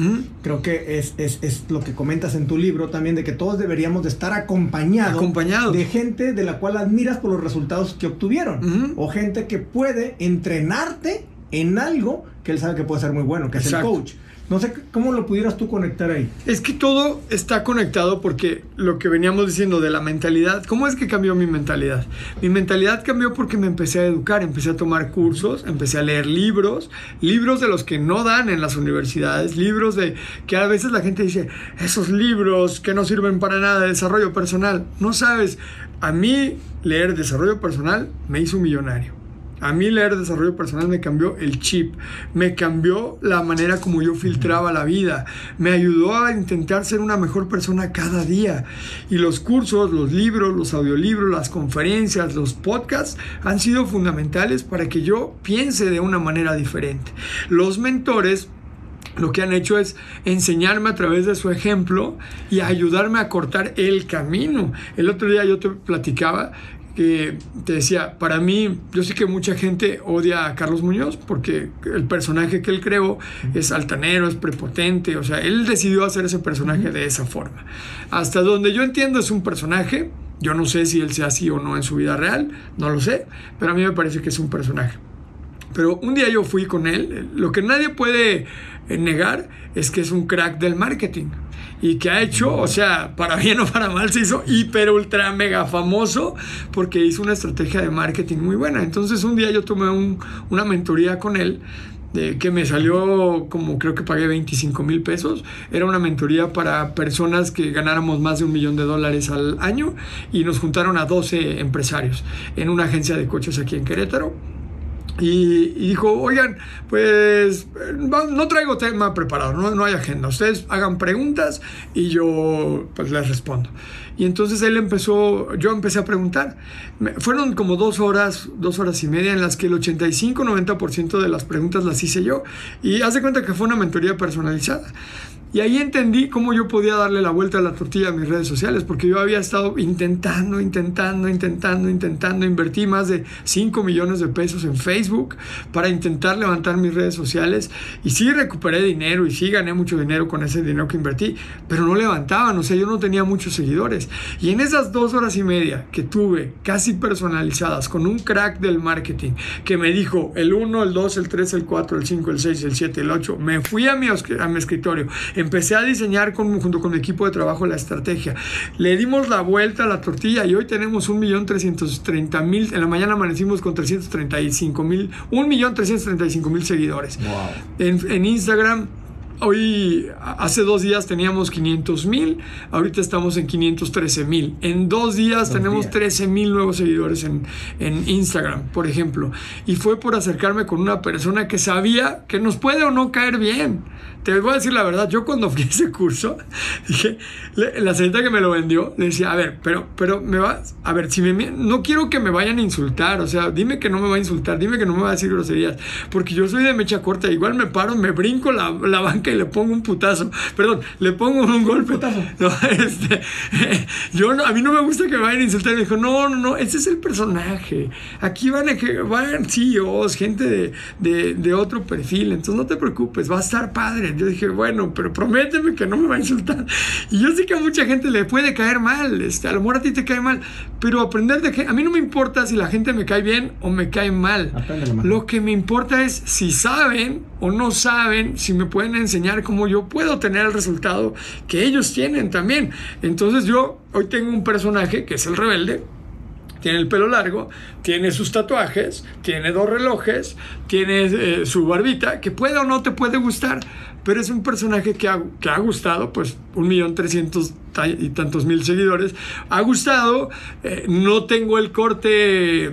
Creo que es, es, es, lo que comentas en tu libro también, de que todos deberíamos de estar acompañados Acompañado. de gente de la cual admiras por los resultados que obtuvieron. O gente que puede entrenarte en algo que él sabe que puede ser muy bueno, que es el coach. No sé cómo lo pudieras tú conectar ahí. Es que todo está conectado porque lo que veníamos diciendo de la mentalidad, ¿cómo es que cambió mi mentalidad? Mi mentalidad cambió porque me empecé a educar, empecé a tomar cursos, empecé a leer libros, libros de los que no dan en las universidades, libros de que a veces la gente dice, esos libros que no sirven para nada de desarrollo personal. No sabes, a mí leer desarrollo personal me hizo millonario. A mí leer desarrollo personal me cambió el chip, me cambió la manera como yo filtraba la vida, me ayudó a intentar ser una mejor persona cada día. Y los cursos, los libros, los audiolibros, las conferencias, los podcasts han sido fundamentales para que yo piense de una manera diferente. Los mentores lo que han hecho es enseñarme a través de su ejemplo y ayudarme a cortar el camino. El otro día yo te platicaba que te decía, para mí, yo sé que mucha gente odia a Carlos Muñoz porque el personaje que él creó es altanero, es prepotente, o sea, él decidió hacer ese personaje de esa forma. Hasta donde yo entiendo es un personaje, yo no sé si él sea así o no en su vida real, no lo sé, pero a mí me parece que es un personaje. Pero un día yo fui con él, lo que nadie puede negar es que es un crack del marketing y que ha hecho, o sea, para bien o para mal, se hizo hiper, ultra, mega famoso porque hizo una estrategia de marketing muy buena. Entonces un día yo tomé una mentoría con él de, que me salió como creo que pagué 25 mil pesos. Era una mentoría para personas que ganáramos más de un millón de dólares al año y nos juntaron a 12 empresarios en una agencia de coches aquí en Querétaro y, dijo, oigan, pues no traigo tema preparado, no, no, hay agenda. Ustedes hagan preguntas y yo pues les respondo. Y entonces él empezó, yo empecé a preguntar. fueron como dos horas, dos horas y media en las que el 85-90% de las preguntas las hice yo. Y hace cuenta que fue una mentoría personalizada. Y ahí entendí cómo yo podía darle la vuelta a la tortilla a mis redes sociales, porque yo había estado intentando, intentando, intentando, intentando, invertí más de 5 millones de pesos en Facebook para intentar levantar mis redes sociales y sí recuperé dinero y sí gané mucho dinero con ese dinero que invertí, pero no levantaban, o sea, yo no tenía muchos seguidores. Y en esas dos horas y media que tuve, casi personalizadas, con un crack del marketing, que me dijo el 1, el 2, el 3, el 4, el 5, el 6, el 7, el 8, me fui a mi, a mi escritorio, empecé a diseñar con, junto con mi equipo de trabajo la estrategia. Le dimos la vuelta a la tortilla y hoy tenemos 1.330.000. En la mañana amanecimos con 335.000, 1.335.000 seguidores. En, en Instagram Hoy, hace dos días teníamos 500 mil, ahorita estamos en 513 mil. En dos días tenemos 13 mil nuevos seguidores en, en, Instagram, por ejemplo. Y fue por acercarme con una persona que sabía que nos puede o no caer bien te voy a decir la verdad, yo cuando fui a ese curso, [laughs] dije, la señorita que me lo vendió, le decía, a ver, pero, pero me vas, a ver, si me, no quiero que me vayan a insultar, o sea, dime que no me va a insultar, dime que no me va a decir groserías, porque yo soy de mecha corta, igual me paro, me brinco la, la banca y le pongo un putazo, perdón, le pongo un golpe. [laughs] No, este, [laughs] yo no, a mí no me gusta que me vayan a insultar, me dijo, no, no, no, ese es el personaje, aquí van a van CEOs, gente de, de, de otro perfil, entonces no te preocupes, va a estar padre yo dije, bueno, pero prométeme que no me va a insultar. Y yo sé que a mucha gente le puede caer mal, este, a lo mejor a ti te cae mal, pero aprender de que a mí no me importa si la gente me cae bien o me cae mal. Lo que me importa es si saben o no saben, si me pueden enseñar cómo yo puedo tener el resultado que ellos tienen también. Entonces yo hoy tengo un personaje que es el rebelde, tiene el pelo largo, tiene sus tatuajes, tiene dos relojes, tiene eh, su barbita, que puede o no te puede gustar, pero es un personaje que ha, que ha gustado, pues un millón trescientos y tantos mil seguidores, ha gustado, eh, no tengo el corte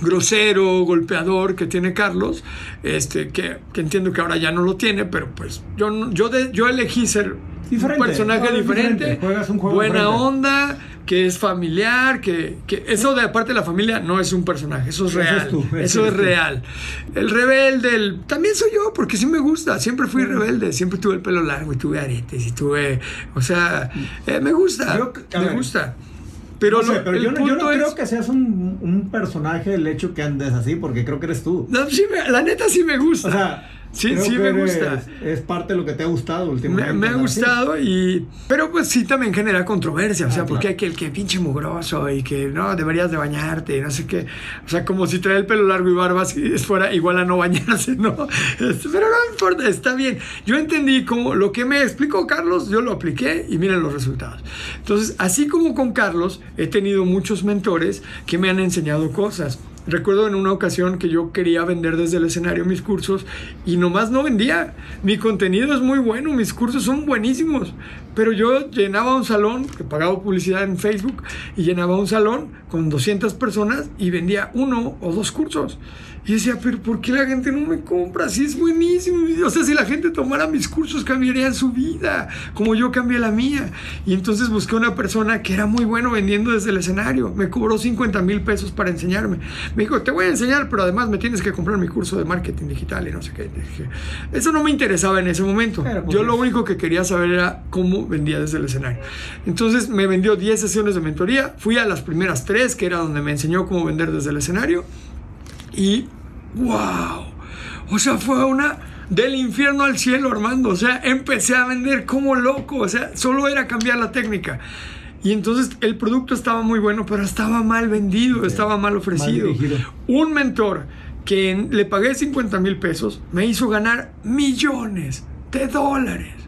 grosero, golpeador que tiene Carlos, este, que, entiendo que ahora ya no lo tiene, pero pues yo, yo, yo elegí ser un personaje diferente, buena onda, que es familiar, que, que, eso de aparte de la familia no es un personaje, eso es real. Eso es, real. El rebelde, el, también soy yo, porque sí me gusta, siempre fui rebelde, siempre tuve el pelo largo y tuve aretes y tuve, o sea, eh, me gusta, me gusta. Pero, yo, no, creo que seas un, un, personaje el hecho que andes así, porque creo que eres tú. sí la neta sí me gusta. O sea, Sí, sí me gusta. Es parte de lo que te ha gustado últimamente. Me, ha gustado y... Pero pues sí también genera controversia, o sea, ah, porque hay que el que pinche mugroso y que no, deberías de bañarte, no sé qué. O sea, como si trae el pelo largo y barba si fuera igual a no bañarse, ¿no? [laughs] Este, pero no importa, está bien. Yo entendí como lo que me explicó Carlos, yo lo apliqué y miren los resultados. Entonces, así como con Carlos, he tenido muchos mentores que me han enseñado cosas. Recuerdo en una ocasión que yo quería vender desde el escenario mis cursos y nomás no vendía. Mi contenido es muy bueno, mis cursos son buenísimos, pero yo llenaba un salón, que pagaba publicidad en Facebook, y llenaba un salón con 200 personas y vendía uno o dos cursos. Y decía, pero ¿por qué la gente no me compra? Si es buenísimo. O sea, si la gente tomara mis cursos, cambiaría su vida, como yo cambié la mía. Y entonces busqué una persona que era muy bueno vendiendo desde el escenario. Me cobró 50 mil pesos para enseñarme. Me dijo, te voy a enseñar, pero además me tienes que comprar mi curso de marketing digital y no sé qué. Eso no me interesaba en ese momento. Pues yo lo único que quería saber era cómo vendía desde el escenario. Entonces me vendió 10 sesiones de mentoría. Fui a las primeras tres, que era donde me enseñó cómo vender desde el escenario. Y, wow, o sea, fue una del infierno al cielo, Armando. O sea, empecé a vender como loco. O sea, solo era cambiar la técnica. Y entonces el producto estaba muy bueno, pero estaba mal vendido, estaba mal ofrecido. Un mentor que le pagué 50 mil pesos me hizo ganar millones de dólares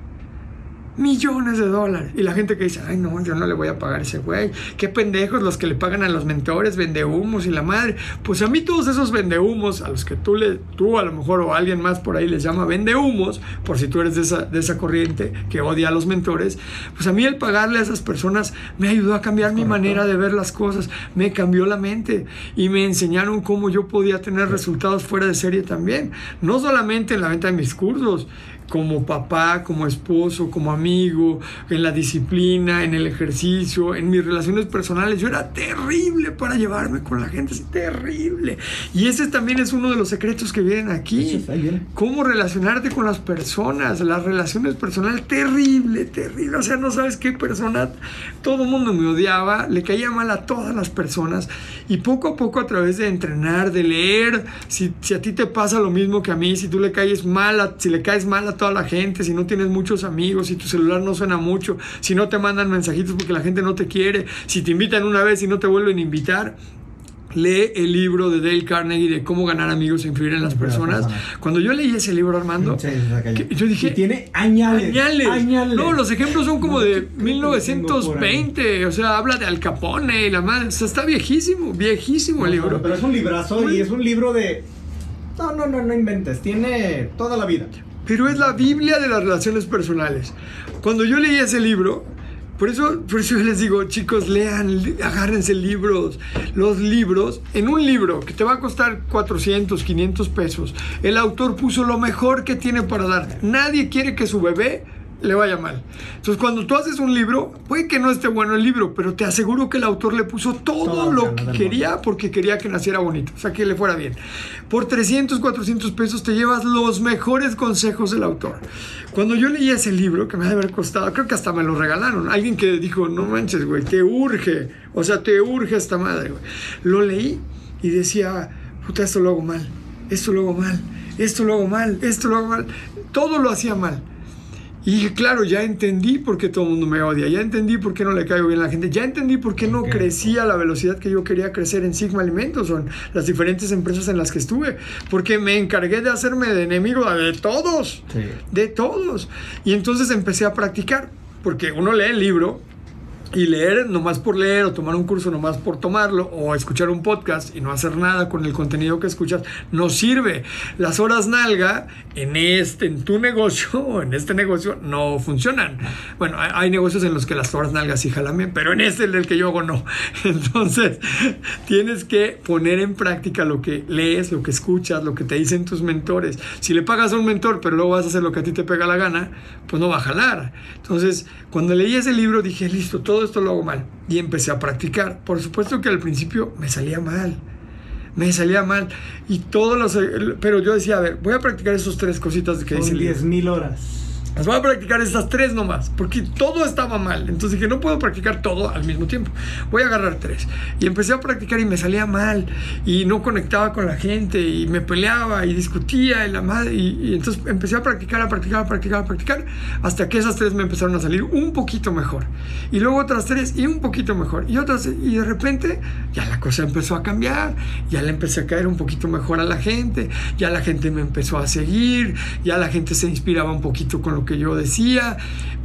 millones de dólares. Y la gente que dice, ay no, yo no le voy a pagar a ese güey. Qué pendejos los que le pagan a los mentores, vendehumos y la madre. Pues a mí todos esos vendehumos, a los que tú, le, tú a lo mejor o alguien más por ahí les llama vendehumos, por si tú eres de esa, de esa corriente que odia a los mentores, pues a mí el pagarle a esas personas me ayudó a cambiar mi manera de ver las cosas, me cambió la mente y me enseñaron cómo yo podía tener resultados fuera de serie también. No solamente en la venta de mis cursos, como papá, como esposo, como amigo, en la disciplina, en el ejercicio, en mis relaciones personales. Yo era terrible para llevarme con la gente, terrible. Y ese también es uno de los secretos que vienen aquí. Cómo relacionarte con las personas, las relaciones personales, terrible, terrible. O sea, no sabes qué persona, todo el mundo me odiaba, le caía mal a todas las personas. Y poco a poco a través de entrenar, de leer, si, si a ti te pasa lo mismo que a mí, si tú le caes mal, si le caes mal a toda la gente, si no tienes muchos amigos, si tu celular no suena mucho, si no te mandan mensajitos porque la gente no te quiere, si te invitan una vez y no te vuelven a invitar, lee el libro de Dale Carnegie de cómo ganar amigos e influir en las personas. Cuando yo leí ese libro, Armando, yo dije... tiene añales, añales, No, los ejemplos son como de 1920, o sea, habla de Al Capone y la madre. O sea, está viejísimo, viejísimo el libro. Pero es un librazo y es un libro de... No, no, no, no inventes, tiene toda la vida pero es la Biblia de las relaciones personales. Cuando yo leí ese libro, por eso, por eso les digo, chicos, lean, agárrense libros. Los libros, en un libro que te va a costar 400, 500 pesos, el autor puso lo mejor que tiene para darte. Nadie quiere que su bebé le vaya mal. Entonces, cuando tú haces un libro, puede que no esté bueno el libro, pero te aseguro que el autor le puso todo, lo que quería porque quería que naciera bonito, o sea, que le fuera bien. Por 300, 400 pesos te llevas los mejores consejos del autor. Cuando yo leí ese libro, que me debe haber costado, creo que hasta me lo regalaron, alguien que dijo, no manches, güey, te urge, o sea, te urge esta madre, güey. Lo leí y decía, puta, esto lo hago mal, esto lo hago mal, esto lo hago mal, esto lo hago mal, todo lo hacía mal. Y claro, ya entendí por qué todo el mundo me odia, ya entendí por qué no le caigo bien a la gente, ya entendí por qué no crecía a la velocidad que yo quería crecer en Sigma Alimentos o en las diferentes empresas en las que estuve, porque me encargué de hacerme de enemigo de todos, de todos. Y entonces empecé a practicar, porque uno lee el libro y leer nomás por leer o tomar un curso nomás por tomarlo o escuchar un podcast y no hacer nada con el contenido que escuchas no sirve. Las horas nalga en este en tu negocio o [laughs] en este negocio no funcionan. Bueno, hay, negocios en los que las horas nalgas sí jalan bien, pero en este el que yo hago no. [laughs] Entonces, tienes que poner en práctica lo que lees, lo que escuchas, lo que te dicen tus mentores. Si le pagas a un mentor, pero luego vas a hacer lo que a ti te pega la gana, pues no va a jalar. Entonces, cuando leí ese libro dije, listo, todo esto lo hago mal. Y empecé a practicar. Por supuesto que al principio me salía mal. Me salía mal. Y todos los... Pero yo decía, a ver, voy a practicar esos tres cositas que dice 10 mil horas. Las voy a practicar estas tres nomás, porque todo estaba mal. Entonces dije, no puedo practicar todo al mismo tiempo. Voy a agarrar tres. Y empecé a practicar y me salía mal. Y no conectaba con la gente. Y me peleaba y discutía. Y, la madre, y, entonces empecé a practicar, a practicar, a practicar, a practicar. Hasta que esas tres me empezaron a salir un poquito mejor. Y luego otras tres y un poquito mejor. Y otras. Y de repente ya la cosa empezó a cambiar. Ya le empecé a caer un poquito mejor a la gente. Ya la gente me empezó a seguir. Ya la gente se inspiraba un poquito con lo que yo decía.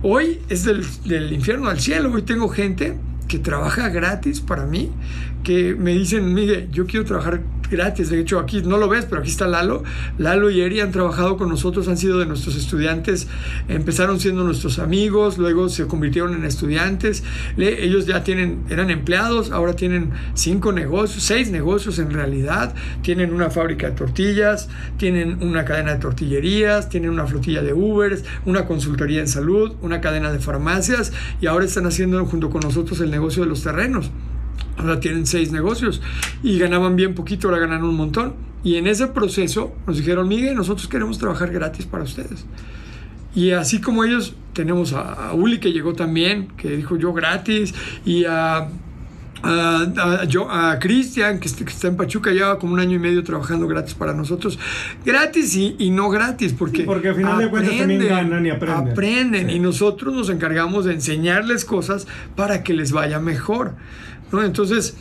Hoy es del, infierno al cielo. Hoy tengo gente que trabaja gratis para mí, que me dicen, Miguel, yo quiero trabajar gratis. De hecho, aquí no lo ves, pero aquí está Lalo. Lalo y Eri han trabajado con nosotros, han sido de nuestros estudiantes. Empezaron siendo nuestros amigos, luego se convirtieron en estudiantes. ellos ya tienen, eran empleados, ahora tienen cinco negocios, seis negocios en realidad. Tienen una fábrica de tortillas, tienen una cadena de tortillerías, tienen una flotilla de Ubers, una consultoría en salud, una cadena de farmacias y ahora están haciendo junto con nosotros el negocio de los terrenos. Ahora tienen seis negocios y ganaban bien poquito, ahora ganan un montón. Y en ese proceso nos dijeron, Miguel, nosotros queremos trabajar gratis para ustedes. Y así como ellos, tenemos a, Uli que llegó también, que dijo yo gratis, y a a, a, Cristian, que, está en Pachuca, lleva como un año y medio trabajando gratis para nosotros. Gratis y, no gratis, porque, porque al final de cuentas también ganan y aprenden. Aprenden y nosotros nos encargamos de enseñarles cosas para que les vaya mejor. Entonces,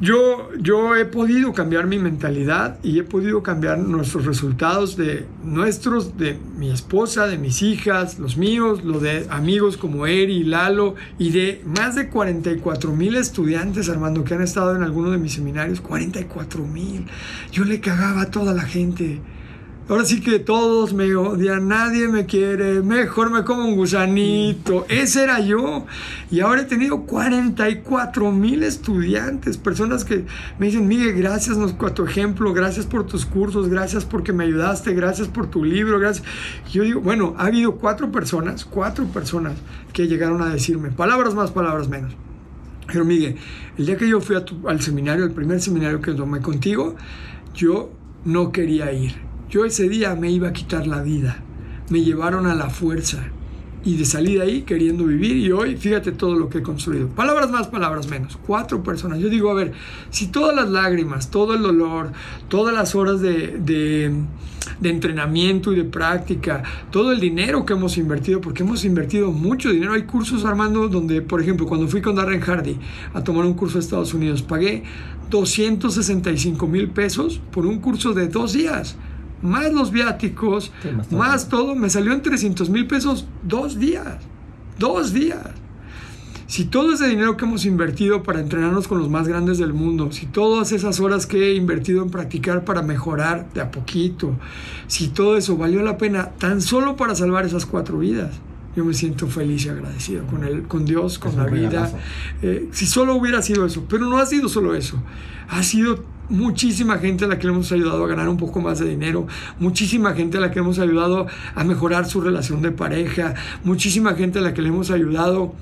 yo, yo he podido cambiar mi mentalidad y he podido cambiar nuestros resultados de nuestros, de mi esposa, de mis hijas, los míos, lo de amigos como Eri, Lalo y de más de 44 mil estudiantes, Armando, que han estado en alguno de mis seminarios. 44 mil. Yo le cagaba a toda la gente. Ahora sí que todos me odian, nadie me quiere, mejor me como un gusanito. Ese era yo. Y ahora he tenido 44 mil estudiantes, personas que me dicen, Miguel, gracias por tu ejemplo, gracias por tus cursos, gracias porque me ayudaste, gracias por tu libro, gracias. yo digo, bueno, ha habido cuatro personas, cuatro personas que llegaron a decirme, palabras más, palabras menos. Pero Miguel, el día que yo fui al seminario, el primer seminario que tomé contigo, yo no quería ir yo ese día me iba a quitar la vida. Me llevaron a la fuerza. Y de salir ahí queriendo vivir y hoy fíjate todo lo que he construido. Palabras más, palabras menos. Cuatro personas. Yo digo, a ver, si todas las lágrimas, todo el dolor, todas las horas de, de, de entrenamiento y de práctica, todo el dinero que hemos invertido, porque hemos invertido mucho dinero. Hay cursos, Armando, donde, por ejemplo, cuando fui con Darren Hardy a tomar un curso a Estados Unidos, pagué 265 mil pesos por un curso de dos días más los viáticos, más, todo, me salió en 300 mil pesos dos días. Dos días. Si todo ese dinero que hemos invertido para entrenarnos con los más grandes del mundo, si todas esas horas que he invertido en practicar para mejorar de a poquito, si todo eso valió la pena tan solo para salvar esas cuatro vidas, yo me siento feliz y agradecido con, el, con Dios, con la vida. Eh, si solo hubiera sido eso, pero no ha sido solo eso, ha sido muchísima gente a la que le hemos ayudado a ganar un poco más de dinero, muchísima gente a la que hemos ayudado a mejorar su relación de pareja, muchísima gente a la que le hemos ayudado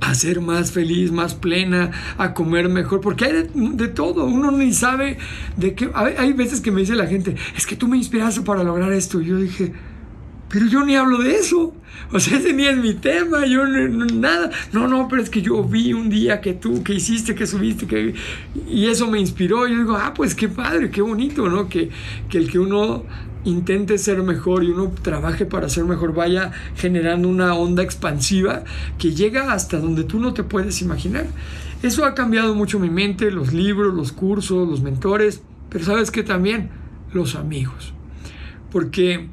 a ser más feliz, más plena, a comer mejor, porque hay de, todo, uno ni sabe de qué, hay, hay, veces que me dice la gente, es que tú me inspiraste para lograr esto, y yo dije, pero yo ni hablo de eso. O sea, ese ni es mi tema, yo nada. No, no, pero es que yo vi un día que tú, que hiciste, que subiste, que... Y eso me inspiró. Yo digo, ah, pues qué padre, qué bonito, ¿no? Que, que el que uno intente ser mejor y uno trabaje para ser mejor, vaya generando una onda expansiva que llega hasta donde tú no te puedes imaginar. Eso ha cambiado mucho mi mente, los libros, los cursos, los mentores, pero sabes que también los amigos. Porque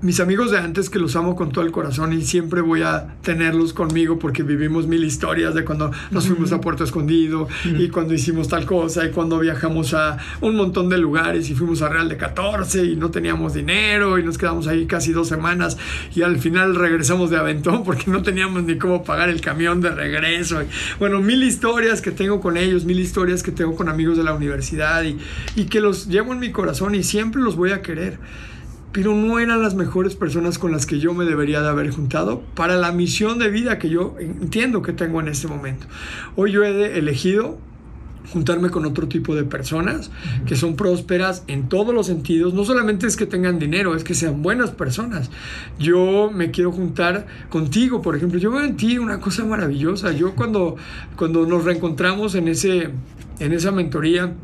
mis amigos de antes que los amo con todo el corazón y siempre voy a tenerlos conmigo porque vivimos mil historias de cuando nos fuimos a Puerto Escondido y cuando hicimos tal cosa y cuando viajamos a un montón de lugares y fuimos a Real de 14 y no teníamos dinero y nos quedamos ahí casi dos semanas y al final regresamos de Aventón porque no teníamos ni cómo pagar el camión de regreso. bueno, mil historias que tengo con ellos, mil historias que tengo con amigos de la universidad y, y que los llevo en mi corazón y siempre los voy a querer pero no eran las mejores personas con las que yo me debería de haber juntado para la misión de vida que yo entiendo que tengo en este momento. Hoy yo he elegido juntarme con otro tipo de personas que son prósperas en todos los sentidos. No solamente es que tengan dinero, es que sean buenas personas. Yo me quiero juntar contigo, por ejemplo. Yo veo en ti una cosa maravillosa. Yo cuando, cuando nos reencontramos en, ese, en esa mentoría,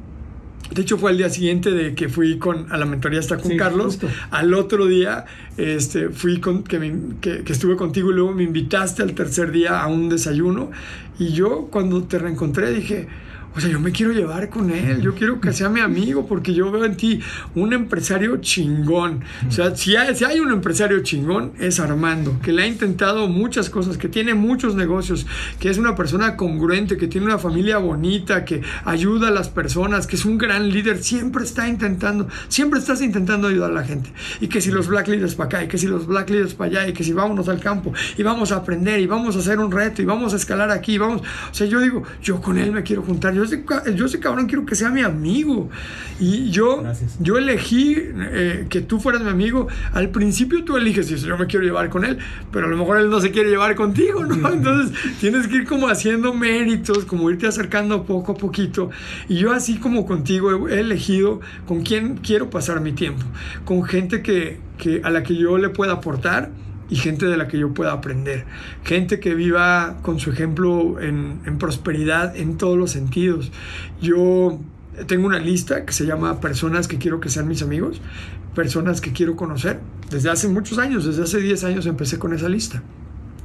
de hecho, fue al día siguiente de que fui con, a la mentoría hasta con Carlos. Al otro día este, fui con, que, que, estuve contigo y luego me invitaste al tercer día a un desayuno. Y yo cuando te reencontré dije, o sea, yo me quiero llevar con él, yo quiero que sea mi amigo porque yo veo en ti un empresario chingón. O sea, si hay, un empresario chingón es Armando, que le ha intentado muchas cosas, que tiene muchos negocios, que es una persona congruente, que tiene una familia bonita, que ayuda a las personas, que es un gran líder, siempre está intentando, siempre estás intentando ayudar a la gente. Y que si los black leaders para acá, y que si los black leaders para allá, y que si vámonos al campo, y vamos a aprender, y vamos a hacer un reto, y vamos a escalar aquí, y vamos, o sea, yo digo, yo con él me quiero juntar, yo yo ese, cabrón quiero que sea mi amigo. Y yo, yo elegí eh, que tú fueras mi amigo. Al principio tú eliges si yo me quiero llevar con él, pero a lo mejor él no se quiere llevar contigo, ¿no? Entonces tienes que ir como haciendo méritos, como irte acercando poco a poquito. Y yo así como contigo he, elegido con quién quiero pasar mi tiempo. Con gente que, que a la que yo le pueda aportar y gente de la que yo pueda aprender. Gente que viva con su ejemplo en, prosperidad en todos los sentidos. Yo tengo una lista que se llama personas que quiero que sean mis amigos, personas que quiero conocer. Desde hace muchos años, desde hace 10 años empecé con esa lista.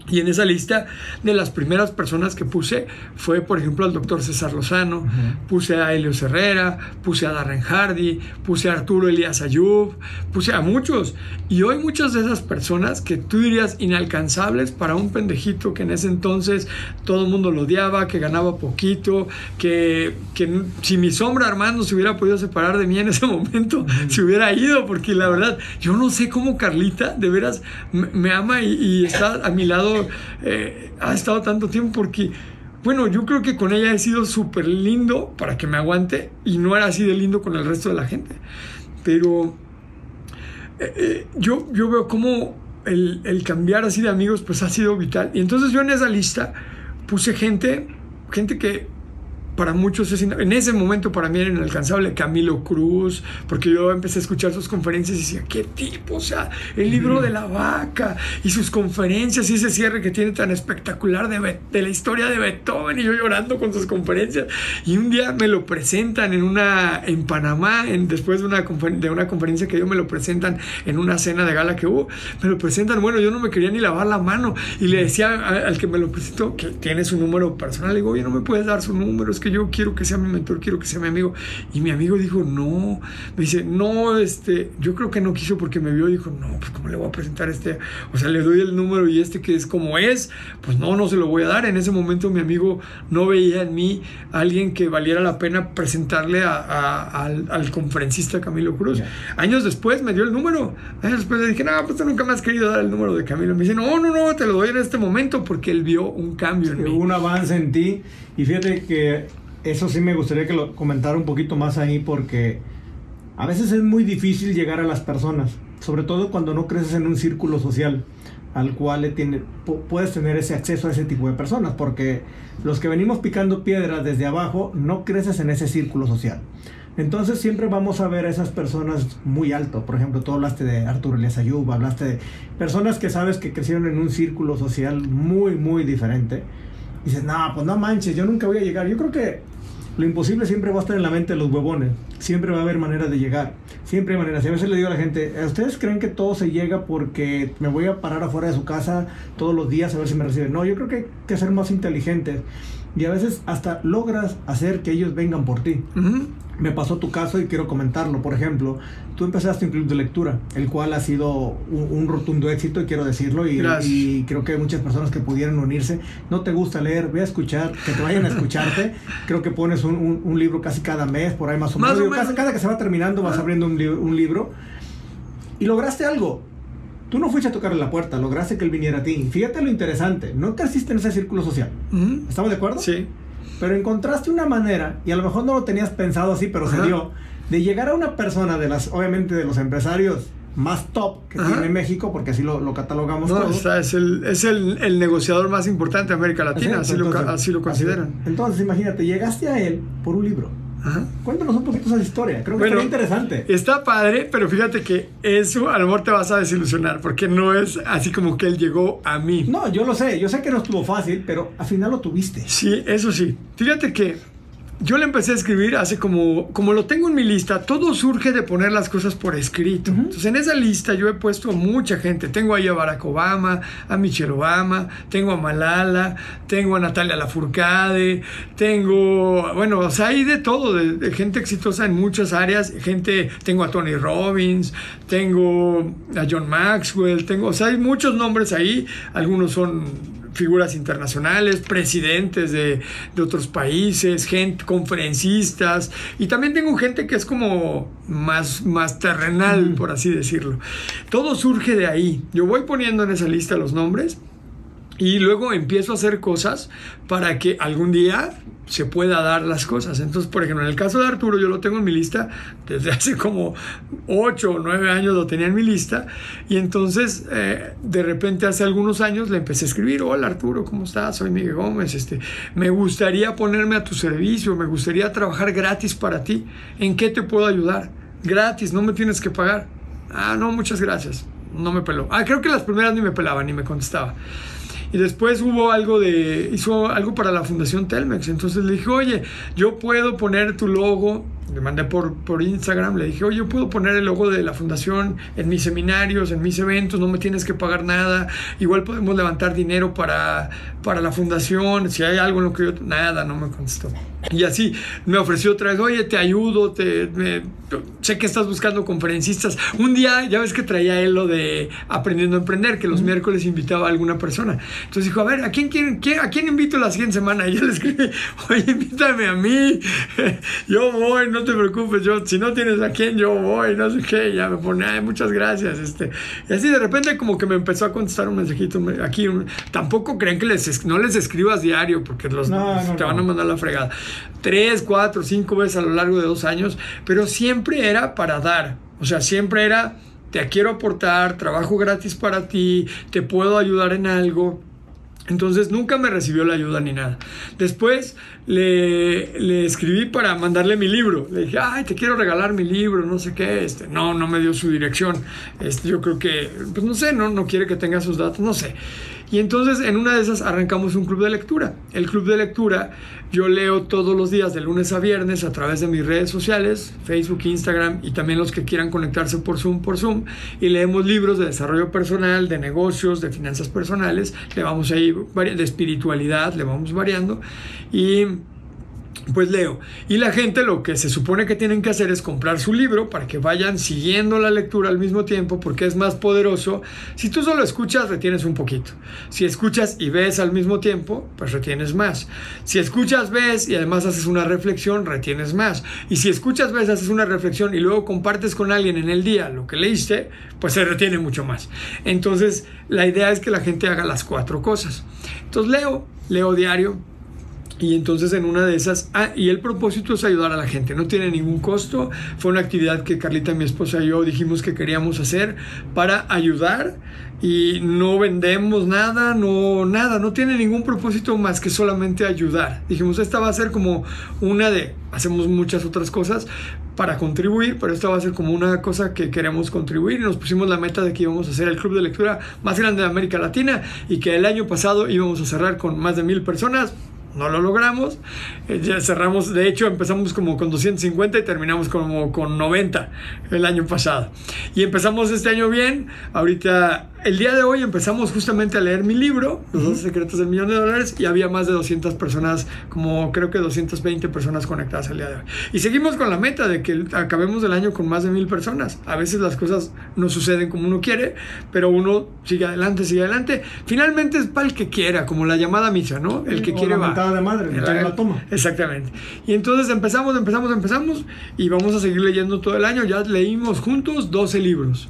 Y en esa lista de las primeras personas que puse fue, por ejemplo, al doctor César Lozano, puse a Helio Herrera, puse a Darren Hardy, puse a Arturo Elías Ayub, puse a muchos. Y hoy muchas de esas personas que tú dirías inalcanzables para un pendejito que en ese entonces todo el mundo lo odiaba, que ganaba poquito, que, que si mi sombra Armando se hubiera podido separar de mí en ese momento, se hubiera ido, porque la verdad, yo no sé cómo Carlita de veras me, ama y está a mi lado eh, ha estado tanto tiempo porque, bueno, yo creo que con ella he sido súper lindo para que me aguante y no era así de lindo con el resto de la gente. Pero eh, eh, yo, yo veo como el, el, cambiar así de amigos pues ha sido vital. Y entonces yo en esa lista puse gente, gente que para muchos en ese momento para mí era inalcanzable Camilo Cruz, porque yo empecé a escuchar sus conferencias y decía, qué tipo, o sea, el libro de la vaca y sus conferencias y ese cierre que tiene tan espectacular de, de la historia de Beethoven y yo llorando con sus conferencias. Y un día me lo presentan en una, en Panamá, en, después de una, de una conferencia que yo me lo presentan en una cena de gala que hubo, me lo presentan, bueno, yo no me quería ni lavar la mano y le decía al que me lo presentó que tiene su número personal, le digo, oye, no me puedes dar su número, es que yo quiero que sea mi mentor, quiero que sea mi amigo. Y mi amigo dijo, no, me dice, no, este, yo creo que no quiso porque me vio y dijo, no, pues cómo le voy a presentar este, o sea, le doy el número y este que es como es, pues no, no se lo voy a dar. En ese momento mi amigo no veía en mí alguien que valiera la pena presentarle al, conferencista Camilo Cruz. Años después me dio el número, años después le dije, no, pues tú nunca me has querido dar el número de Camilo. Me dice, no, no, no, te lo doy en este momento porque él vio un cambio en mí. Un avance en ti y fíjate que eso sí me gustaría que lo comentara un poquito más ahí porque a veces es muy difícil llegar a las personas, sobre todo cuando no creces en un círculo social al cual tiene, puedes tener ese acceso a ese tipo de personas, porque los que venimos picando piedras desde abajo no creces en ese círculo social. Entonces siempre vamos a ver a esas personas muy alto. Por ejemplo, tú hablaste de Arturo Elias Ayub, hablaste de personas que sabes que crecieron en un círculo social muy, muy diferente dices, no, pues no manches, yo nunca voy a llegar. Yo creo que lo imposible siempre va a estar en la mente de los huevones. Siempre va a haber maneras de llegar. Siempre hay maneras. Y a veces le digo a la gente, ¿ustedes creen que todo se llega porque me voy a parar afuera de su casa todos los días a ver si me reciben? No, yo creo que hay que ser más inteligentes. Y a veces hasta logras hacer que ellos vengan por ti. me pasó tu caso y quiero comentarlo. Por ejemplo, tú empezaste un club de lectura, el cual ha sido un, rotundo éxito, y quiero decirlo, y, y, creo que hay muchas personas que pudieran unirse. No te gusta leer, ve a escuchar, que te vayan a escucharte. [laughs] creo que pones un, un, libro casi cada mes, por ahí más o menos. Cada, que se va terminando vas abriendo un, un libro. Y lograste algo. Tú no fuiste a tocarle la puerta, lograste que él viniera a ti. Fíjate lo interesante, no creciste en ese círculo social. ¿Estamos de acuerdo? Sí pero encontraste una manera, y a lo mejor no lo tenías pensado así, pero se dio, de llegar a una persona de las, obviamente de los empresarios más top que tiene México, porque así lo, catalogamos no, es, el, es el, negociador más importante de América Latina, así, lo, así lo consideran. Entonces, imagínate, llegaste a él por un libro. Cuéntanos un poquito esa historia, creo que es interesante. Está padre, pero fíjate que eso a lo mejor te vas a desilusionar, porque no es así como que él llegó a mí. No, yo lo sé, yo sé que no estuvo fácil, pero al final lo tuviste. Sí, eso sí. Fíjate que yo le empecé a escribir hace como, como lo tengo en mi lista, todo surge de poner las cosas por escrito. Entonces en esa lista yo he puesto mucha gente. Tengo ahí a Barack Obama, a Michelle Obama, tengo a Malala, tengo a Natalia Lafourcade, tengo, bueno, o sea, hay de todo, de, gente exitosa en muchas áreas. Gente, tengo a Tony Robbins, tengo a John Maxwell, tengo, o sea, hay muchos nombres ahí. Algunos son figuras internacionales, presidentes de, otros países, gente, conferencistas, y también tengo gente que es como más, más terrenal, por así decirlo. Todo surge de ahí. Yo voy poniendo en esa lista los nombres y luego empiezo a hacer cosas para que algún día se pueda dar las cosas. Entonces, por ejemplo, en el caso de Arturo, yo lo tengo en mi lista desde [laughs] hace como 8 o 9 años lo tenía en mi lista. Y entonces, eh, de repente, hace algunos años le empecé a escribir: Hola Arturo, ¿cómo estás? Soy Miguel Gómez. Este, me gustaría ponerme a tu servicio, me gustaría trabajar gratis para ti. ¿En qué te puedo ayudar? Gratis, no me tienes que pagar. Ah, no, muchas gracias. No me peló. Ah, creo que las primeras ni me pelaban ni me contestaba. Y después hubo algo de, hizo algo para la Fundación Telmex. Entonces le dije, oye, yo puedo poner tu logo le mandé por, por Instagram, le dije, oye, puedo poner el logo de la fundación en mis seminarios, en mis eventos, no me tienes que pagar nada, igual podemos levantar dinero para, para la fundación, si hay algo en lo que yo... Nada, no me contestó. Y así me ofreció otra vez, oye, te ayudo, te, sé que estás buscando conferencistas. Un día, ya ves que traía él lo de aprendiendo a emprender, que los miércoles invitaba a alguna persona. Entonces dijo, a ver, ¿a quién, quién, ¿a quién invito la siguiente semana? Y yo le escribí, oye, invítame a mí, [laughs] yo voy, no no te preocupes, yo, si no tienes a quién, yo voy, no sé qué, ya me pone, ay, muchas gracias, este, y así de repente como que me empezó a contestar un mensajito aquí, tampoco creen que les, no les escribas diario, porque los, te van a mandar la fregada, tres, cuatro, cinco veces a lo largo de dos años, pero siempre era para dar, o sea, siempre era, te quiero aportar, trabajo gratis para ti, te puedo ayudar en algo, entonces nunca me recibió la ayuda ni nada. Después le, le, escribí para mandarle mi libro. Le dije, ay, te quiero regalar mi libro, no sé qué. Este, no, no me dio su dirección. Este, yo creo que, pues no sé, no, no quiere que tenga sus datos, no sé. Y entonces en una de esas arrancamos un club de lectura. El club de lectura yo leo todos los días de lunes a viernes a través de mis redes sociales, Facebook, Instagram y también los que quieran conectarse por Zoom, por Zoom. Y leemos libros de desarrollo personal, de negocios, de finanzas personales. Le vamos ahí de espiritualidad, le vamos variando. Y pues leo. Y la gente lo que se supone que tienen que hacer es comprar su libro para que vayan siguiendo la lectura al mismo tiempo porque es más poderoso. Si tú solo escuchas, retienes un poquito. Si escuchas y ves al mismo tiempo, pues retienes más. Si escuchas, ves y además haces una reflexión, retienes más. Y si escuchas, ves, haces una reflexión y luego compartes con alguien en el día lo que leíste, pues se retiene mucho más. Entonces, la idea es que la gente haga las cuatro cosas. Entonces leo, leo diario, y entonces en una de esas, ah, y el propósito es ayudar a la gente, no tiene ningún costo, fue una actividad que Carlita, mi esposa y yo dijimos que queríamos hacer para ayudar y no vendemos nada, no nada, no tiene ningún propósito más que solamente ayudar. Dijimos, esta va a ser como una de, hacemos muchas otras cosas para contribuir, pero esta va a ser como una cosa que queremos contribuir. Y nos pusimos la meta de que íbamos a hacer el club de lectura más grande de América Latina y que el año pasado íbamos a cerrar con más de mil personas no lo logramos. Eh, ya cerramos, de hecho empezamos como con 250 y terminamos como con 90 el año pasado. Y empezamos este año bien. Ahorita el día de hoy empezamos justamente a leer mi libro, Los 12 secretos del millón de dólares, y había más de 200 personas, como creo que 220 personas conectadas el día de hoy. Y seguimos con la meta de que acabemos el año con más de mil personas. A veces las cosas no suceden como uno quiere, pero uno sigue adelante, sigue adelante. Finalmente es para el que quiera, como la llamada misa, ¿no? El que quiere la va. de madre, el, la toma. Exactamente. Y entonces empezamos, empezamos, empezamos, y vamos a seguir leyendo todo el año. Ya leímos juntos 12 libros.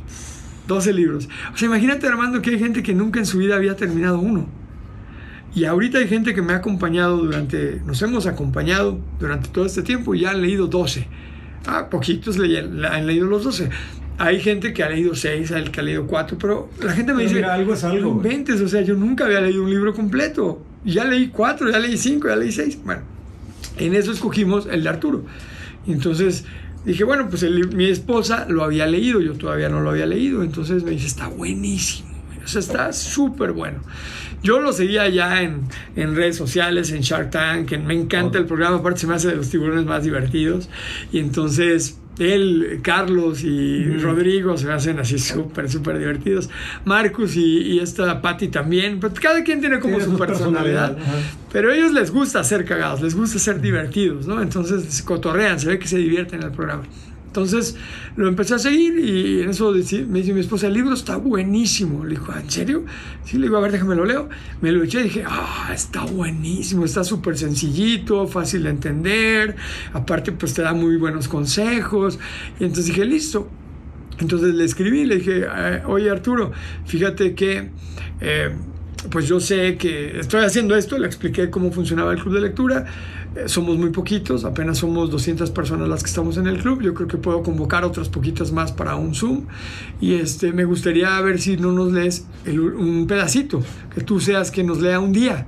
12 libros. O sea, imagínate, Armando, que hay gente que nunca en su vida había terminado uno. Y ahorita hay gente que me ha acompañado durante, nos hemos acompañado durante todo este tiempo y ya han leído 12. Ah, poquitos han leído los 12. Hay gente que ha leído 6, hay que ha leído 4, pero la gente me dice, algo es algo. 20, o sea, yo nunca había leído un libro completo. Ya leí 4, ya leí 5, ya leí 6. Bueno, en eso escogimos el de Arturo. Entonces, Dije, bueno, pues mi esposa lo había leído, yo todavía no lo había leído, entonces me dice, está buenísimo, o sea, está súper bueno. Yo lo seguía ya en, en, redes sociales, en Shark Tank, me encanta el programa, aparte se me hace de los tiburones más divertidos, y entonces él, Carlos y Rodrigo se hacen así súper, súper divertidos. Marcus y, esta Patty también. Pero cada quien tiene como su personalidad. Pero a ellos les gusta ser cagados, les gusta ser divertidos, ¿no? Entonces se cotorrean, se ve que se divierten en el programa. Entonces lo empecé a seguir y en eso me dice mi esposa, el libro está buenísimo. Le dijo, ¿en serio? Sí, le digo, a ver, déjame lo leo. Me lo eché y dije, ah, está buenísimo, está súper sencillito, fácil de entender. Aparte, pues te da muy buenos consejos. Y entonces dije, listo. Entonces le escribí, le dije, eh, oye Arturo, fíjate que... Eh, pues yo sé que estoy haciendo esto, le expliqué cómo funcionaba el club de lectura, eh, somos muy poquitos, apenas somos 200 personas las que estamos en el club. Yo creo que puedo convocar otras poquitas más para un Zoom. Y este, me gustaría ver si no nos lees un pedacito, que tú seas que nos lea un día.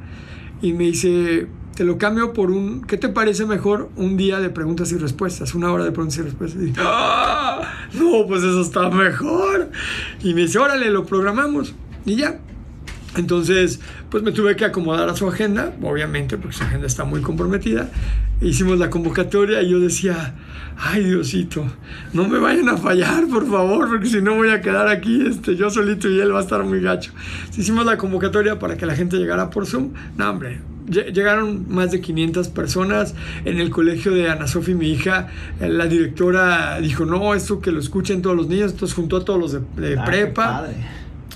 Y me dice, te lo cambio por un, ¿qué te parece mejor? Un día de preguntas y respuestas, una hora de preguntas y respuestas. Y, ¡Ah! No, pues eso está mejor. Y me dice, órale, lo programamos. Y ya, entonces, pues me tuve que acomodar a su agenda, obviamente, porque su agenda está muy comprometida. Hicimos la convocatoria y yo decía, ay Diosito, no me vayan a fallar, por favor, porque si no voy a quedar aquí este, yo solito y él va a estar muy gacho. Hicimos la convocatoria para que la gente llegara por Zoom. No, hombre, llegaron más de 500 personas en el colegio de Ana Sofía, mi hija. La directora dijo, no, esto que lo escuchen todos los niños, entonces juntó a todos los de, ah, prepa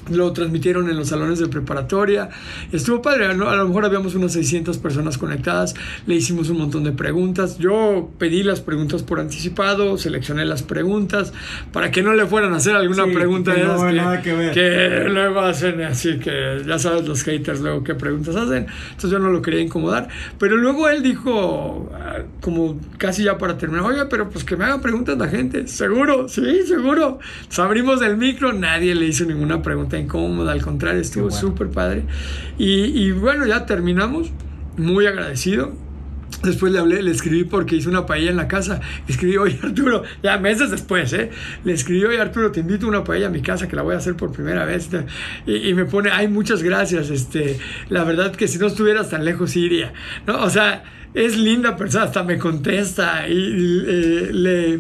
lo transmitieron en los salones de preparatoria. Estuvo padre, a lo mejor habíamos unas 600 personas conectadas, le hicimos un montón de preguntas. Yo pedí las preguntas por anticipado, seleccioné las preguntas para que no le fueran a hacer alguna pregunta que, no, nada que, ver. que, luego hacen así, que ya sabes los haters luego qué preguntas hacen. Entonces yo no lo quería incomodar. Pero luego él dijo, ah, como casi ya para terminar, oye, pero pues que me hagan preguntas la gente. Seguro, sí, seguro. Entonces abrimos el micro, nadie le hizo ninguna pregunta incómoda, al contrario, estuvo súper padre. Y, bueno, ya terminamos, muy agradecido. Después le hablé, le escribí porque hice una paella en la casa. Le escribí, oye Arturo, ya meses después, ¿eh? Le escribí, oye Arturo, te invito a una paella a mi casa que la voy a hacer por primera vez. Y, me pone, ay, muchas gracias. Este, la verdad que si no estuvieras tan lejos iría. ¿No? O sea, es linda persona, hasta me contesta y eh, le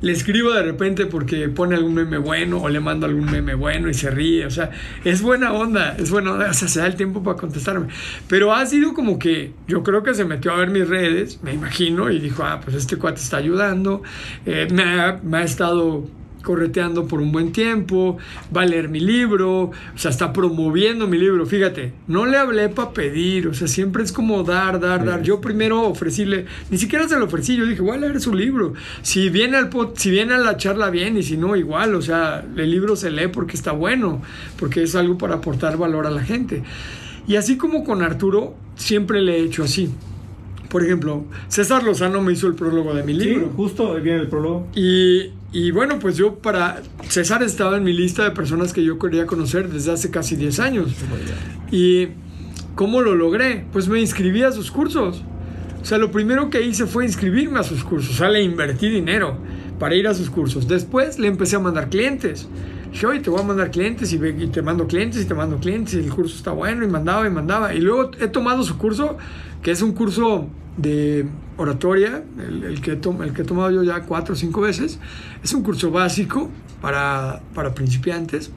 le escribo de repente porque pone algún meme bueno o le mando algún meme bueno y se ríe. O sea, es buena onda, es buena onda. O sea, se da el tiempo para contestarme. Pero ha sido como que yo creo que se metió a ver mis redes, me imagino, y dijo, ah, pues este cuate está ayudando. Eh, me, ha, me ha estado correteando por un buen tiempo, va a leer mi libro, o sea, está promoviendo mi libro. Fíjate, no le hablé para pedir, o sea, siempre es como dar, dar, dar. Yo primero ofrecíle, ni siquiera se lo ofrecí, yo dije, voy a leer su libro. Si viene, al, si viene a la charla bien y si no, igual, o sea, el libro se lee porque está bueno, porque es algo para aportar valor a la gente. Y así como con Arturo, siempre le he hecho así. Por ejemplo, César Lozano me hizo el prólogo de mi libro. Sí, justo viene el prólogo. Y, y, bueno, pues yo para... César estaba en mi lista de personas que yo quería conocer desde hace casi 10 años. Y ¿cómo lo logré? Pues me inscribí a sus cursos. O sea, lo primero que hice fue inscribirme a sus cursos. O sea, le invertí dinero para ir a sus cursos. Después le empecé a mandar clientes. Dije, oye, te voy a mandar clientes y, te mando clientes y te mando clientes y el curso está bueno y mandaba y mandaba. Y luego he tomado su curso que es un curso de oratoria, el, que, el que he tomado yo ya cuatro o cinco veces. Es un curso básico para, para principiantes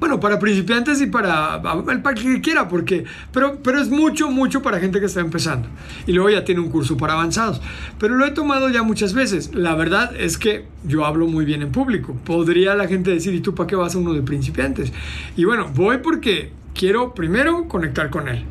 Bueno, para principiantes y para, para que quiera, porque, pero, pero es mucho, mucho para gente que está empezando. Y luego ya tiene un curso para avanzados. Pero lo he tomado ya muchas veces. La verdad es que yo hablo muy bien en público. Podría la gente decir, ¿y tú para qué vas a uno de principiantes? Y bueno, voy porque quiero primero conectar con él.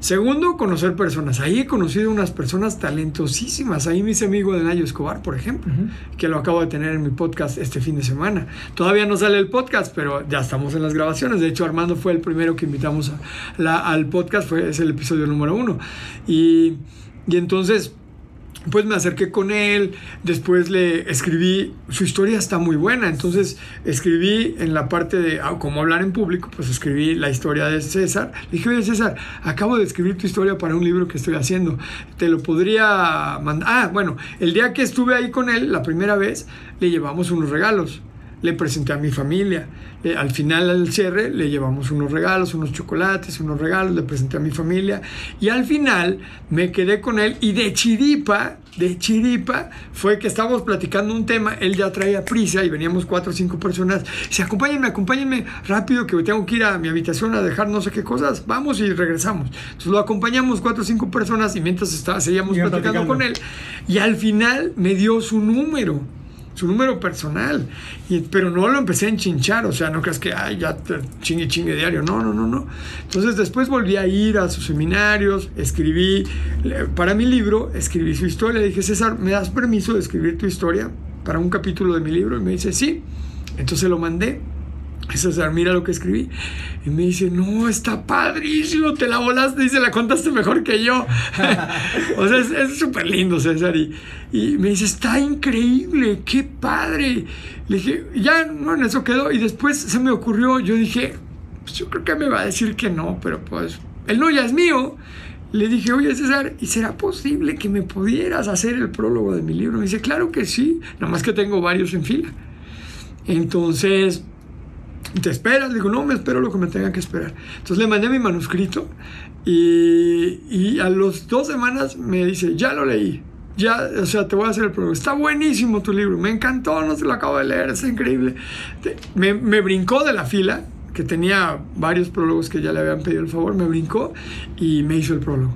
Segundo, conocer personas. Ahí he conocido unas personas talentosísimas. Ahí mis amigo de Nayo Escobar, por ejemplo, que lo acabo de tener en mi podcast este fin de semana. Todavía no sale el podcast, pero ya estamos en las grabaciones. De hecho, Armando fue el primero que invitamos al podcast, fue, es el episodio número uno. Y, y entonces pues me acerqué con él, después le escribí, su historia está muy buena, entonces escribí en la parte de ah, cómo hablar en público, pues escribí la historia de César. Le dije, oye César, acabo de escribir tu historia para un libro que estoy haciendo, te lo podría mandar. Ah, bueno, el día que estuve ahí con él, la primera vez, le llevamos unos regalos le presenté a mi familia. Eh, al final, al cierre, le llevamos unos regalos, unos chocolates, unos regalos, le presenté a mi familia. Y al final me quedé con él y de chiripa, de chiripa, fue que estábamos platicando un tema, él ya traía prisa y veníamos cuatro o cinco personas. Dice, acompáñenme, acompáñenme rápido que tengo que ir a mi habitación a dejar no sé qué cosas. Vamos y regresamos. Entonces lo acompañamos cuatro o cinco personas y mientras estaba, seguíamos platicando, platicando con él. Y al final me dio su número su número personal. Y, pero no lo empecé a enchinchar, o sea, no creas que, ay, ya chingue chingue diario. No, no, no, no. Entonces después volví a ir a sus seminarios, escribí, para mi libro, escribí su historia. Le dije, César, ¿me das permiso de escribir tu historia para un capítulo de mi libro? Y me dice, sí. Entonces lo mandé. César, mira lo que escribí. Y me dice, no, está padrísimo, te la volaste y se la contaste mejor que yo. [laughs] o sea, es súper lindo, César. Y, me dice, está increíble, qué padre. Le dije, ya, no, en eso quedó. Y después se me ocurrió, yo dije, pues yo creo que me va a decir que no, pero pues el no ya es mío. Le dije, oye César, ¿y será posible que me pudieras hacer el prólogo de mi libro? Me dice, claro que sí, nada más que tengo varios en fila. Entonces, ¿te esperas? Digo, no, me espero lo que me tenga que esperar. Entonces le mandé mi manuscrito y, y a las dos semanas me dice, ya lo leí. Ya, o sea, te voy a hacer el programa. Está buenísimo tu libro, me encantó, no se lo acabo de leer, es increíble. Me, me brincó de la fila que tenía varios prólogos que ya le habían pedido el favor, me brincó y me hizo el prólogo.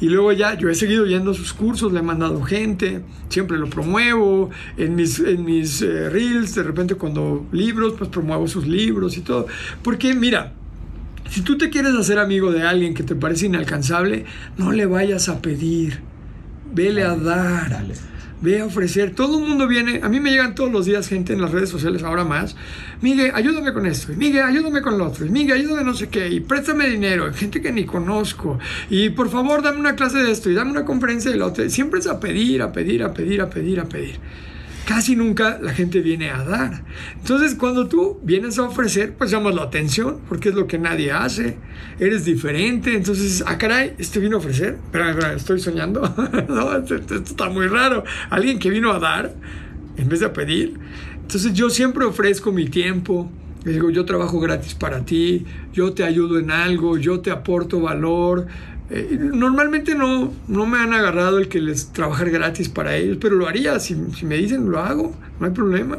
Y luego ya yo he seguido yendo a sus cursos, le he mandado gente, siempre lo promuevo, en mis, en mis eh, reels, de repente cuando libros, pues promuevo sus libros y todo. Porque mira, si tú te quieres hacer amigo de alguien que te parece inalcanzable, no le vayas a pedir, vele a dar. Dale ve a ofrecer. Todo el mundo viene, a mí me llegan todos los días gente en las redes sociales, ahora más. Miguel, ayúdame con esto, Miguel, ayúdame con lo otro, Miguel, ayúdame no sé qué, y préstame dinero, gente que ni conozco, y por favor dame una clase de esto, y dame una conferencia de lo otro. Siempre es a pedir, a pedir, a pedir, a pedir, a pedir casi nunca la gente viene a dar. Entonces, cuando tú vienes a ofrecer, pues llamas la atención, porque es lo que nadie hace. Eres diferente. Entonces, ah, caray, este vino a ofrecer. Pero, estoy soñando. [laughs] no, esto, está muy raro. Alguien que vino a dar en vez de a pedir. Entonces, yo siempre ofrezco mi tiempo. Digo, yo trabajo gratis para ti, yo te ayudo en algo, yo te aporto valor, eh, normalmente no, no me han agarrado el que les trabajar gratis para ellos, pero lo haría, si, si me dicen lo hago, no hay problema.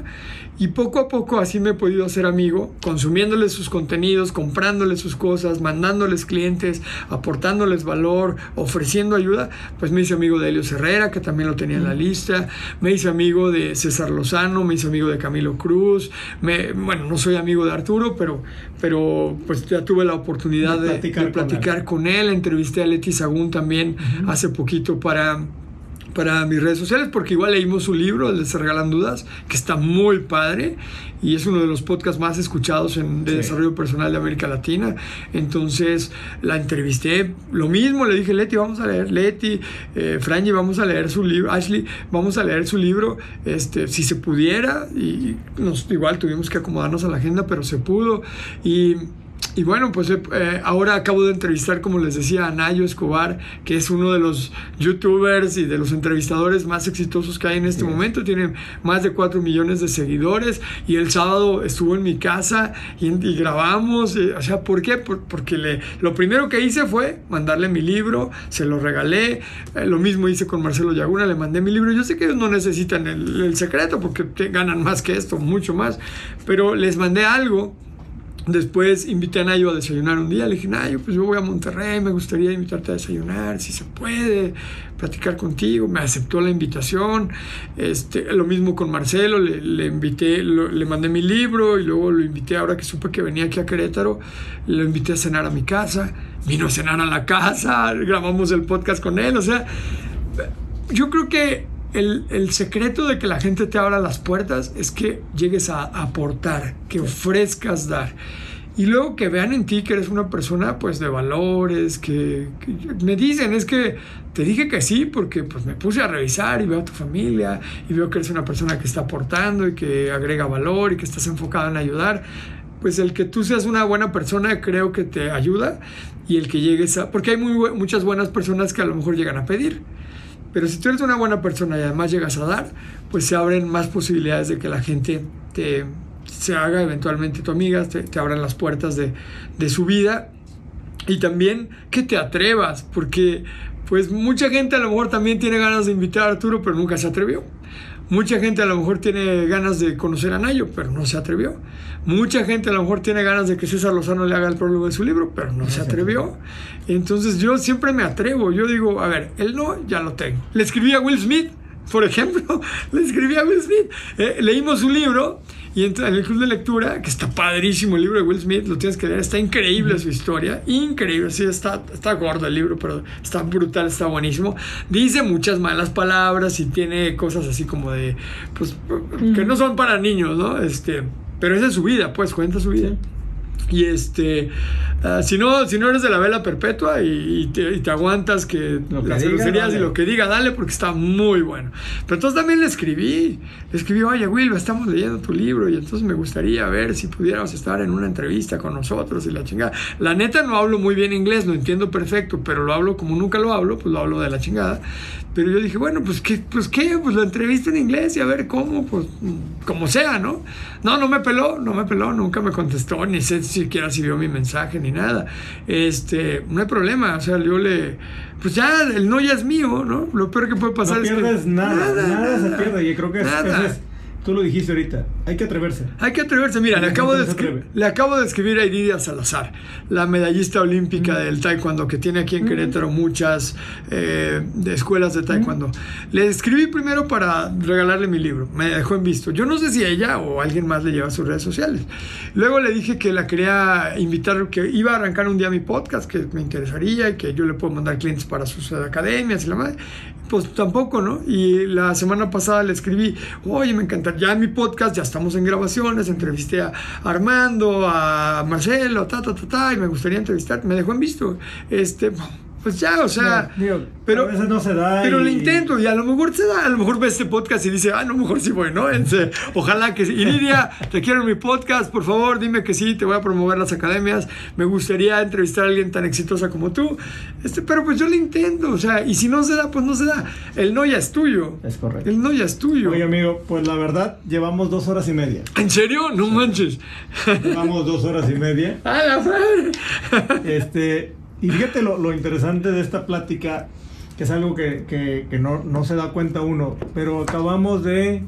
Y poco a poco así me he podido hacer amigo, consumiéndoles sus contenidos, comprándoles sus cosas, mandándoles clientes, aportándoles valor, ofreciendo ayuda. Pues me hice amigo de Helio Herrera, que también lo tenía en la lista. Me hice amigo de César Lozano, me hice amigo de Camilo Cruz. Me, bueno, no soy amigo de Arturo, pero, pero pues ya tuve la oportunidad de, platicar, con, él. Entrevisté a Leti Sagún también hace poquito para para mis redes sociales, porque igual leímos su libro, Se Regalan Dudas, que está muy padre y es uno de los podcasts más escuchados en, de desarrollo personal de América Latina. Entonces la entrevisté, lo mismo, le dije, Leti, vamos a leer, Leti, eh, Franji, vamos a leer su libro, Ashley, vamos a leer su libro, este, si se pudiera, y nos, igual tuvimos que acomodarnos a la agenda, pero se pudo. Y y bueno, pues eh, eh, ahora acabo de entrevistar, como les decía, a Nayo Escobar, que es uno de los youtubers y de los entrevistadores más exitosos que hay en este momento. Tiene más de 4 millones de seguidores y el sábado estuvo en mi casa y, grabamos. Eh, o sea, ¿por qué? porque le, lo primero que hice fue mandarle mi libro, se lo regalé. lo mismo hice con Marcelo Yaguna, le mandé mi libro. Yo sé que ellos no necesitan el, el secreto porque ganan más que esto, mucho más, pero les mandé algo Después invité a Nayo a desayunar un día. Le dije, Nayo, pues yo voy a Monterrey, me gustaría invitarte a desayunar, si se puede, platicar contigo. Me aceptó la invitación. Este, lo mismo con Marcelo, le, invité, le mandé mi libro y luego lo invité, ahora que supe que venía aquí a Querétaro, lo invité a cenar a mi casa. Vino a cenar a la casa, grabamos el podcast con él. O sea, yo creo que el, el, secreto de que la gente te abra las puertas es que llegues a aportar, que ofrezcas dar. Y luego que vean en ti que eres una persona pues de valores, que, me dicen, es que te dije que sí porque pues me puse a revisar y veo a tu familia y veo que eres una persona que está aportando y que agrega valor y que estás enfocado en ayudar. Pues el que tú seas una buena persona creo que te ayuda y el que llegues a... Porque hay muy, muchas buenas personas que a lo mejor llegan a pedir pero si tú eres una buena persona y además llegas a dar, pues se abren más posibilidades de que la gente te, se haga eventualmente tu amiga, te, abran las puertas de, de su vida. Y también que te atrevas, porque pues mucha gente a lo mejor también tiene ganas de invitar a Arturo, pero nunca se atrevió. Mucha gente a lo mejor tiene ganas de conocer a Nayo, pero no se atrevió. Mucha gente a lo mejor tiene ganas de que César Lozano le haga el prólogo de su libro, pero no, se atrevió. Entonces yo siempre me atrevo. Yo digo, a ver, él no, ya lo tengo. Le escribí a Will Smith, por ejemplo, [laughs] le escribí a Will Smith. Eh, leímos un libro y entra en el club de lectura, que está padrísimo el libro de Will Smith, lo tienes que leer, está increíble su historia, increíble, sí, está, está gordo el libro, pero está brutal, está buenísimo. Dice muchas malas palabras y tiene cosas así como de, pues, que no son para niños, ¿no? Este, pero esa es su vida, pues, cuenta su vida. Y este, ah, si, no, si no eres de la vela perpetua y, te, aguantas que, las y lo que diga, dale porque está muy bueno. Pero entonces también le escribí, le escribí, oye Will, estamos leyendo tu libro y entonces me gustaría ver si pudiéramos estar en una entrevista con nosotros y la chingada. La neta no hablo muy bien inglés, lo entiendo perfecto, pero lo hablo como nunca lo hablo, pues lo hablo de la chingada. Pero yo dije, bueno, pues qué, pues qué, pues la entrevista en inglés y a ver cómo, pues como sea, ¿no? No, no me peló, no me peló, nunca me contestó, ni sé siquiera si vio mi mensaje ni nada. Este, no hay problema, o sea, yo le, pues ya, el no ya es mío, ¿no? Lo peor que puede pasar es que... nada, nada, nada, se pierde y creo que es, Tú lo dijiste ahorita, hay que atreverse. Hay que atreverse. Mira, le acabo, de le acabo de escribir a Iridia Salazar, la medallista olímpica del taekwondo, que tiene aquí en Querétaro muchas eh, escuelas de taekwondo. Le escribí primero para regalarle mi libro, me dejó en visto. Yo no sé si ella o alguien más le lleva a sus redes sociales. Luego le dije que la quería invitar, que iba a arrancar un día mi podcast, que me interesaría y que yo le puedo mandar clientes para sus academias y la madre pues tampoco, ¿no? Y la semana pasada le escribí, oye, me encanta, ya en mi podcast, ya estamos en grabaciones, entrevisté a Armando, a Marcelo, ta, ta, ta, ta, y me gustaría entrevistar, me dejó en visto. Este, pues ya, o sea, pero, a veces no se da. Pero lo intento y a lo mejor se da, a lo mejor ve este podcast y dice, ah, no, mejor sí voy, ¿no? [laughs] ojalá que sí. Y Lidia, te quiero en mi podcast, por favor, dime que sí, te voy a promover las academias, me gustaría entrevistar a alguien tan exitosa como tú, este, pero pues yo lo intento, o sea, y si no se da, pues no se da. El no ya es tuyo. Es correcto. El no ya es tuyo. Oye, amigo, pues la verdad, llevamos dos horas y media. ¿En serio? No manches. Llevamos dos horas y media. [laughs] ¡Ah, la madre! Este y fíjate lo, interesante de esta plática, que es algo que, no, se da cuenta uno, pero acabamos de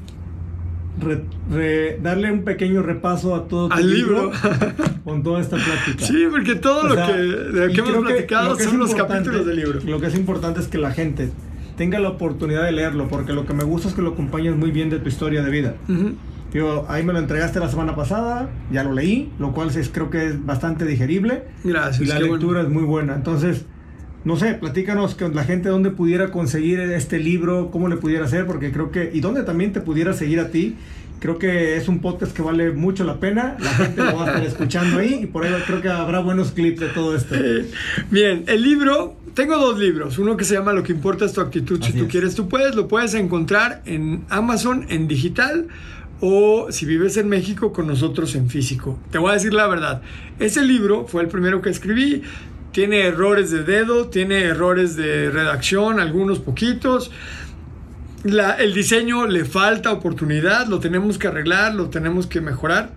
darle un pequeño repaso a todo el libro, con toda esta plática. Sí, porque todo lo, que, hemos platicado son los capítulos del libro. Lo que es importante es que la gente tenga la oportunidad de leerlo, porque lo que me gusta es que lo acompañes muy bien de tu historia de vida. Yo, ahí me lo entregaste la semana pasada, ya lo leí, lo cual es, creo que es bastante digerible. Gracias. Y la lectura es muy buena. Entonces, no sé, platícanos que la gente dónde pudiera conseguir este libro, cómo le pudiera hacer, porque creo que, y dónde también te pudiera seguir a ti. Creo que es un podcast que vale mucho la pena. La gente lo va a estar escuchando ahí y por ahí creo que habrá buenos clips de todo esto. [laughs] Bien, el libro, tengo dos libros. Uno que se llama Lo que importa es tu actitud. si tú quieres, tú puedes. Lo puedes encontrar en Amazon en digital o si vives en México con nosotros en físico. Te voy a decir la verdad, ese libro fue el primero que escribí, tiene errores de dedo, tiene errores de redacción, algunos poquitos. el diseño le falta oportunidad, lo tenemos que arreglar, lo tenemos que mejorar.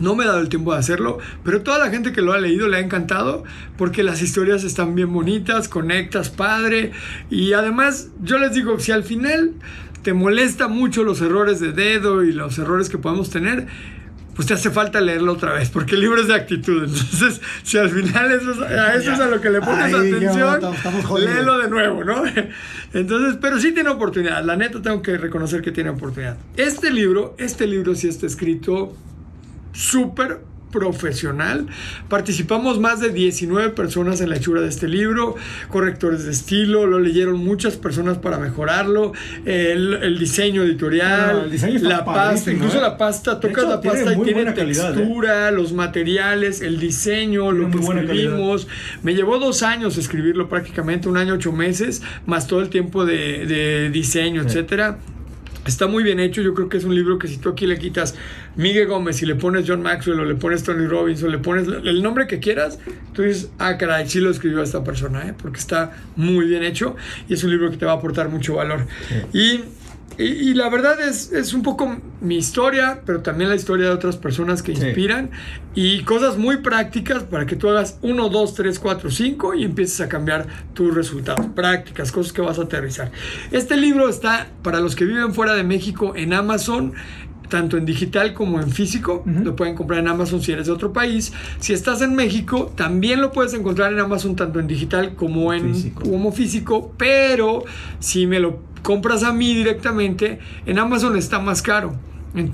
No me he dado el tiempo de hacerlo, pero toda la gente que lo ha leído le ha encantado porque las historias están bien bonitas, conectas, padre. Y además, yo les digo, si al final te molesta mucho los errores de dedo y los errores que podemos tener, pues te hace falta leerlo otra vez, porque el libro es de actitud. Entonces, [laughs] si al final eso es, a eso es a lo que le pones atención, léelo de nuevo, ¿no? [laughs] Entonces, pero sí tiene oportunidad. La neta tengo que reconocer que tiene oportunidad. Este libro, este libro sí está escrito súper profesional. Participamos más de 19 personas en la hechura de este libro, correctores de estilo, lo leyeron muchas personas para mejorarlo, el, diseño editorial, la pasta, incluso ¿eh? la pasta, tocas la pasta y tiene ¿eh? textura, los materiales, el diseño, lo que escribimos. Me llevó dos años escribirlo prácticamente, un año, ocho meses, más todo el tiempo de, diseño, etcétera. Está muy bien hecho, yo creo que es un libro que si tú aquí le quitas Miguel Gómez y le pones John Maxwell o le pones Tony Robbins o le pones el nombre que quieras, tú dices, ah, caray, sí lo escribió esta persona, ¿eh? porque está muy bien hecho y es un libro que te va a aportar mucho valor. Y y, la verdad es, es un poco mi historia, pero también la historia de otras personas que inspiran y cosas muy prácticas para que tú hagas 1, 2, 3, 4, 5 y empieces a cambiar tus resultados. Prácticas, cosas que vas a aterrizar. Este libro está para los que viven fuera de México en Amazon tanto en digital como en físico. Lo pueden comprar en Amazon si eres de otro país. Si estás en México, también lo puedes encontrar en Amazon tanto en digital como en físico. como físico. Pero si me lo compras a mí directamente, en Amazon está más caro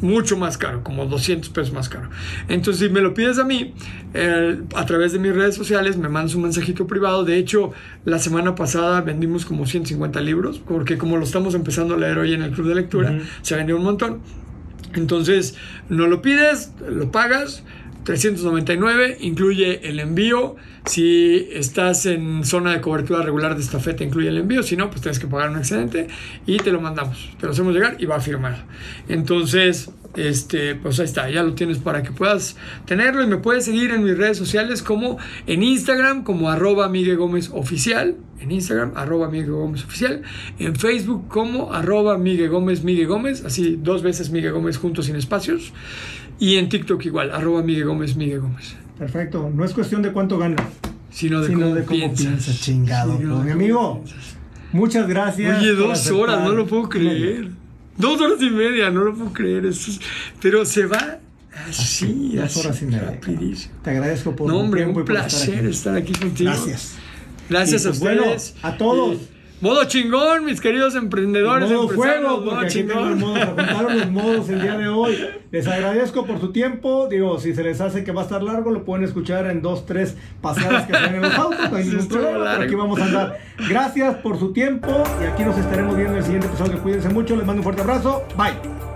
mucho más caro, como 200 pesos más caro. Entonces, si me lo pides a mí, eh, a través de mis redes sociales, me mandas un mensajito privado. De hecho, la semana pasada vendimos como 150 libros, porque como lo estamos empezando a leer hoy en el club de lectura, se vendió un montón. Entonces, no lo pides, lo pagas 399 incluye el envío. Si estás en zona de cobertura regular de esta feta, incluye el envío. Si no, pues tienes que pagar un excedente y te lo mandamos. Te lo hacemos llegar y va a firmar. Entonces, este, pues ahí está, ya lo tienes para que puedas tenerlo y me puedes seguir en mis redes sociales como en Instagram como arroba Miguel Gómez Oficial, en Instagram arroba Miguel Gómez Oficial, en Facebook como arroba Miguel Gómez Miguel Gómez, así dos veces Miguel Gómez juntos sin espacios. Y en TikTok igual, arroba Miguel Gómez, Miguel Gómez. Perfecto. No es cuestión de cuánto gana, sino de, cómo, piensas. Chingado. mi amigo, muchas gracias. Oye, dos horas, no lo puedo creer. Dos horas y media, no lo puedo creer. pero se va así, dos horas y media. Te agradezco por No, hombre, un placer estar aquí. contigo. Gracias. Gracias a pues ustedes. a todos. Modo chingón, mis queridos emprendedores. Modo fuego, porque aquí tengo el modo, se juntaron los modos el día de [laughs] hoy. Les agradezco por su tiempo. Digo, si se les hace que va a estar largo, lo pueden escuchar en dos, tres pasadas que están en los autos. No hay [laughs] ningún problema, aquí vamos a andar. Gracias por su tiempo y aquí nos estaremos viendo en el siguiente episodio. Cuídense mucho, les mando un fuerte abrazo. Bye.